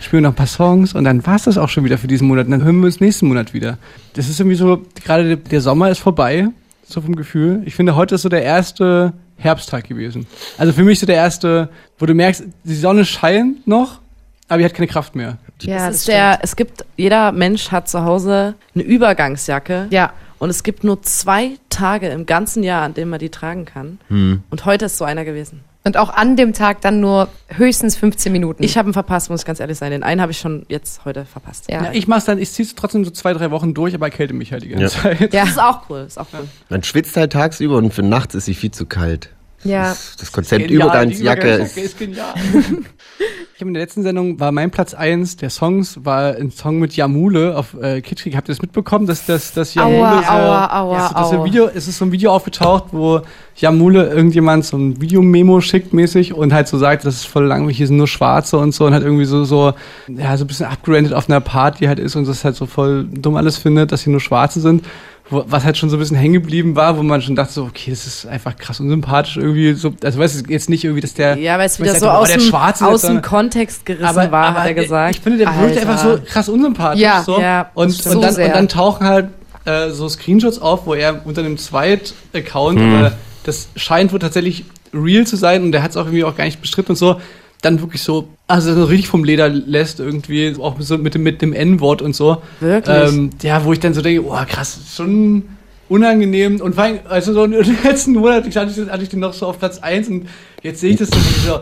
spielen wir noch ein paar Songs und dann war es das auch schon wieder für diesen Monat. Und dann hören wir uns nächsten Monat wieder. Das ist irgendwie so, gerade der, Sommer ist vorbei, so vom Gefühl. Ich finde, heute ist so der erste Herbsttag gewesen. Also für mich so der erste, wo du merkst, die Sonne scheint noch, aber die hat keine Kraft mehr. Ja, es, ist der, es gibt, jeder Mensch hat zu Hause eine Übergangsjacke. Ja. Und es gibt nur zwei Tage im ganzen Jahr, an denen man die tragen kann. Hm. Und heute ist so einer gewesen. Und auch an dem Tag dann nur höchstens 15 Minuten. Ich habe ihn verpasst, muss ich ganz ehrlich sein. Den einen habe ich schon jetzt heute verpasst. Ja. Ja, ich mach's dann, ich zieh's trotzdem so zwei, drei Wochen durch, aber erkälte mich halt die ganze Ja. Zeit. Ja. Das ist auch cool. Ist auch cool. Man schwitzt halt tagsüber und für nachts ist sie viel zu kalt. Ja. Das Konzept Genial, Übergangsjacke ist. Ist genial. ich habe in der letzten Sendung war mein Platz eins der Songs war ein Song mit Jamule auf äh, Kitschkrieg. Habt ihr das mitbekommen, dass das dass Jamule Aua, so, aua, aua, ja, so, dass ein aua. Video, es ist so ein Video aufgetaucht, wo Jamule irgendjemand so ein Videomemo schickt mäßig und halt so sagt, das ist voll langweilig, hier sind nur Schwarze und so und halt irgendwie so so ja so ein bisschen abgerandet auf einer Party halt ist und das halt so voll dumm alles findet, dass hier nur Schwarze sind. Wo, was halt schon so ein bisschen hängen geblieben war, wo man schon dachte so, okay, das ist einfach krass unsympathisch irgendwie so, also weißt du, jetzt nicht irgendwie, dass der Ja, weil es wieder ich so dachte, oh, aus, der dem, Schwarze aus dem Kontext gerissen aber, war, aber hat er gesagt. Ich finde, der wirkt Alter. einfach so krass unsympathisch. Ja, so. ja, und, und, dann, So sehr. und dann tauchen halt äh, so Screenshots auf, wo er unter einem Zweit-Account, Hm. das scheint wohl tatsächlich real zu sein und der hat es auch irgendwie auch gar nicht bestritten und so, dann wirklich so, also so richtig vom Leder lässt irgendwie, auch so mit dem, mit dem N-Wort und so. Wirklich? Ähm, ja, wo ich dann so denke, oh krass, schon unangenehm und vor allem, also so in den letzten Monaten hatte ich, das- hatte ich den noch so auf Platz 1 und jetzt sehe ich das so, so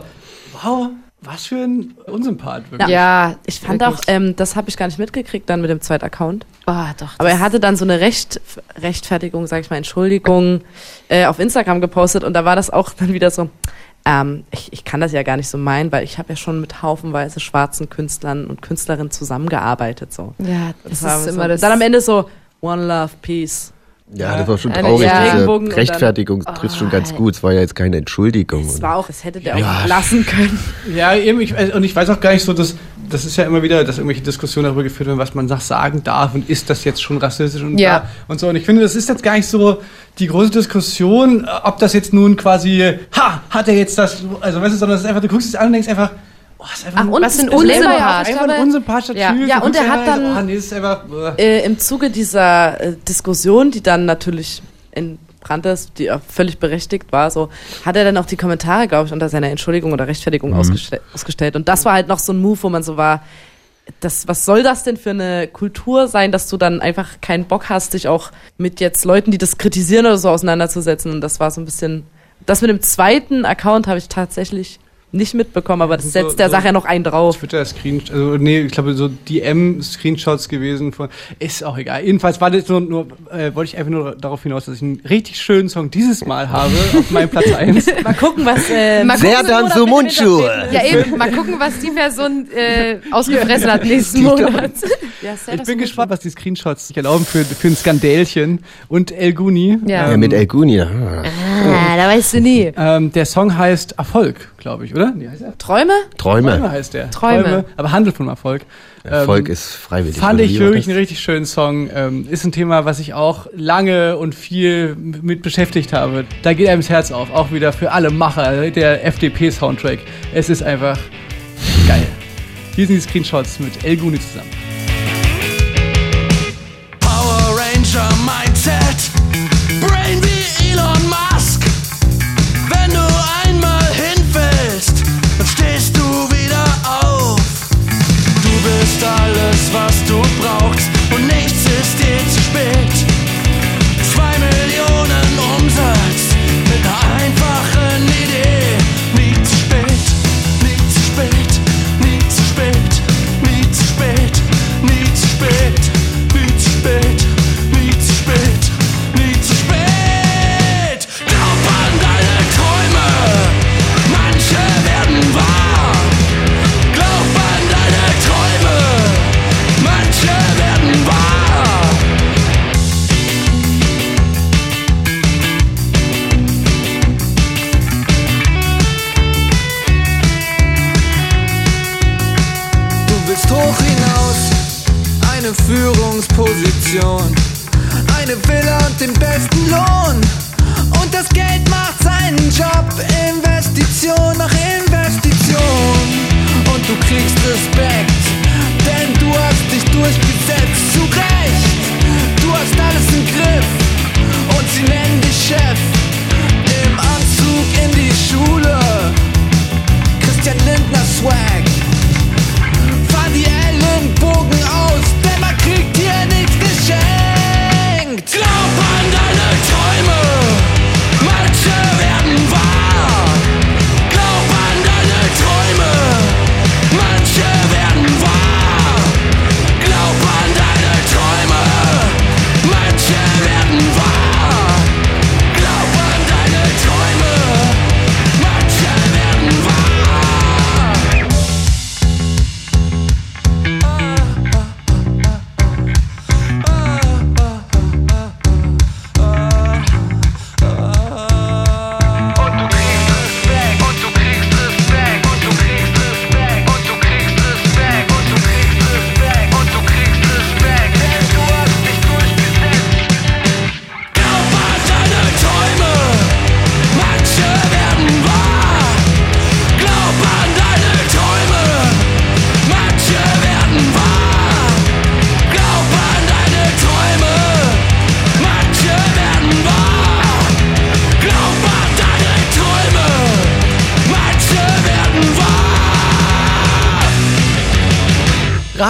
wow, was für ein Unsympath wirklich. Ja, Ich fand wirklich. auch, ähm, das habe ich gar nicht mitgekriegt dann mit dem zweiten Account. Ah, doch. Aber er hatte dann so eine Recht, Rechtfertigung, sag ich mal, Entschuldigung äh, auf Instagram gepostet und da war das auch dann wieder so, ähm, ich, ich kann das ja gar nicht so meinen, weil ich habe ja schon mit haufenweise schwarzen Künstlern und Künstlerinnen zusammengearbeitet. So. Ja, das, war ist so. immer das. Dann am Ende so, One Love, Peace. Ja, das war schon Eine- traurig. ja. Diese und dann- Rechtfertigung trifft schon ganz gut. Es war ja jetzt keine Entschuldigung. Es war auch, es hätte der Ja. auch lassen können. Ja, eben, ich, und ich weiß auch gar nicht so, dass das ist ja immer wieder, dass irgendwelche Diskussionen darüber geführt werden, was man sagt, sagen darf und ist das jetzt schon rassistisch und, Ja. da und so. Und ich finde, das ist jetzt gar nicht so die große Diskussion, ob das jetzt nun quasi, ha, hat er jetzt das, also weißt du, sondern es ist einfach, du guckst es an und denkst oh, einfach Ach, und was das ein Problem war ja Unsympath. auch, einfach ich ein glaube, unsympathischer Ja. Typ. Ja, und er hat dann- oh, nee, einfach, äh. äh, im Zuge dieser äh, Diskussion, die dann natürlich entbrannt ist, die auch völlig berechtigt war, so hat er dann auch die Kommentare, glaube ich, unter seiner Entschuldigung oder Rechtfertigung ausgestell ausgestellt. Und das war halt noch so ein Move, wo man so war, das, was soll das denn für eine Kultur sein, dass du dann einfach keinen Bock hast, dich auch mit jetzt Leuten, die das kritisieren oder so auseinanderzusetzen. Und das war so ein bisschen, das mit dem zweiten Account habe ich tatsächlich nicht mitbekommen, aber das So- setzt der so- Sache ja noch einen drauf. Twitter-Screenshot, also nee, ich glaube so DM-Screenshots gewesen von, ist auch egal. Jedenfalls war das nur, nur äh, wollte ich einfach nur darauf hinaus, dass ich einen richtig schönen Song dieses Mal habe, auf meinem Platz 1. Mal gucken, was äh, Mal Sehr gucken, dann so Mundschuhe. ja, eben, mal gucken, was die Person äh, ausgefressen hat nächsten Monat. ja, Ich bin gespannt, was die Screenshots sich erlauben für, für ein Skandälchen. Und El Guni. Ja. Ja, mit El Guni. Ah. Ah, da weißt du nie. Ähm, der Song heißt Erfolg, glaube ich, oder? Nee, heißt er? Träume? Träume Träume. heißt der. Träume. Aber handelt von Erfolg. Erfolg Ähm, ist freiwillig. Fand ich wie wirklich das? einen richtig schönen Song. Ähm, ist ein Thema, was ich auch lange und viel mit beschäftigt habe. Da geht einem das Herz auf. Auch wieder für alle Macher. Der FDP-Soundtrack. Es ist einfach geil. Hier sind die Screenshots mit El Guni zusammen. Power Ranger Mindset, Führungsposition, eine Villa und den besten Lohn. Und das Geld macht seinen Job, Investition nach Investition. Und du kriegst Respekt, denn du hast dich durchgesetzt, zu Recht. Du hast alles im Griff und sie nennen dich Chef. Im Anzug in die Schule, Christian Lindner Swag. Fahr die Ellenbogen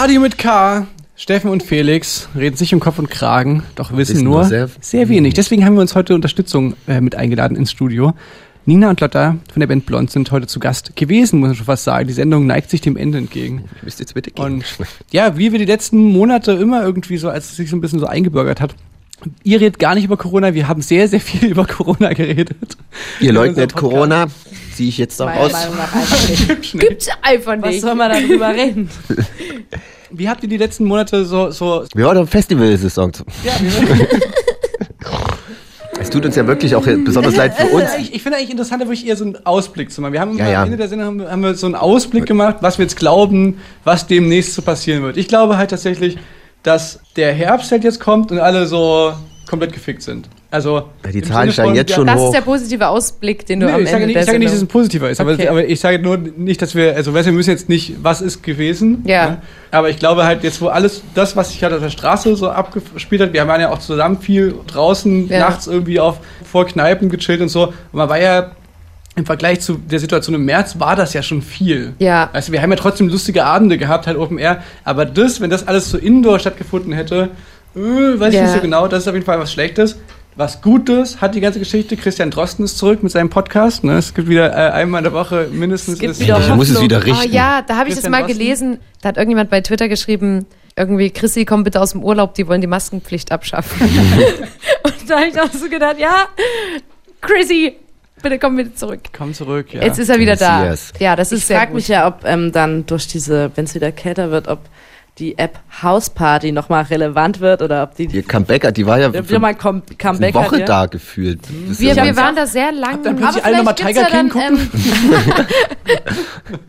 Radio mit K. Steffen und Felix reden sich um Kopf und Kragen, doch wissen, Wissen nur sehr, sehr- wenig. Deswegen haben wir uns heute Unterstützung äh, mit eingeladen ins Studio. Nina und Lotta von der Band Blond sind heute zu Gast gewesen, muss man schon fast sagen. Die Sendung neigt sich dem Ende entgegen. Müsst jetzt bitte gehen. Und ja, wie wir die letzten Monate immer irgendwie so, als es sich so ein bisschen so eingebürgert hat. Ihr redet gar nicht über Corona, wir haben sehr, sehr viel über Corona geredet. Ihr leugnet. Corona, ziehe ich jetzt daraus. Gibt's einfach nicht. Was soll man darüber reden? Wie habt ihr die letzten Monate so, so Wir waren auf Festivalsaison. ja, Es tut uns ja wirklich auch besonders leid für uns. Ich, ich finde eigentlich interessant, wirklich eher so einen Ausblick zu machen. Wir haben Ja, ja. am Ende der Sendung haben haben wir so einen Ausblick gemacht, was wir jetzt glauben, was demnächst so passieren wird. Ich glaube halt tatsächlich, dass der Herbst halt jetzt kommt und alle so komplett gefickt sind. Also die Zahlen steigen jetzt schon Das hoch. ist der positive Ausblick, den du Nee, am ich sage Ende nicht, ich sage nicht, dass es Sendung... positiver ist, aber, Okay. aber ich sage nur nicht, dass wir, also weißt, du, wir müssen jetzt nicht, was ist gewesen. Ja. ne? Aber ich glaube halt jetzt, wo alles, das, was sich halt auf der Straße so abgespielt hat, wir waren ja auch zusammen viel draußen, Ja. nachts irgendwie auf vor Kneipen gechillt und so. Und man war ja im Vergleich zu der Situation im März war das ja schon viel. Ja. Also wir haben ja trotzdem lustige Abende gehabt, halt Open Air, aber das, wenn das alles so indoor stattgefunden hätte, äh, weiß ich Ja. nicht so genau, das ist auf jeden Fall was Schlechtes. Was Gutes hat die ganze Geschichte. Christian Drosten ist zurück mit seinem Podcast. Ne? Es gibt wieder äh, einmal in der Woche mindestens. Es gibt Ich muss es wieder Oh richten. ja, da habe ich das mal Drosten. gelesen. Da hat irgendjemand bei Twitter geschrieben, irgendwie, Chrissy, komm bitte aus dem Urlaub, die wollen die Maskenpflicht abschaffen. Und da habe ich auch so gedacht, ja, Chrissy, bitte komm bitte zurück. Komm zurück, ja. Jetzt ist er wieder da. Ja, das ist Ich sehr frage gut. mich ja, ob ähm, dann durch diese, wenn es wieder kälter wird, ob die App House Party nochmal relevant wird oder ob die Die Comeback hat, die war ja wieder für mal come, eine Comeback hat. Woche ja. da gefühlt. Wir, ja wir waren da sehr lang. dann plötzlich alle nochmal Tiger ja King dann, gucken? Ähm,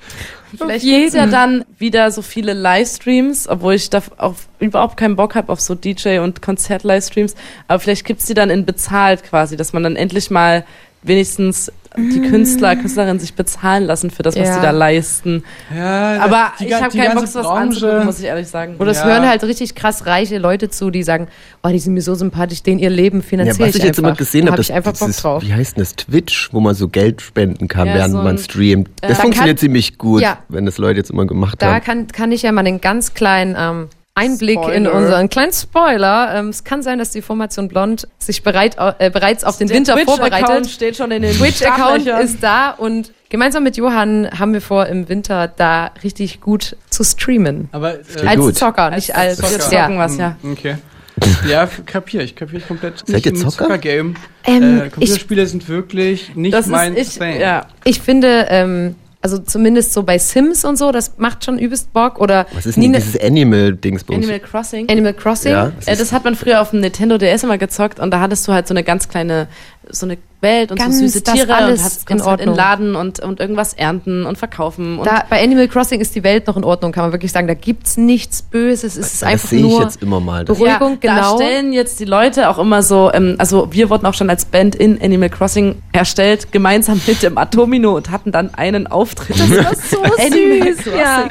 vielleicht gibt's ja dann wieder so viele Livestreams, obwohl ich da auch überhaupt keinen Bock habe auf so DJ- und Konzert-Livestreams. Aber vielleicht gibt's die dann in bezahlt quasi, dass man dann endlich mal wenigstens die Künstler, Künstlerinnen sich bezahlen lassen für das, was Ja. sie da leisten. Ja, Aber die ich habe keinen Bock, sowas Branche- anzugucken, muss ich ehrlich sagen. Oder es Ja. hören halt richtig krass reiche Leute zu, die sagen, oh, die sind mir so sympathisch, denen ihr Leben Ja, finanziere was ich jetzt einfach. immer gesehen Da habe, hab ich einfach Bock drauf. wie heißt denn das, Twitch, wo man so Geld spenden kann, Ja, während so ein- man streamt. äh, Das da funktioniert kann- ziemlich gut, Ja. wenn das Leute jetzt immer gemacht Da haben. kann, kann ich ja mal einen ganz kleinen ähm, Einblick in Spoiler. unseren kleinen Spoiler. Ähm, es kann sein, dass die Formation Blond sich bereit, äh, bereits auf den Der Winter Twitch-Account vorbereitet. steht schon in den Twitch-Account ist da und gemeinsam mit Johann haben wir vor, im Winter da richtig gut zu streamen. Aber äh, Als gut. Zocker, nicht als, Zocker. Wir ja. was, ja. Mm, Okay. Ja, kapier ich, kapier ich komplett. Seid ihr Zocker? Zocker-Game. Ähm, äh, Computerspiele sind wirklich nicht Das mein ist ich, Thing. ja. Ich finde, ähm, also zumindest so bei Sims und so, das macht schon übelst Bock. Oder Was ist denn Nina- dieses Animal-Dingsbums? Animal Crossing. Animal Crossing. Ja, Äh, das hat man früher auf dem Nintendo DS immer gezockt und da hattest du halt so eine ganz kleine, so eine Welt und Ganz so süße das Tiere alles und hast, in konntest halt in Ordnung. Laden und, und irgendwas ernten und verkaufen. Und Da, bei Animal Crossing ist die Welt noch in Ordnung, kann man wirklich sagen. Da gibt's nichts Böses. Es ist das einfach sehe ich nur jetzt immer mal. Das Beruhigung, ja, genau. Da stellen jetzt die Leute auch immer so, ähm, also wir wurden auch schon als Band in Animal Crossing erstellt, gemeinsam mit dem Atomino und hatten dann einen Auftritt. Das war so Animal süß. Crossing. Ja.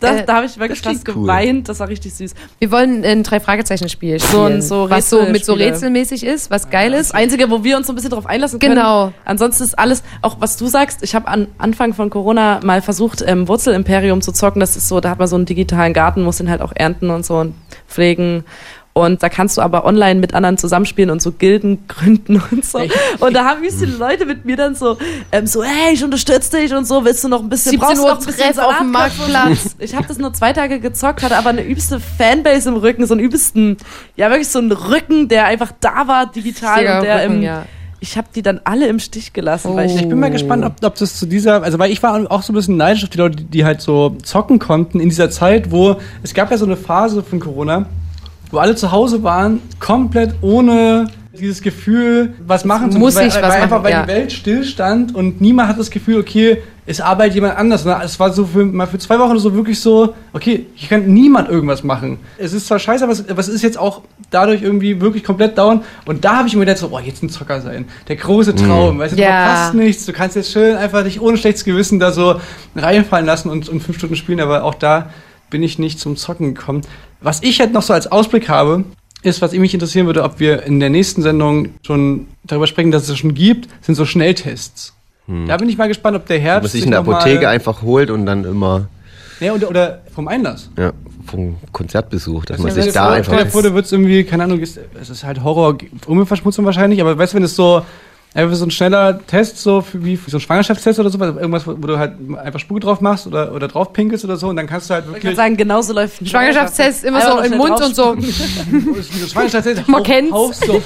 Das, Äh, da habe ich wirklich das fast cool. geweint. Das war richtig süß. Wir wollen ein drei Fragezeichen Spiel So ein- spielen, so was so mit so rätselmäßig ist, was geil Das ist. Einzige, wo wir uns so ein bisschen drauf einlassen können. Genau. Ansonsten ist alles, auch was du sagst, ich habe an Anfang von Corona mal versucht, ähm, Wurzelimperium zu zocken. Das ist so, da hat man so einen digitalen Garten, muss den halt auch ernten und so und pflegen. Und da kannst du aber online mit anderen zusammenspielen und so Gilden gründen und so. Und da haben die Leute mit mir dann so, ähm, so, hey, ich unterstütze dich und so, willst du noch ein bisschen, 17 brauchst du noch ein bisschen auf dem? Marktplatz. Ich habe das nur zwei Tage gezockt, hatte aber eine übste Fanbase im Rücken, so einen übsten, ja wirklich so einen Rücken, der einfach da war, digital Richtiger und der Rücken, im, ja. ich habe die dann alle im Stich gelassen, weil ich, Ich bin mal gespannt, ob, ob das zu dieser, also weil ich war auch so ein bisschen neidisch auf die Leute, die, die halt so zocken konnten in dieser Zeit, wo es gab ja so eine Phase von Corona, wo alle zu Hause waren, komplett ohne dieses Gefühl, was machen zu muss müssen, ich weil, was weil einfach, weil ja. die Welt stillstand und niemand hat das Gefühl, okay, es arbeitet jemand anders. sondern Es war so für, mal für zwei Wochen so wirklich so, okay, hier kann niemand irgendwas machen. Es ist zwar scheiße, aber es, aber es ist jetzt auch dadurch irgendwie wirklich komplett down. Und da habe ich mir gedacht, so, boah, jetzt ein Zocker sein. Der große Traum. Weißt du, du Ja. verpasst nichts. Du kannst jetzt schön einfach dich ohne schlechtes Gewissen da so reinfallen lassen und, und fünf Stunden spielen. Aber auch da bin ich nicht zum Zocken gekommen. Was ich halt noch so als Ausblick habe, ist, was mich interessieren würde, ob wir in der nächsten Sendung schon darüber sprechen, dass es schon gibt, sind so Schnelltests. Da bin ich mal gespannt, ob der Herbst man sich in der Apotheke einfach holt und dann immer Ja, oder, oder vom Einlass. Ja, vom Konzertbesuch, dass man Stell sich da einfach. Vor, du würdest irgendwie, keine Ahnung, es ist halt Horror, Umweltverschmutzung wahrscheinlich, aber weißt du, wenn es so, einfach so ein schneller Test, so für, wie so ein Schwangerschaftstest oder so, irgendwas, wo du halt einfach Spucke drauf machst oder, oder drauf pinkelst oder so und dann kannst du halt Ich kann wirklich. sagen, genauso läuft ein Schwangerschaftstest immer so im Mund und so. Schwangerschaftstest, Man hauch- kennt's. hauchst so.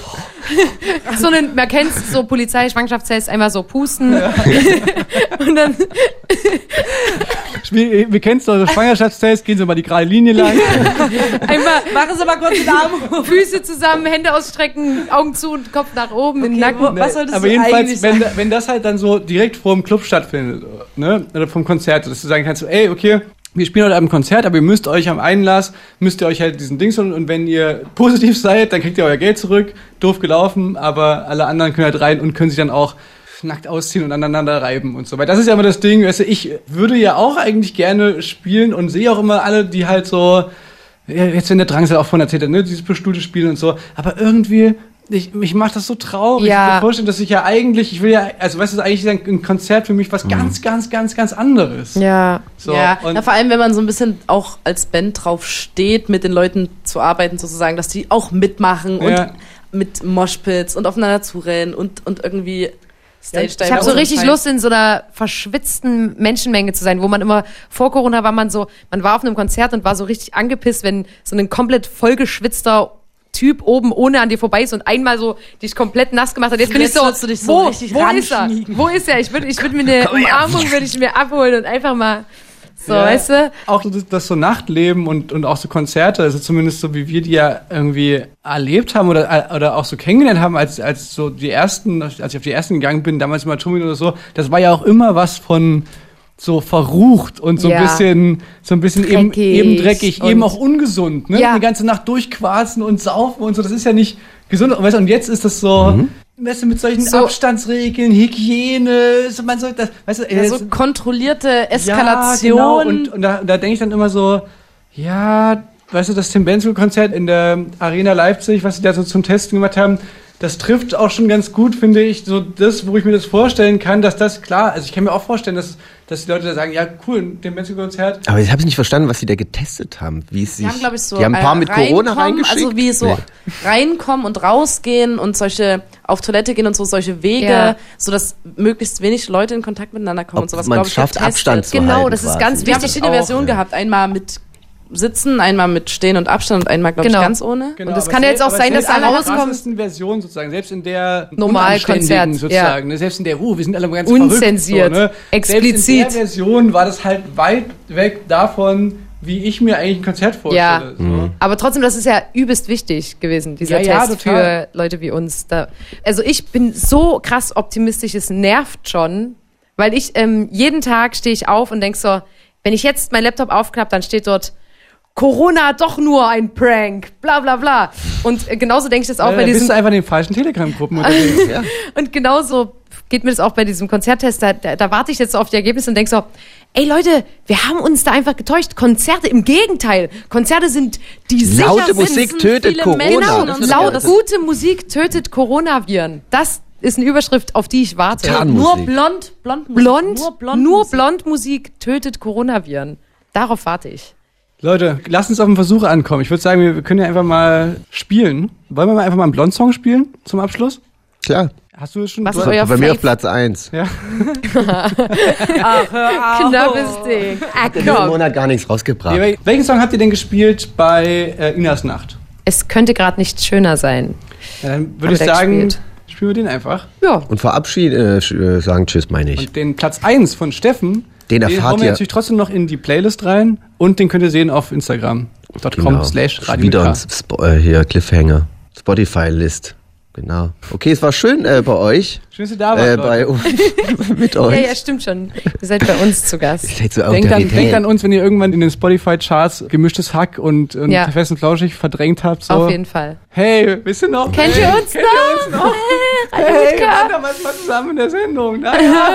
so einen, man kennt so Polizei, Schwangerschaftstest, einmal so pusten. und dann Wir, wir kennen es so Schwangerschaftstest, gehen Sie mal die gerade Linie lang. einmal Machen Sie mal kurz den Arm hoch. Füße zusammen, Hände ausstrecken, Augen zu und Kopf nach oben, in den Nacken. was solltest Aber jedenfalls, wenn, wenn das halt dann so direkt vor dem Club stattfindet, ne, oder vom Konzert, dass du sagen kannst, ey, okay, wir spielen heute Abend ein Konzert, aber ihr müsst euch am Einlass, müsst ihr euch halt diesen Dings holen und wenn ihr positiv seid, dann kriegt ihr euer Geld zurück, doof gelaufen, aber alle anderen können halt rein und können sich dann auch nackt ausziehen und aneinander reiben und so weiter. Das ist ja immer das Ding, weißt du, ich würde ja auch eigentlich gerne spielen und sehe auch immer alle, die halt so, jetzt wenn der Drangsal auch von erzählt hat, ne, dieses bestuhlte Spielen und so, aber irgendwie, ich, mich macht das so traurig. Ja. Ich kann mir vorstellen, dass ich ja eigentlich, ich will ja, also weißt du, eigentlich ist ein, ein Konzert für mich was ganz, ganz, ganz, ganz anderes. Ja. So, ja, und na, vor allem, wenn man so ein bisschen auch als Band drauf steht, mit den Leuten zu arbeiten, sozusagen, dass die auch mitmachen Ja. und mit Moshpits und aufeinander zurennen und, und irgendwie Stage Ich habe so richtig Lust, in so einer verschwitzten Menschenmenge zu sein, wo man immer, vor Corona war man so, man war auf einem Konzert und war so richtig angepisst, wenn so ein komplett vollgeschwitzter Typ oben ohne an dir vorbei ist und einmal so dich komplett nass gemacht hat. Jetzt bin ich Jetzt so, würdest du dich so wo, richtig wo ist er? Wo ist er? Ich würde ich würd mir eine. Umarmung würde ich mir abholen und einfach mal so, Ja. weißt du? auch so das, das so Nachtleben und, und auch so Konzerte, also zumindest so wie wir die ja irgendwie erlebt haben oder, oder auch so kennengelernt haben, als, als so die ersten, als ich auf die ersten gegangen bin, damals mal Tummin oder so, das war ja auch immer was von so verrucht und so Ja. ein bisschen, so ein bisschen eben, Dreckig eben dreckig, und- eben auch ungesund, ne? Ja. Die ganze Nacht durchquarzen und saufen und so, das ist ja nicht gesund. Und, weißt, und jetzt ist das so, weißt du, mit solchen So. Abstandsregeln, Hygiene, so, man soll das, weißt du, Ja, so kontrollierte ja, Eskalation. genau. Und, und da, da denke ich dann immer so, ja, weißt du, das Tim Benzel-Konzert in der Arena Leipzig, was sie da so zum Testen gemacht haben, das trifft auch schon ganz gut, finde ich, so das, wo ich mir das vorstellen kann, dass das klar, also ich kann mir auch vorstellen, dass, dass die Leute da sagen, ja, cool, ein Tim Benzel-Konzert. Aber ich habe nicht verstanden, was sie da getestet haben. Wie es Die sich, haben, ich, so die haben ein paar mit Corona reingeschickt. Also wie so Nee. reinkommen und rausgehen und solche auf Toilette gehen und so solche Wege, Ja. so dass möglichst wenig Leute in Kontakt miteinander kommen Ob und sowas. man schafft. Abstand zu Genau, halten das ist ganz Wir haben wichtig verschiedene. Versionen gehabt. Einmal mit Sitzen, einmal mit Stehen und Abstand und einmal, glaube Genau. ich, ganz ohne. Genau, Und das kann ja jetzt auch sein, dass da in der rauskommt- krassesten Version sozusagen, selbst in der Normalkonzert, unanständigen ja. sozusagen, ne, selbst in der, uh, wir sind alle ganz Unzensiert, verrückt, so, ne? explizit. Selbst in der Version war das halt weit weg davon, wie ich mir eigentlich ein Konzert vorstelle. Ja. So. Aber trotzdem, das ist ja übelst wichtig gewesen, dieser Ja, ja, Test total. für Leute wie uns. Da. Also ich bin so krass optimistisch, es nervt schon, weil ich ähm, jeden Tag stehe ich auf und denk so, wenn ich jetzt meinen Laptop aufklappe, dann steht dort Corona doch nur ein Prank, bla bla bla. Und äh, genauso denke ich das auch Ja, bei da bist diesem du einfach in den falschen Telegram-Gruppen unterwegs. Ja. und genauso geht mir das auch bei diesem Konzerttest. Da, da, da warte ich jetzt so auf die Ergebnisse und denke so, ey Leute, wir haben uns da einfach getäuscht. Konzerte, im Gegenteil. Konzerte sind die Laute. Musik tötet viele Corona. Menschen Genau, Das laut, das- gute Musik tötet Coronaviren. Das ist eine Überschrift, auf die ich warte. Nur Musik. blond, blond, Musik. Blond, nur blond, nur Musik. Blondmusik tötet Coronaviren. Darauf warte ich. Leute, lasst uns auf den Versuch ankommen. Ich würde sagen, wir können ja einfach mal spielen. Wollen wir mal einfach mal einen Blond-Song spielen zum Abschluss? Klar. Hast du es schon? Was du ist euer Bei mir auf Platz 1. ja. Knappes Ding. Ah, komm. Monat gar nichts rausgebracht. Wel- Welchen Song habt ihr denn gespielt bei äh, Inas Nacht? Es könnte gerade nicht schöner sein. Ja, dann würde ich sagen, gespielt. spielen wir den einfach. Ja. Und verabschied, äh, äh, sagen Tschüss, meine ich. Und den Platz 1 von Steffen, Den den erfahrt hauen wir ihr- natürlich trotzdem noch in die Playlist rein und den könnt ihr sehen auf Instagram.com Genau. slash Wieder uns Spo äh, hier Cliffhanger. Spotify-List. Genau. Okay, es war schön äh, bei euch. Schön, dass ihr da wart, Äh, bei, mit Ja, euch. ja, stimmt schon. Ihr seid bei uns zu Gast. Ihr so Denkt an, denkt an uns, wenn ihr irgendwann in den Spotify-Charts gemischtes Hack und, und Ja. fest und flauschig verdrängt habt. So. Auf jeden Fall. Hey, wisst ihr noch? Kennt ihr uns kennt noch? Ihr uns noch? Hallo hey, wir waren damals mal zusammen in der Sendung. Naja,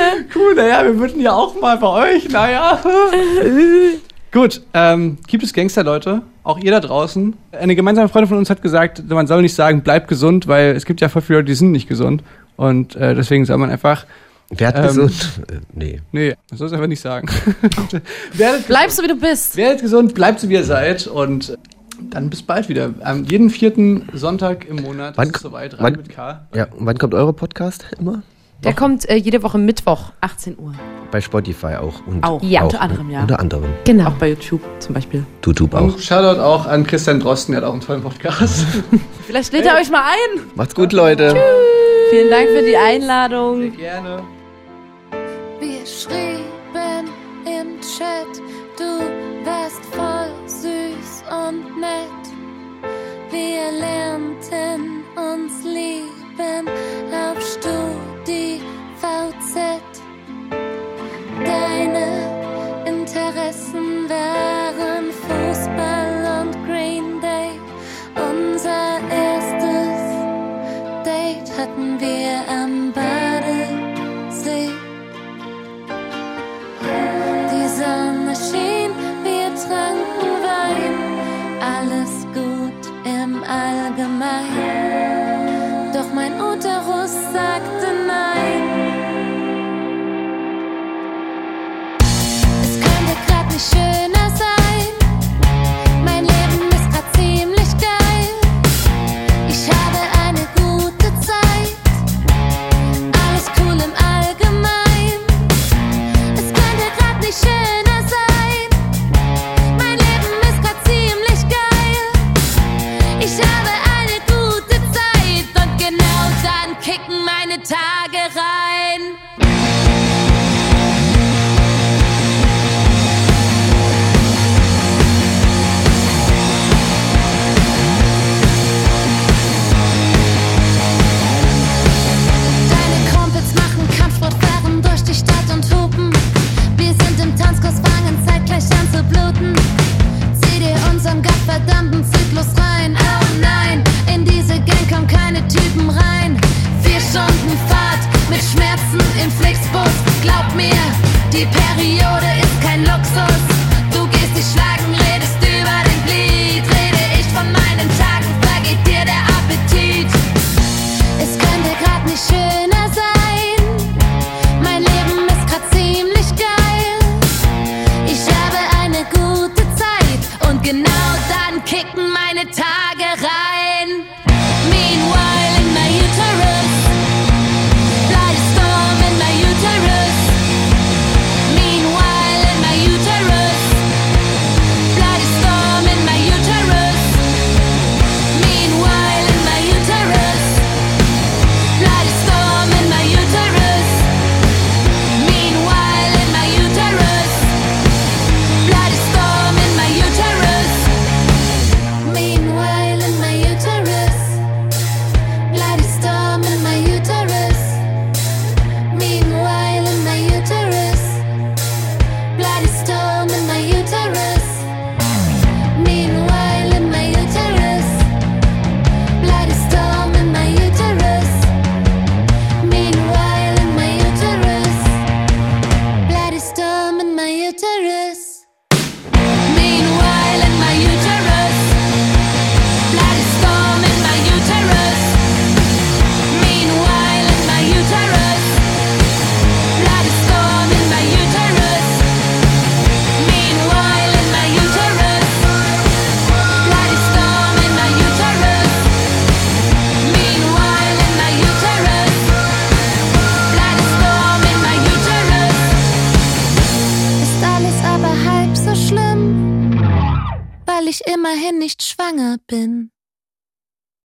cool, naja, wir würden ja auch mal bei euch, naja. Gut, ähm, gibt es Gangster, Leute? Auch ihr da draußen? Eine gemeinsame Freundin von uns hat gesagt, man soll nicht sagen, bleib gesund, weil es gibt ja voll viele Leute, die sind nicht gesund. Und äh, deswegen soll man einfach Werd ähm, gesund. Äh, nee. Nee, das sollst du einfach nicht sagen. bleib so wie du bist. Werdet gesund, bleib so wie ihr seid und dann bis bald wieder. Am jeden vierten Sonntag im Monat wann, ist soweit. Rein mit K. Ja, und wann kommt eure Podcast immer? Der Doch. kommt äh, jede Woche Mittwoch, 18 Uhr. Bei Spotify auch. Und auch, ja, auch, unter anderem, ja. Unter anderem. Genau. Auch bei YouTube zum Beispiel. YouTube auch. Und Shoutout auch an Christian Drosten, der hat auch einen tollen Podcast. Vielleicht lädt hey. er euch mal ein. Macht's gut, Leute. Tschüss. Vielen Dank für die Einladung. Sehr gerne. Wir lernten uns lieben auf Stuhl. Glaub mir, die Periode ist kein Luxus.